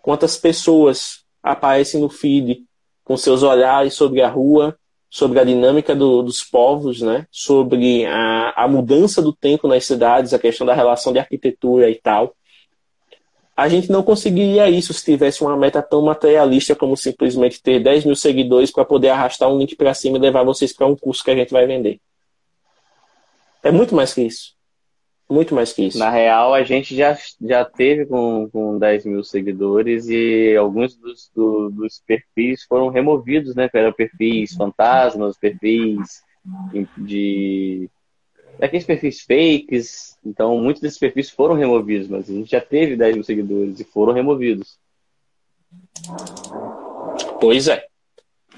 Quantas pessoas aparecem no feed com seus olhares sobre a rua, sobre a dinâmica do, dos povos, né? sobre a, a mudança do tempo nas cidades, a questão da relação de arquitetura e tal a gente não conseguiria isso se tivesse uma meta tão materialista como simplesmente ter 10 mil seguidores para poder arrastar um link para cima e levar vocês para um curso que a gente vai vender. É muito mais que isso. Muito mais que isso. Na real, a gente já, já teve com, com 10 mil seguidores e alguns dos, do, dos perfis foram removidos, né? Eram perfis fantasmas, perfis de daqueles perfis fakes. Então, muitos desses perfis foram removidos, mas a gente já teve 10 mil seguidores e foram removidos. Pois é.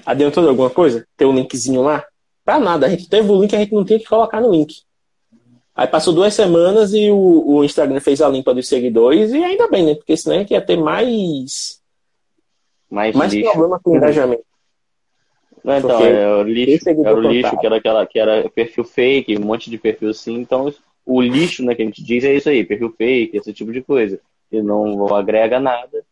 Adiantou de alguma coisa? Ter um linkzinho lá? Pra nada. A gente teve o link, a gente não tinha que colocar no link. Aí passou duas semanas e o, o Instagram fez a limpa dos seguidores e ainda bem, né? Porque senão a gente ia ter mais. Mais, mais problema com engajamento. Não, então, é, o lixo, era o lixo, que era aquela, que era perfil fake, um monte de perfil assim, então o lixo, né, que a gente diz é isso aí, perfil fake, esse tipo de coisa, que não agrega nada,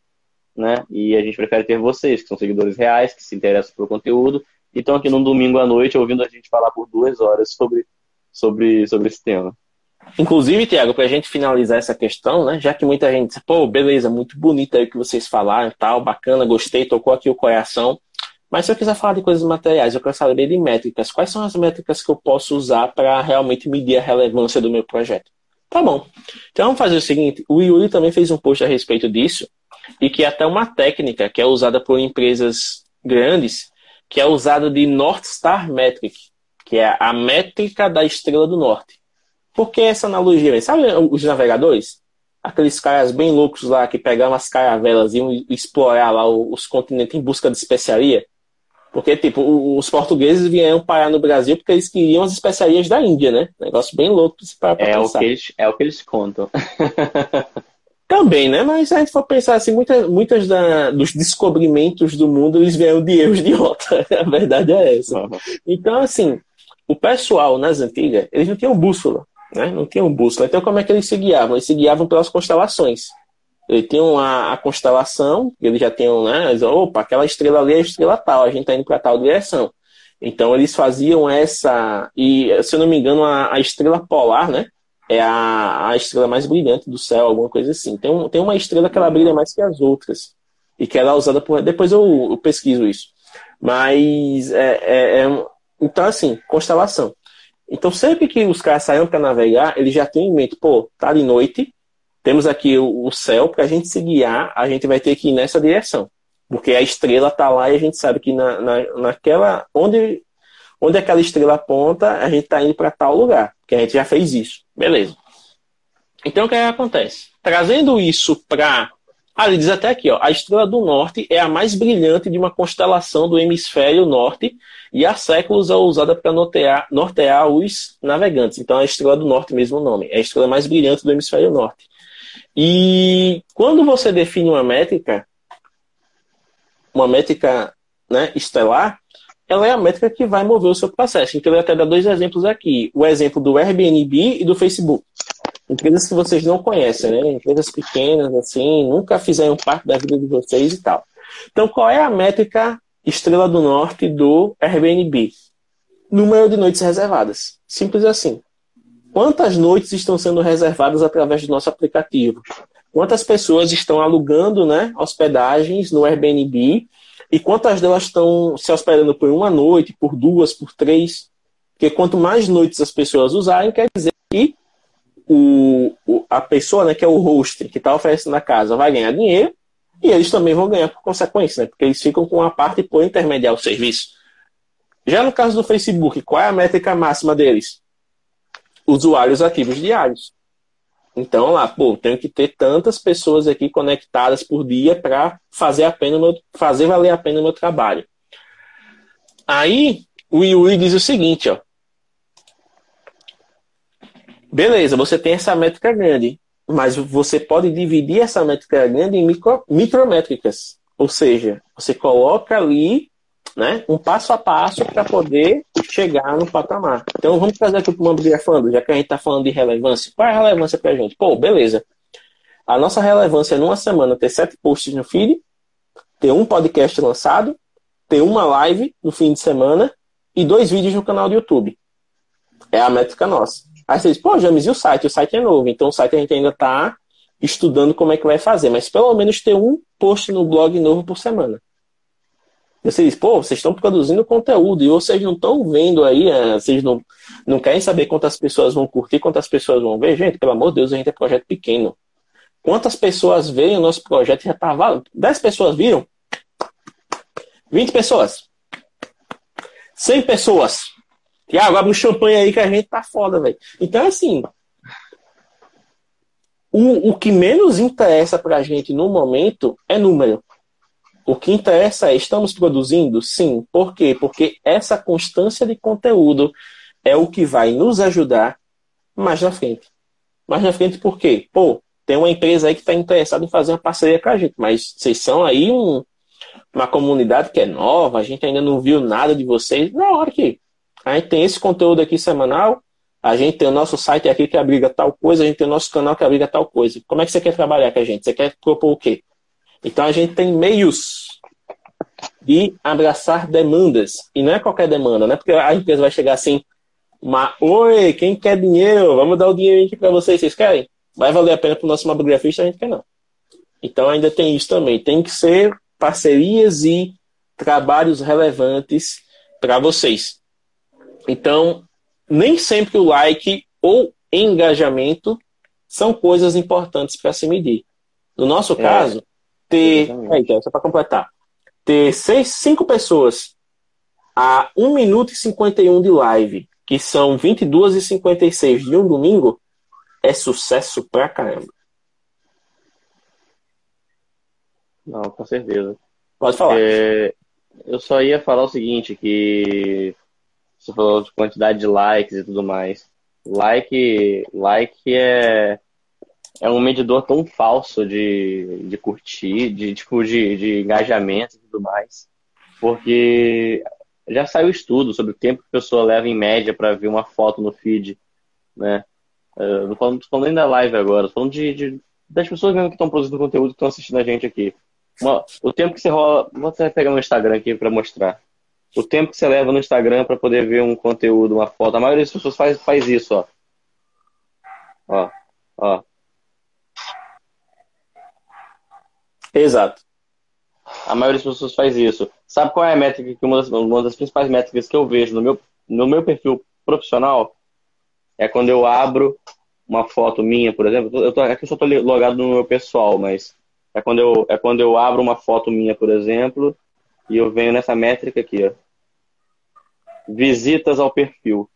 né, e a gente prefere ter vocês, que são seguidores reais, que se interessam pelo conteúdo, e estão aqui num domingo à noite ouvindo a gente falar por duas horas sobre, sobre, sobre esse tema. Inclusive, Tiago, para a gente finalizar essa questão, né, já que muita gente diz, pô, beleza, muito bonito aí o que vocês falaram tal, bacana, gostei, tocou aqui o coração, mas se eu quiser falar de coisas materiais, eu quero saber de métricas. Quais são as métricas que eu posso usar para realmente medir a relevância do meu projeto? Tá bom. Então vamos fazer o seguinte: o Yuri também fez um post a respeito disso, e que é até uma técnica que é usada por empresas grandes, que é usada de North Star Metric, que é a métrica da estrela do norte. Por que essa analogia? Sabe os navegadores? aqueles caras bem loucos lá que pegavam as caravelas e iam explorar lá os continentes em busca de especiaria. Porque, tipo, os portugueses vieram parar no Brasil porque eles queriam as especiarias da Índia, né? Negócio bem louco para é pensar. O que eles, é o que eles contam. Também, né? Mas se a gente for pensar assim, muitas, muitas da, dos descobrimentos do mundo, eles vieram de erros de rota. A verdade é essa. Então, assim, o pessoal nas antigas, eles não tinham bússola, né? Não tinham bússola. Então, como é que eles se guiavam? Eles se guiavam pelas constelações. Eles tinham a, a constelação, eles já tinham, né? Eles, Opa, aquela estrela ali é a estrela tal, a gente está indo para tal direção. Então, eles faziam essa. E, se eu não me engano, a, a estrela polar, né? é a, a estrela mais brilhante do céu, alguma coisa assim. Tem, um, tem uma estrela que ela brilha mais que as outras. E que ela é usada por. Depois eu, eu pesquiso isso. Mas é, é, é, Então, assim, constelação. Então, sempre que os caras saíram para navegar, eles já têm em mente, pô, tá de noite, temos aqui o, o céu, para a gente se guiar, a gente vai ter que ir nessa direção. Porque a estrela tá lá e a gente sabe que na, na, naquela. Onde, onde aquela estrela aponta, a gente está indo para tal lugar. Porque a gente já fez isso. Beleza. Então o que, é que acontece? Trazendo isso para. Ah, ele diz até aqui, ó, a estrela do norte é a mais brilhante de uma constelação do hemisfério norte e há séculos é usada para nortear, nortear os navegantes. Então, a estrela do norte, mesmo nome, é a estrela mais brilhante do hemisfério norte. E quando você define uma métrica, uma métrica né, estelar, ela é a métrica que vai mover o seu processo. Então, eu até dar dois exemplos aqui. O exemplo do Airbnb e do Facebook. Empresas que vocês não conhecem, né? Empresas pequenas, assim, nunca fizeram parte da vida de vocês e tal. Então, qual é a métrica estrela do norte do Airbnb? Número de noites reservadas. Simples assim. Quantas noites estão sendo reservadas através do nosso aplicativo? Quantas pessoas estão alugando né, hospedagens no Airbnb e quantas delas estão se hospedando por uma noite, por duas, por três? Porque quanto mais noites as pessoas usarem, quer dizer que o, a pessoa, né, que é o host, que está oferecendo a casa, vai ganhar dinheiro e eles também vão ganhar por consequência, né? Porque eles ficam com a parte por intermediar o serviço. Já no caso do Facebook, qual é a métrica máxima deles? Usuários ativos diários. Então lá, pô, tenho que ter tantas pessoas aqui conectadas por dia para fazer a pena meu, fazer valer a pena o meu trabalho. Aí o Yuri diz o seguinte, ó. Beleza, você tem essa métrica grande, mas você pode dividir essa métrica grande em micro, micrométricas. Ou seja, você coloca ali né, um passo a passo para poder chegar no patamar. Então vamos trazer aqui para o Mambrigafando, já que a gente está falando de relevância. Qual é a relevância para a gente? Pô, beleza. A nossa relevância é numa semana ter sete posts no feed, ter um podcast lançado, ter uma live no fim de semana e dois vídeos no canal do YouTube. É a métrica nossa. Aí você diz, pô, James, e o site? O site é novo, então o site a gente ainda está estudando como é que vai fazer, mas pelo menos ter um post no blog novo por semana. Você pô, vocês estão produzindo conteúdo e vocês não estão vendo aí, é, vocês não, não querem saber quantas pessoas vão curtir, quantas pessoas vão ver. Gente, pelo amor de Deus, a gente é projeto pequeno. Quantas pessoas veem o nosso projeto já tá valendo? 10 pessoas viram? 20 pessoas? 100 pessoas? Tiago, abre um champanhe aí que a gente tá foda, velho. Então, assim, o, o que menos interessa pra gente no momento é número. O que interessa é, estamos produzindo? Sim. Por quê? Porque essa constância de conteúdo é o que vai nos ajudar mais na frente. Mais na frente por quê? Pô, tem uma empresa aí que está interessada em fazer uma parceria com a gente, mas vocês são aí um, uma comunidade que é nova, a gente ainda não viu nada de vocês. Na hora que a gente tem esse conteúdo aqui semanal, a gente tem o nosso site aqui que abriga tal coisa, a gente tem o nosso canal que abriga tal coisa. Como é que você quer trabalhar com a gente? Você quer propor o quê? Então a gente tem meios de abraçar demandas. E não é qualquer demanda, né? Porque a empresa vai chegar assim, uma, oi, quem quer dinheiro? Vamos dar o dinheiro aqui para vocês, vocês querem? Vai valer a pena para o nosso mabrografista? A gente quer não. Então ainda tem isso também. Tem que ser parcerias e trabalhos relevantes para vocês. Então, nem sempre o like ou engajamento são coisas importantes para se medir. No nosso é. caso, ter. É, então, só para completar. Ter seis, cinco pessoas a 1 minuto e 51 de live, que são 22 e 56 de um domingo, é sucesso pra caramba. Não, com certeza. Pode falar. É, eu só ia falar o seguinte, que você falou de quantidade de likes e tudo mais. Like, like é, é um medidor tão falso de, de curtir, de tipo de, de engajamento e tudo mais. Porque já saiu estudo sobre o tempo que a pessoa leva em média para ver uma foto no feed, né? Uh, não falando, falando nem da live agora, falando de, de, das pessoas mesmo que estão produzindo conteúdo que estão assistindo a gente aqui. Uma, o tempo que você rola. Vou até pegar meu Instagram aqui para mostrar. O tempo que você leva no Instagram para poder ver um conteúdo, uma foto. A maioria das pessoas faz, faz isso, ó. Ó, ó. Exato. A maioria das pessoas faz isso. Sabe qual é a métrica que uma das, uma das principais métricas que eu vejo no meu, no meu perfil profissional? É quando eu abro uma foto minha, por exemplo. Eu tô, aqui eu só estou logado no meu pessoal, mas é quando, eu, é quando eu abro uma foto minha, por exemplo, e eu venho nessa métrica aqui, ó. Visitas ao perfil.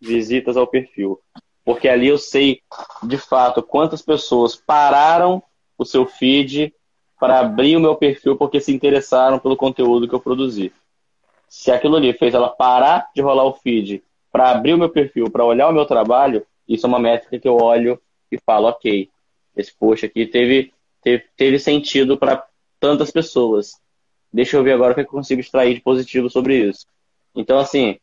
Visitas ao perfil. Porque ali eu sei, de fato, quantas pessoas pararam o seu feed para abrir o meu perfil porque se interessaram pelo conteúdo que eu produzi. Se aquilo ali fez ela parar de rolar o feed para abrir o meu perfil, para olhar o meu trabalho, isso é uma métrica que eu olho e falo, ok, esse post aqui teve, teve, teve sentido para tantas pessoas. Deixa eu ver agora o que eu consigo extrair de positivo sobre isso. Então, assim,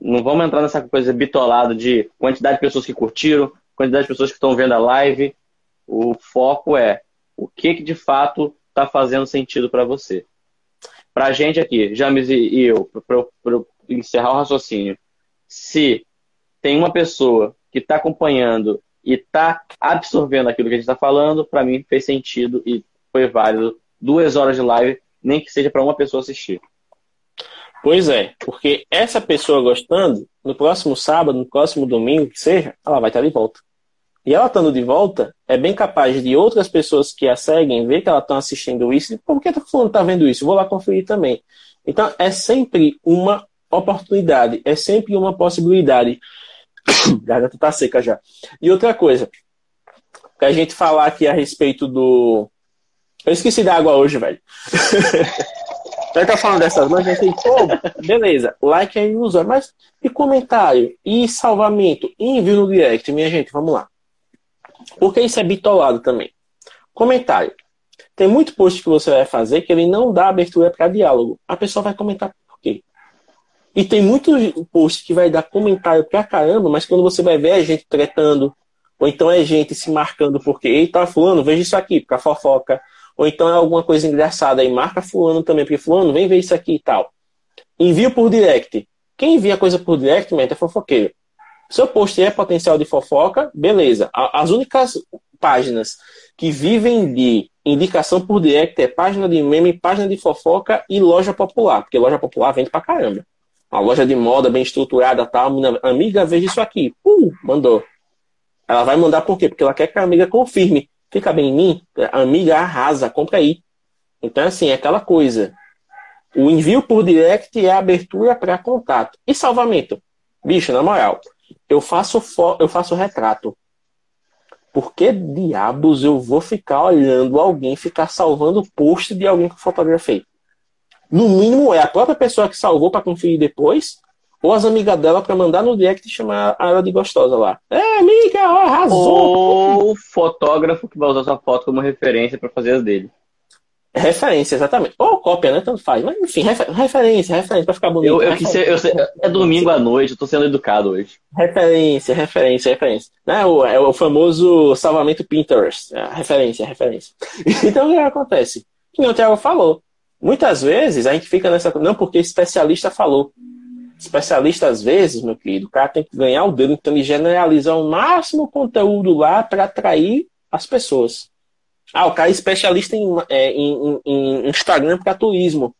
não vamos entrar nessa coisa bitolada de quantidade de pessoas que curtiram, quantidade de pessoas que estão vendo a live. O foco é o que, que de fato está fazendo sentido para você. Para a gente aqui, James e eu, para encerrar o raciocínio, se tem uma pessoa que está acompanhando e está absorvendo aquilo que a gente está falando, para mim fez sentido e foi válido duas horas de live, nem que seja para uma pessoa assistir. Pois é, porque essa pessoa gostando, no próximo sábado, no próximo domingo, que seja, ela vai estar de volta. E ela estando de volta, é bem capaz de outras pessoas que a seguem ver que ela está assistindo isso e por que tá fulano está vendo isso? Vou lá conferir também. Então, é sempre uma oportunidade, é sempre uma possibilidade. garganta tá seca já. E outra coisa, a gente falar aqui a respeito do. Eu esqueci da água hoje, velho. Já tá falando dessas a gente pô, beleza, like é ilusório, mas e comentário, e salvamento, e envio no direct, minha gente, vamos lá. Porque isso é bitolado também. Comentário. Tem muito post que você vai fazer que ele não dá abertura para diálogo. A pessoa vai comentar por quê. E tem muito post que vai dar comentário pra caramba, mas quando você vai ver é gente tretando, ou então é gente se marcando porque, eita, fulano, veja isso aqui, pra fofoca. Ou então é alguma coisa engraçada e marca fulano também, porque fulano, vem ver isso aqui e tal. Envio por direct. Quem envia coisa por direct, mente, é fofoqueiro. Seu post é potencial de fofoca, beleza. As únicas páginas que vivem de indicação por direct é página de meme, página de fofoca e loja popular, porque loja popular vende pra caramba. Uma loja de moda bem estruturada, tal, amiga, veja isso aqui. Uh, mandou. Ela vai mandar por quê? Porque ela quer que a amiga confirme. Fica bem em mim, a amiga arrasa, compra aí. Então, assim, é aquela coisa. O envio por direct é abertura para contato. E salvamento? Bicho, na moral, eu faço, eu faço retrato. Por que diabos eu vou ficar olhando alguém ficar salvando o post de alguém que eu fotografei? No mínimo é a própria pessoa que salvou para conferir depois, ou as amigas dela para mandar no direct e chamar ela de gostosa lá. É, amiga, arrasou! Ou o fotógrafo que vai usar sua foto como referência para fazer as dele. Referência, exatamente. Ou cópia, né? Tanto faz. Mas, enfim, refer referência, referência, pra ficar bonito. Eu, eu, ser, eu ser, é domingo à noite, eu tô sendo educado hoje. Referência, referência, referência. Né? O, é o famoso salvamento Pinterest. É, referência, referência. Então, o que acontece? Que o Thiago falou. Muitas vezes a gente fica nessa. Não, porque especialista falou. Especialista, às vezes, meu querido, o cara tem que ganhar o dedo, então ele generaliza o máximo conteúdo lá para atrair as pessoas. Ah, o cara é especialista em, é, em, em Instagram para turismo.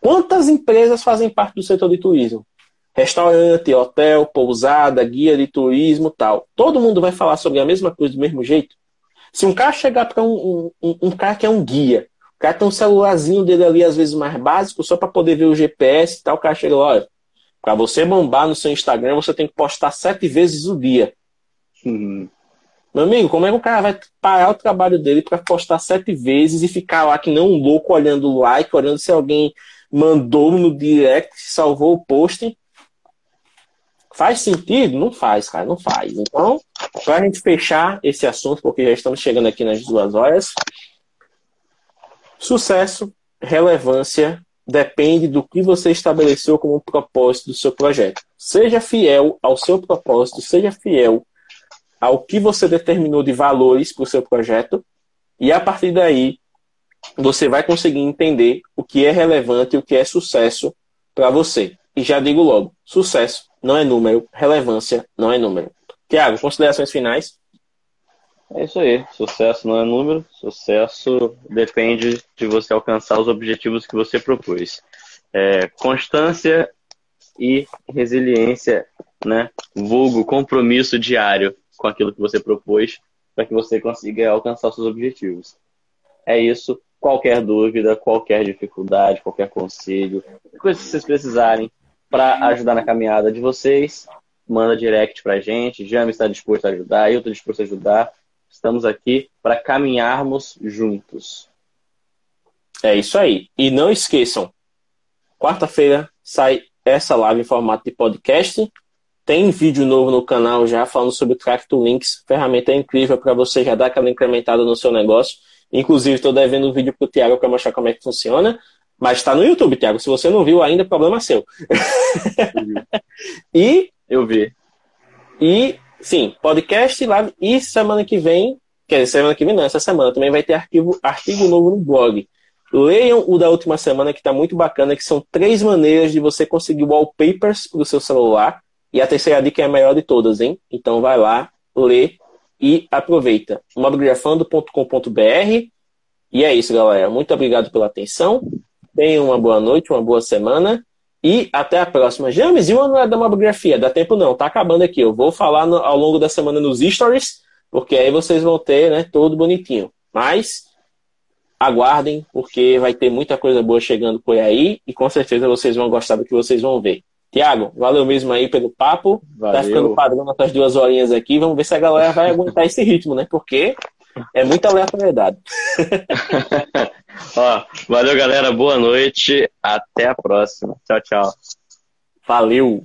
Quantas empresas fazem parte do setor de turismo? Restaurante, hotel, pousada, guia de turismo tal. Todo mundo vai falar sobre a mesma coisa do mesmo jeito? Se um cara chegar para um, um, um, cara que é um guia, o cara tem um celularzinho dele ali, às vezes mais básico, só para poder ver o GPS e tal, o cara chega lá, olha, para você bombar no seu Instagram, você tem que postar sete vezes o dia. Hum. Meu amigo, como é que o cara vai parar o trabalho dele para postar sete vezes e ficar lá que nem um louco olhando o like, olhando se alguém mandou no direct, salvou o post? Faz sentido? Não faz, cara, não faz. Então, para a gente fechar esse assunto, porque já estamos chegando aqui nas duas horas, sucesso, relevância, depende do que você estabeleceu como propósito do seu projeto. Seja fiel ao seu propósito, seja fiel ao que você determinou de valores para o seu projeto, e a partir daí você vai conseguir entender o que é relevante e o que é sucesso para você. E já digo logo: sucesso não é número, relevância não é número. Tiago, considerações finais? É isso aí. Sucesso não é número, sucesso depende de você alcançar os objetivos que você propôs. É, constância e resiliência, né? Vulgo compromisso diário com aquilo que você propôs para que você consiga alcançar seus objetivos. É isso. Qualquer dúvida, qualquer dificuldade, qualquer conselho, coisa que vocês precisarem para ajudar na caminhada de vocês, manda direct para a gente. Jame está disposto a ajudar, eu estou disposto a ajudar. Estamos aqui para caminharmos juntos. É isso aí. E não esqueçam, quarta-feira sai essa live em formato de podcast. Tem vídeo novo no canal já falando sobre o Track to Links. Ferramenta incrível para você já dar aquela incrementada no seu negócio. Inclusive, estou devendo um vídeo para o Thiago para mostrar como é que funciona. Mas está no YouTube, Thiago. Se você não viu ainda, problema seu. e. Eu vi. E, sim, podcast live. E semana que vem, quer dizer, semana que vem não, essa semana também vai ter arquivo, artigo novo no blog. Leiam o da última semana, que está muito bacana, que são três maneiras de você conseguir wallpapers para o seu celular e a terceira dica é a maior de todas, hein? Então vai lá, lê e aproveita. mobgrafando.com.br E é isso, galera. Muito obrigado pela atenção. Tenham uma boa noite, uma boa semana. E até a próxima. James, e o ano da mobgrafia? Dá tempo não, tá acabando aqui. Eu vou falar no, ao longo da semana nos stories, porque aí vocês vão ter né, todo bonitinho. Mas aguardem, porque vai ter muita coisa boa chegando por aí e com certeza vocês vão gostar do que vocês vão ver. Tiago, valeu mesmo aí pelo papo. Tá valeu. Tá ficando padrão nessas duas horinhas aqui. Vamos ver se a galera vai aguentar esse ritmo, né? Porque é muita aleatoriedade. Ó, valeu, galera. Boa noite. Até a próxima. Tchau, tchau. Valeu.